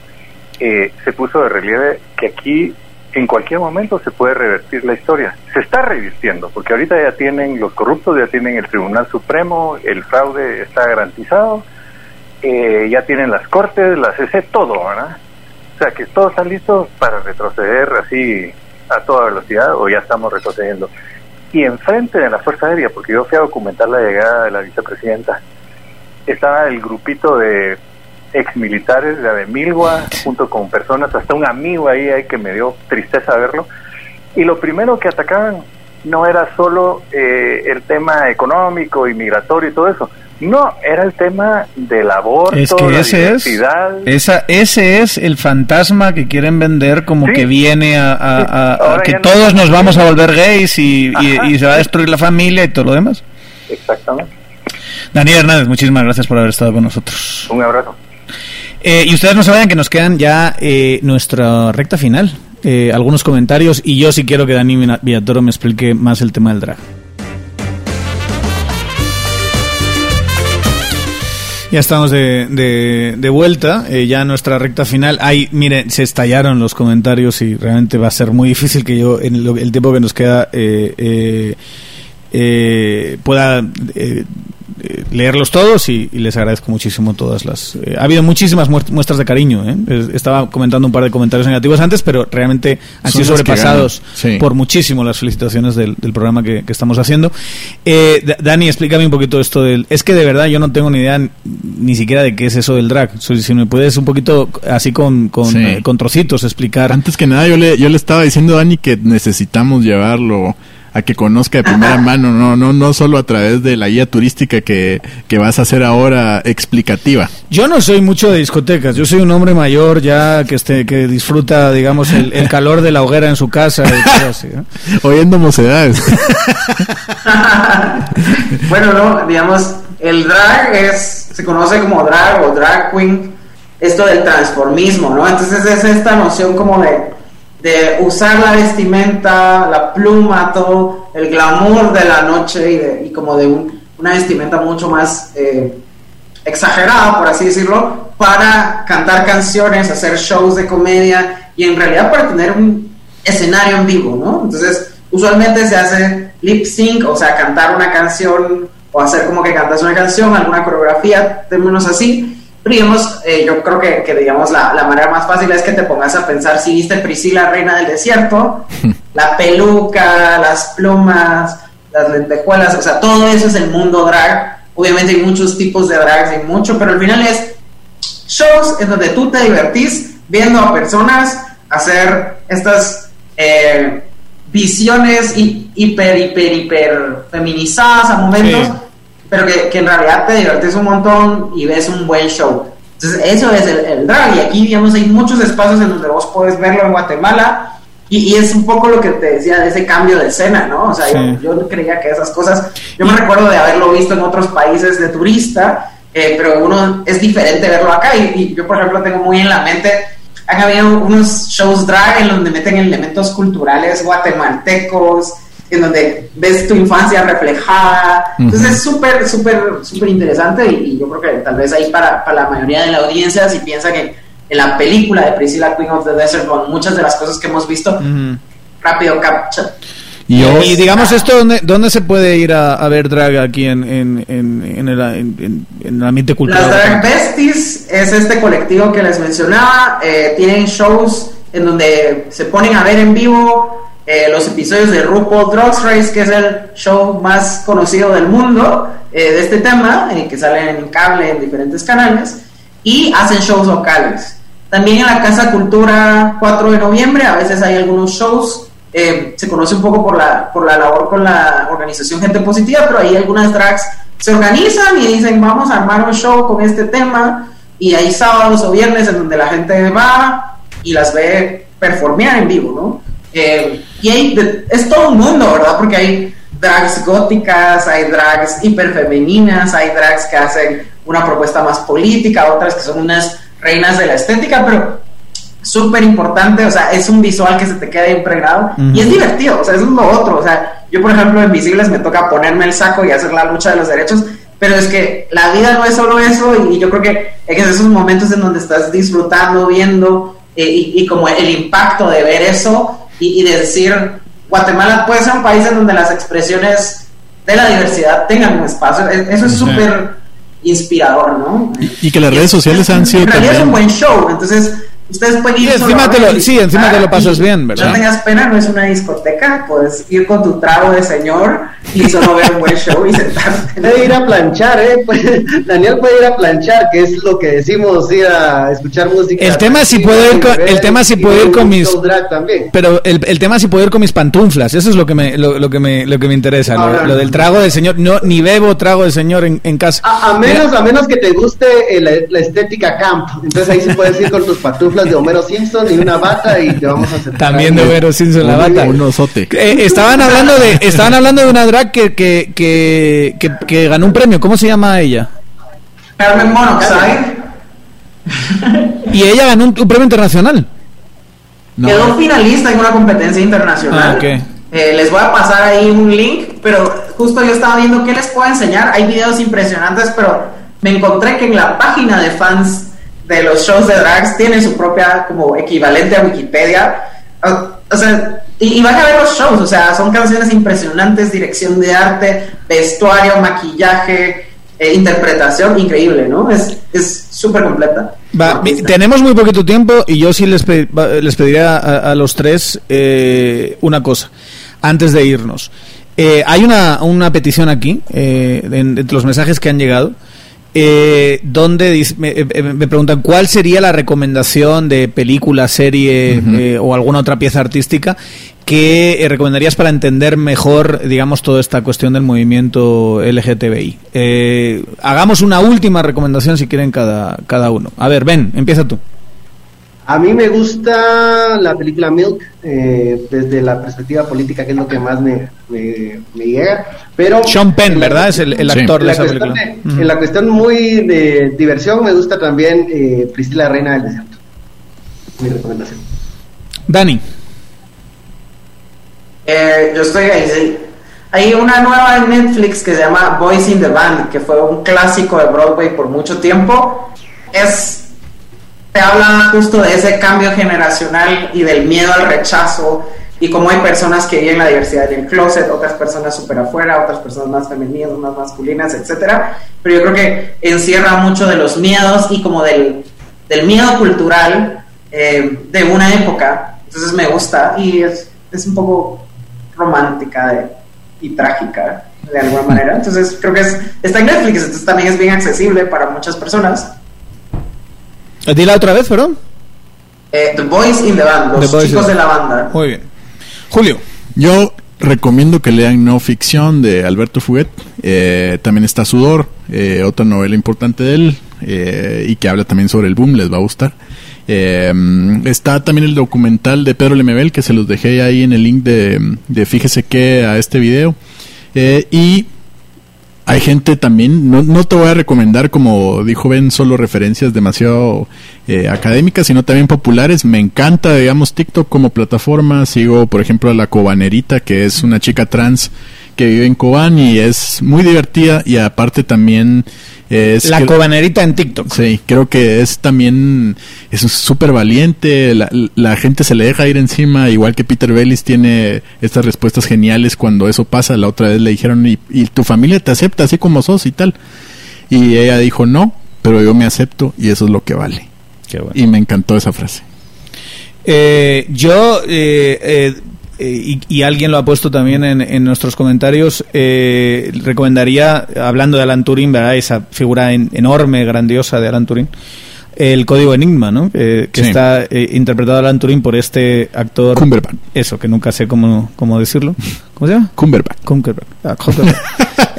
eh, se puso de relieve que aquí en cualquier momento se puede revertir la historia. Se está revirtiendo, porque ahorita ya tienen los corruptos, ya tienen el Tribunal Supremo, el fraude está garantizado, eh, ya tienen las cortes, la CC, todo, ¿verdad? O sea que todo está listo para retroceder así a toda velocidad o ya estamos retrocediendo. Y enfrente de la Fuerza Aérea, porque yo fui a documentar la llegada de la vicepresidenta, estaba el grupito de exmilitares de Ademilgua, junto con personas, hasta un amigo ahí, ahí que me dio tristeza verlo. Y lo primero que atacaban no era solo eh, el tema económico y migratorio y todo eso. No, era el tema del aborto, Es que la ese es, diversidad. esa, ese es el fantasma que quieren vender como Sí. que viene a, a- a- que no- todos nos vamos a volver gays y, y- se va a destruir la familia y todo lo demás. Exactamente. Daniel Hernández, muchísimas gracias por haber estado con nosotros. Un abrazo. Eh, y ustedes no se vayan, que nos quedan ya eh, nuestra recta final. Eh, algunos comentarios y yo sí quiero que Dani Villatoro me explique más el tema del drag. Ya estamos de, de, de vuelta, eh, ya nuestra recta final. Ahí, mire, se estallaron los comentarios y realmente va a ser muy difícil que yo, en lo- el tiempo que nos queda, eh, eh, eh, pueda eh, leerlos todos y, y les agradezco muchísimo todas las... eh, ha habido muchísimas muestras de cariño. ¿eh? Es- Estaba comentando un par de comentarios negativos antes, pero realmente han Son sido sobrepasados sí. por muchísimo las felicitaciones del, del programa que, que estamos haciendo. Eh, Da- Dani, explícame un poquito esto del... Es que de verdad yo no tengo ni idea ni siquiera de qué es eso del drag. Si me puedes un poquito así con, con, Sí. eh, con trocitos explicar. Antes que nada, yo le, yo le estaba diciendo a Dani que necesitamos llevarlo a que conozca de primera mano, no, no, no solo a través de la guía turística que, que vas a hacer ahora explicativa. Yo no soy mucho de discotecas, yo soy un hombre mayor ya que este que disfruta, digamos, el, el calor de la hoguera en su casa y cosas así. ¿no? Oyendo mocedades. bueno, no, digamos, el drag es, se conoce como drag o drag queen, esto del transformismo, ¿no? Entonces es esta noción como de, de usar la vestimenta, la pluma, todo, el glamour de la noche y, como de un, una vestimenta mucho más eh, exagerada, por así decirlo, para cantar canciones, hacer shows de comedia y en realidad para tener un escenario en vivo, ¿no? Entonces, usualmente se hace lip sync, o sea, cantar una canción o hacer como que cantas una canción, alguna coreografía, términos así. Digamos, eh, yo creo que, que digamos la, la, manera más fácil es que te pongas a pensar si viste Priscila, Reina del Desierto, la peluca, las plumas, las lentejuelas, o sea, todo eso es el mundo drag. Obviamente hay muchos tipos de drags y mucho, pero al final es shows en donde tú te divertís viendo a personas hacer estas eh, visiones hiper, hiper, hiper feminizadas a momentos, sí. Pero que, que, en realidad te divertís un montón y ves un buen show. Entonces, eso es el, el, drag. Y aquí, digamos, hay muchos espacios en donde vos podés verlo en Guatemala. Y, y es un poco lo que te decía de ese cambio de escena, ¿no? O sea, sí. yo, yo, creía que esas cosas. Yo me recuerdo de haberlo visto en otros países de turista, eh, pero uno es diferente verlo acá. Y, y yo, por ejemplo, tengo muy en la mente han habido unos shows drag en donde meten elementos culturales guatemaltecos, en donde ves tu infancia reflejada. Entonces uh -huh. es súper, súper, súper interesante y, y, yo creo que tal vez ahí para, para, la mayoría de la audiencia, si piensa que en la película de Priscilla Queen of the Desert, con muchas de las cosas que hemos visto, uh -huh. rápido capture. Y, y, digamos esto, ¿dónde, ¿dónde se puede ir a, a ver drag aquí en, en, en, en, el, en, el ambiente cultural? Las Drag Besties es este colectivo que les mencionaba. Eh, tienen shows en donde se ponen a ver en vivo eh, los episodios de RuPaul Drag Race, que es el show más conocido del mundo eh, de este tema, que sale en cable en diferentes canales, y hacen shows locales. También en la Casa Cultura 4 de noviembre, a veces hay algunos shows eh, se conoce un poco por la, por la labor con la organización Gente Positiva, pero ahí algunas drags se organizan y dicen vamos a armar un show con este tema y hay sábados o viernes en donde la gente va y las ve performear en vivo, ¿no? Eh, y hay de, es todo un mundo, ¿verdad? Porque hay drags góticas, hay drags hiperfemeninas, hay drags que hacen una propuesta más política, otras que son unas reinas de la estética, pero súper importante, o sea, es un visual que se te queda impregnado uh -huh. y es divertido, o sea, eso es lo otro, o sea, yo por ejemplo en Visibles me toca ponerme el saco y hacer la lucha de los derechos, pero es que la vida no es solo eso y yo creo que es esos momentos en donde estás disfrutando, viendo eh, y, y, como el impacto de ver eso y, y, de decir, Guatemala puede ser un país en donde las expresiones de la diversidad tengan un espacio, eso es súper inspirador, ¿no? Y, y, que las redes sociales han sido... En realidad es un buen show, entonces ustedes pueden ir sí, encima te lo, sí, encima te lo pasas bien, ¿verdad? No tengas pena, no es una discoteca, puedes ir con tu trago de señor y solo ver un buen show y sentarte. Puede ir a planchar, ¿eh? Daniel puede ir a planchar, que es lo que decimos, ir a escuchar música. El tema si puedo ir con, el tema si puedo ir con mis pero el, el tema si puedo ir con mis pantuflas, eso es lo que me lo, lo que me lo que me interesa, no, lo, lo, del trago de señor, no ni bebo trago de señor en, en casa. A, a menos Mira. a menos que te guste eh, la, la, estética camp, entonces ahí sí puedes ir con tus pantuflas de Homero Simpson y una bata y te vamos a hacer También de Homero Simpson la bata. Un osote. Eh, estaban hablando de estaban hablando de una drag que que, que, que, que ganó un premio, ¿cómo se llama ella? Carmen Monoxide. y ella ganó un, un premio internacional. No. Quedó finalista en una competencia internacional. Ah, okay. eh, les voy a pasar ahí un link, pero justo yo estaba viendo qué les puedo enseñar. Hay videos impresionantes, pero me encontré que en la página de fans de los shows de drags tiene su propia como equivalente a Wikipedia. O, o sea, y, y, van a ver los shows, o sea, son canciones impresionantes, dirección de arte, vestuario, maquillaje, eh, interpretación, increíble, ¿no? Es súper completa. Va, tenemos muy poquito tiempo y yo sí les, pe les pediría a, a, los tres eh, una cosa, antes de irnos. Eh, hay una, una petición aquí, entre los mensajes que han llegado, eh, donde dice, me, eh, me, preguntan cuál sería la recomendación de película, serie uh -huh. eh, o alguna otra pieza artística que eh, recomendarías para entender mejor, digamos, toda esta cuestión del movimiento LGTBI. Eh, hagamos una última recomendación si quieren cada, cada uno. A ver, Ben, empieza tú. A mí me gusta la película Milk eh, desde la perspectiva política, que es lo que más me, me, me llega. Pero Sean Penn, ¿verdad? Es el, el actor sí. de esa película. De, uh -huh. En la cuestión muy de diversión, me gusta también eh, Priscila Reina del Desierto. Mi recomendación. Dani. Eh, yo estoy ahí. Hay una nueva en Netflix que se llama Boys in the Band, que fue un clásico de Broadway por mucho tiempo. Es te habla justo de ese cambio generacional y del miedo al rechazo y cómo hay personas que viven la diversidad en el closet, otras personas súper afuera, otras personas más femeninas, más masculinas, etcétera. Pero yo creo que encierra mucho de los miedos y como del, del miedo cultural eh, de una época. Entonces me gusta y es, es un poco romántica y trágica de alguna manera. Entonces creo que es, está en Netflix, entonces también es bien accesible para muchas personas. Dila otra vez, perdón. Eh, the Boys in the Band, los The chicos de la banda. Muy bien. Julio. Yo recomiendo que lean No Ficción de Alberto Fuguet. Eh, también está Sudor, eh, otra novela importante de él, eh, y que habla también sobre el boom, les va a gustar. Eh, está también el documental de Pedro Lemebel, que se los dejé ahí en el link de, de fíjese que a este video. Eh, y hay gente también, no, no te voy a recomendar, como dijo Ben, solo referencias demasiado eh, académicas, sino también populares. Me encanta, digamos, TikTok como plataforma. Sigo, por ejemplo, a la Cobanerita, que es una chica trans que vive en Cobán y es muy divertida y aparte también es... La cobanerita en TikTok. Sí, creo que es también es súper valiente, la, la gente se le deja ir encima, igual que Peter Bellis tiene estas respuestas geniales cuando eso pasa, la otra vez le dijeron, y, y tu familia te acepta así como sos y tal. Y ella dijo, no, pero yo me acepto y eso es lo que vale. Qué bueno. Y me encantó esa frase. Eh, yo, eh, eh, y, y alguien lo ha puesto también en, en nuestros comentarios, eh, recomendaría, hablando de Alan Turing, ¿verdad? esa figura en- enorme, grandiosa de Alan Turing, el código Enigma, ¿no? Eh, que Sí. está eh, interpretado Alan Turing por este actor. Cumberbatch. Eso, que nunca sé cómo, cómo decirlo. ¿Cómo se llama? Cumberbatch. Cumberbatch. Ah, Cumberbatch.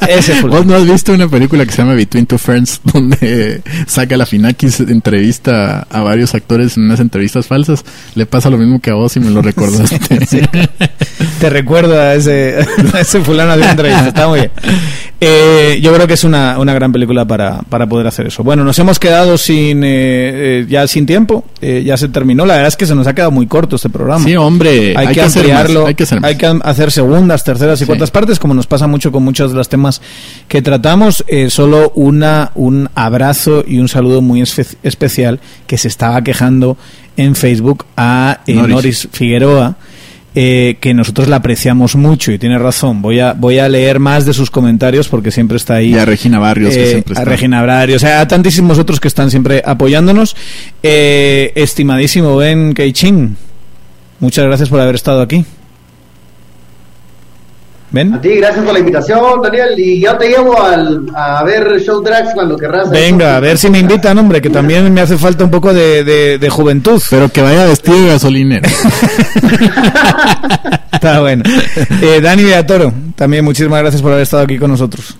Ese fue. ¿Vos no has visto una película que se llama Between Two Ferns donde saca la Finakis entrevista a varios actores en unas entrevistas falsas? Le pasa lo mismo que a vos y me lo recordaste. Te recuerda a ese, a ese fulano de una entrevista. Está muy bien. Eh, yo creo que es una, una gran película para, para poder hacer eso. Bueno, nos hemos quedado sin eh, eh, ya sin tiempo. Eh, ya se terminó. La verdad es que se nos ha quedado muy corto este programa. Sí, hombre, hay, hay que, ampliarlo. hay que hacer hay que hacer segundas, terceras y Sí. cuartas partes, como nos pasa mucho con muchos de los temas que tratamos. Eh, solo una, un abrazo y un saludo muy especial que se estaba quejando en Facebook a Noris. Noris Figueroa. Eh, que nosotros la apreciamos mucho y tiene razón. Voy a, voy a leer más de sus comentarios porque siempre está ahí. Y a Regina Barrios, que Eh, siempre a está. Regina Barrios, o sea, a tantísimos otros que están siempre apoyándonos. Eh, estimadísimo Ben Keichin, muchas gracias por haber estado aquí. ¿Ven? A ti, gracias por la invitación, Daniel. Y yo te llevo al, a ver Show Drags cuando querrás. Venga, a ver si me invitan, hombre, que también me hace falta un poco de, de- de juventud. Pero que vaya vestido de gasolinero. Está bueno. Eh, Dani Beatoro, también muchísimas gracias por haber estado aquí con nosotros.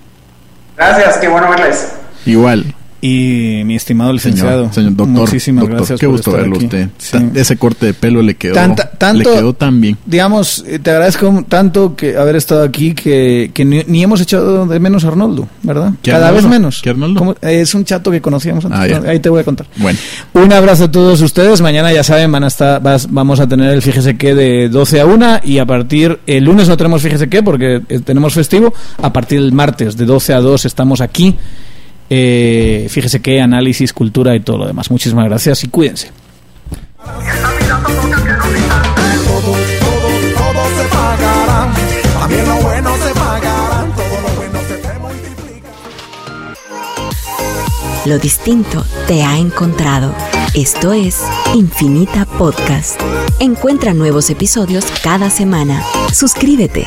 Gracias, qué bueno verles. Igual. Y mi estimado licenciado, Señor, señor doctor. muchísimas doctor, gracias Qué por gusto estar verlo aquí. usted. Sí. Ese corte de pelo le quedó, Tanta- tanto- le quedó tan bien. digamos, eh, te agradezco tanto que haber estado aquí que, que ni, ni hemos echado de menos a Arnoldo, ¿verdad? ¿Qué Cada Arnoldo? vez menos. ¿Qué Arnoldo? Es un chato que conocíamos antes. Ah. ¿no? Ahí te voy a contar. Bueno, Un abrazo a todos ustedes. Mañana, ya saben, van a estar, vas- vamos a tener el Fíjese qué de 12 a 1 y a partir, el lunes no tenemos Fíjese qué porque eh, tenemos festivo. A partir del martes de 12 a 2 estamos aquí. Eh, fíjese qué, análisis, cultura y todo lo demás. Muchísimas gracias y cuídense. Lo distinto te ha encontrado. Esto es Infinita Podcast. Encuentra nuevos episodios cada semana. Suscríbete.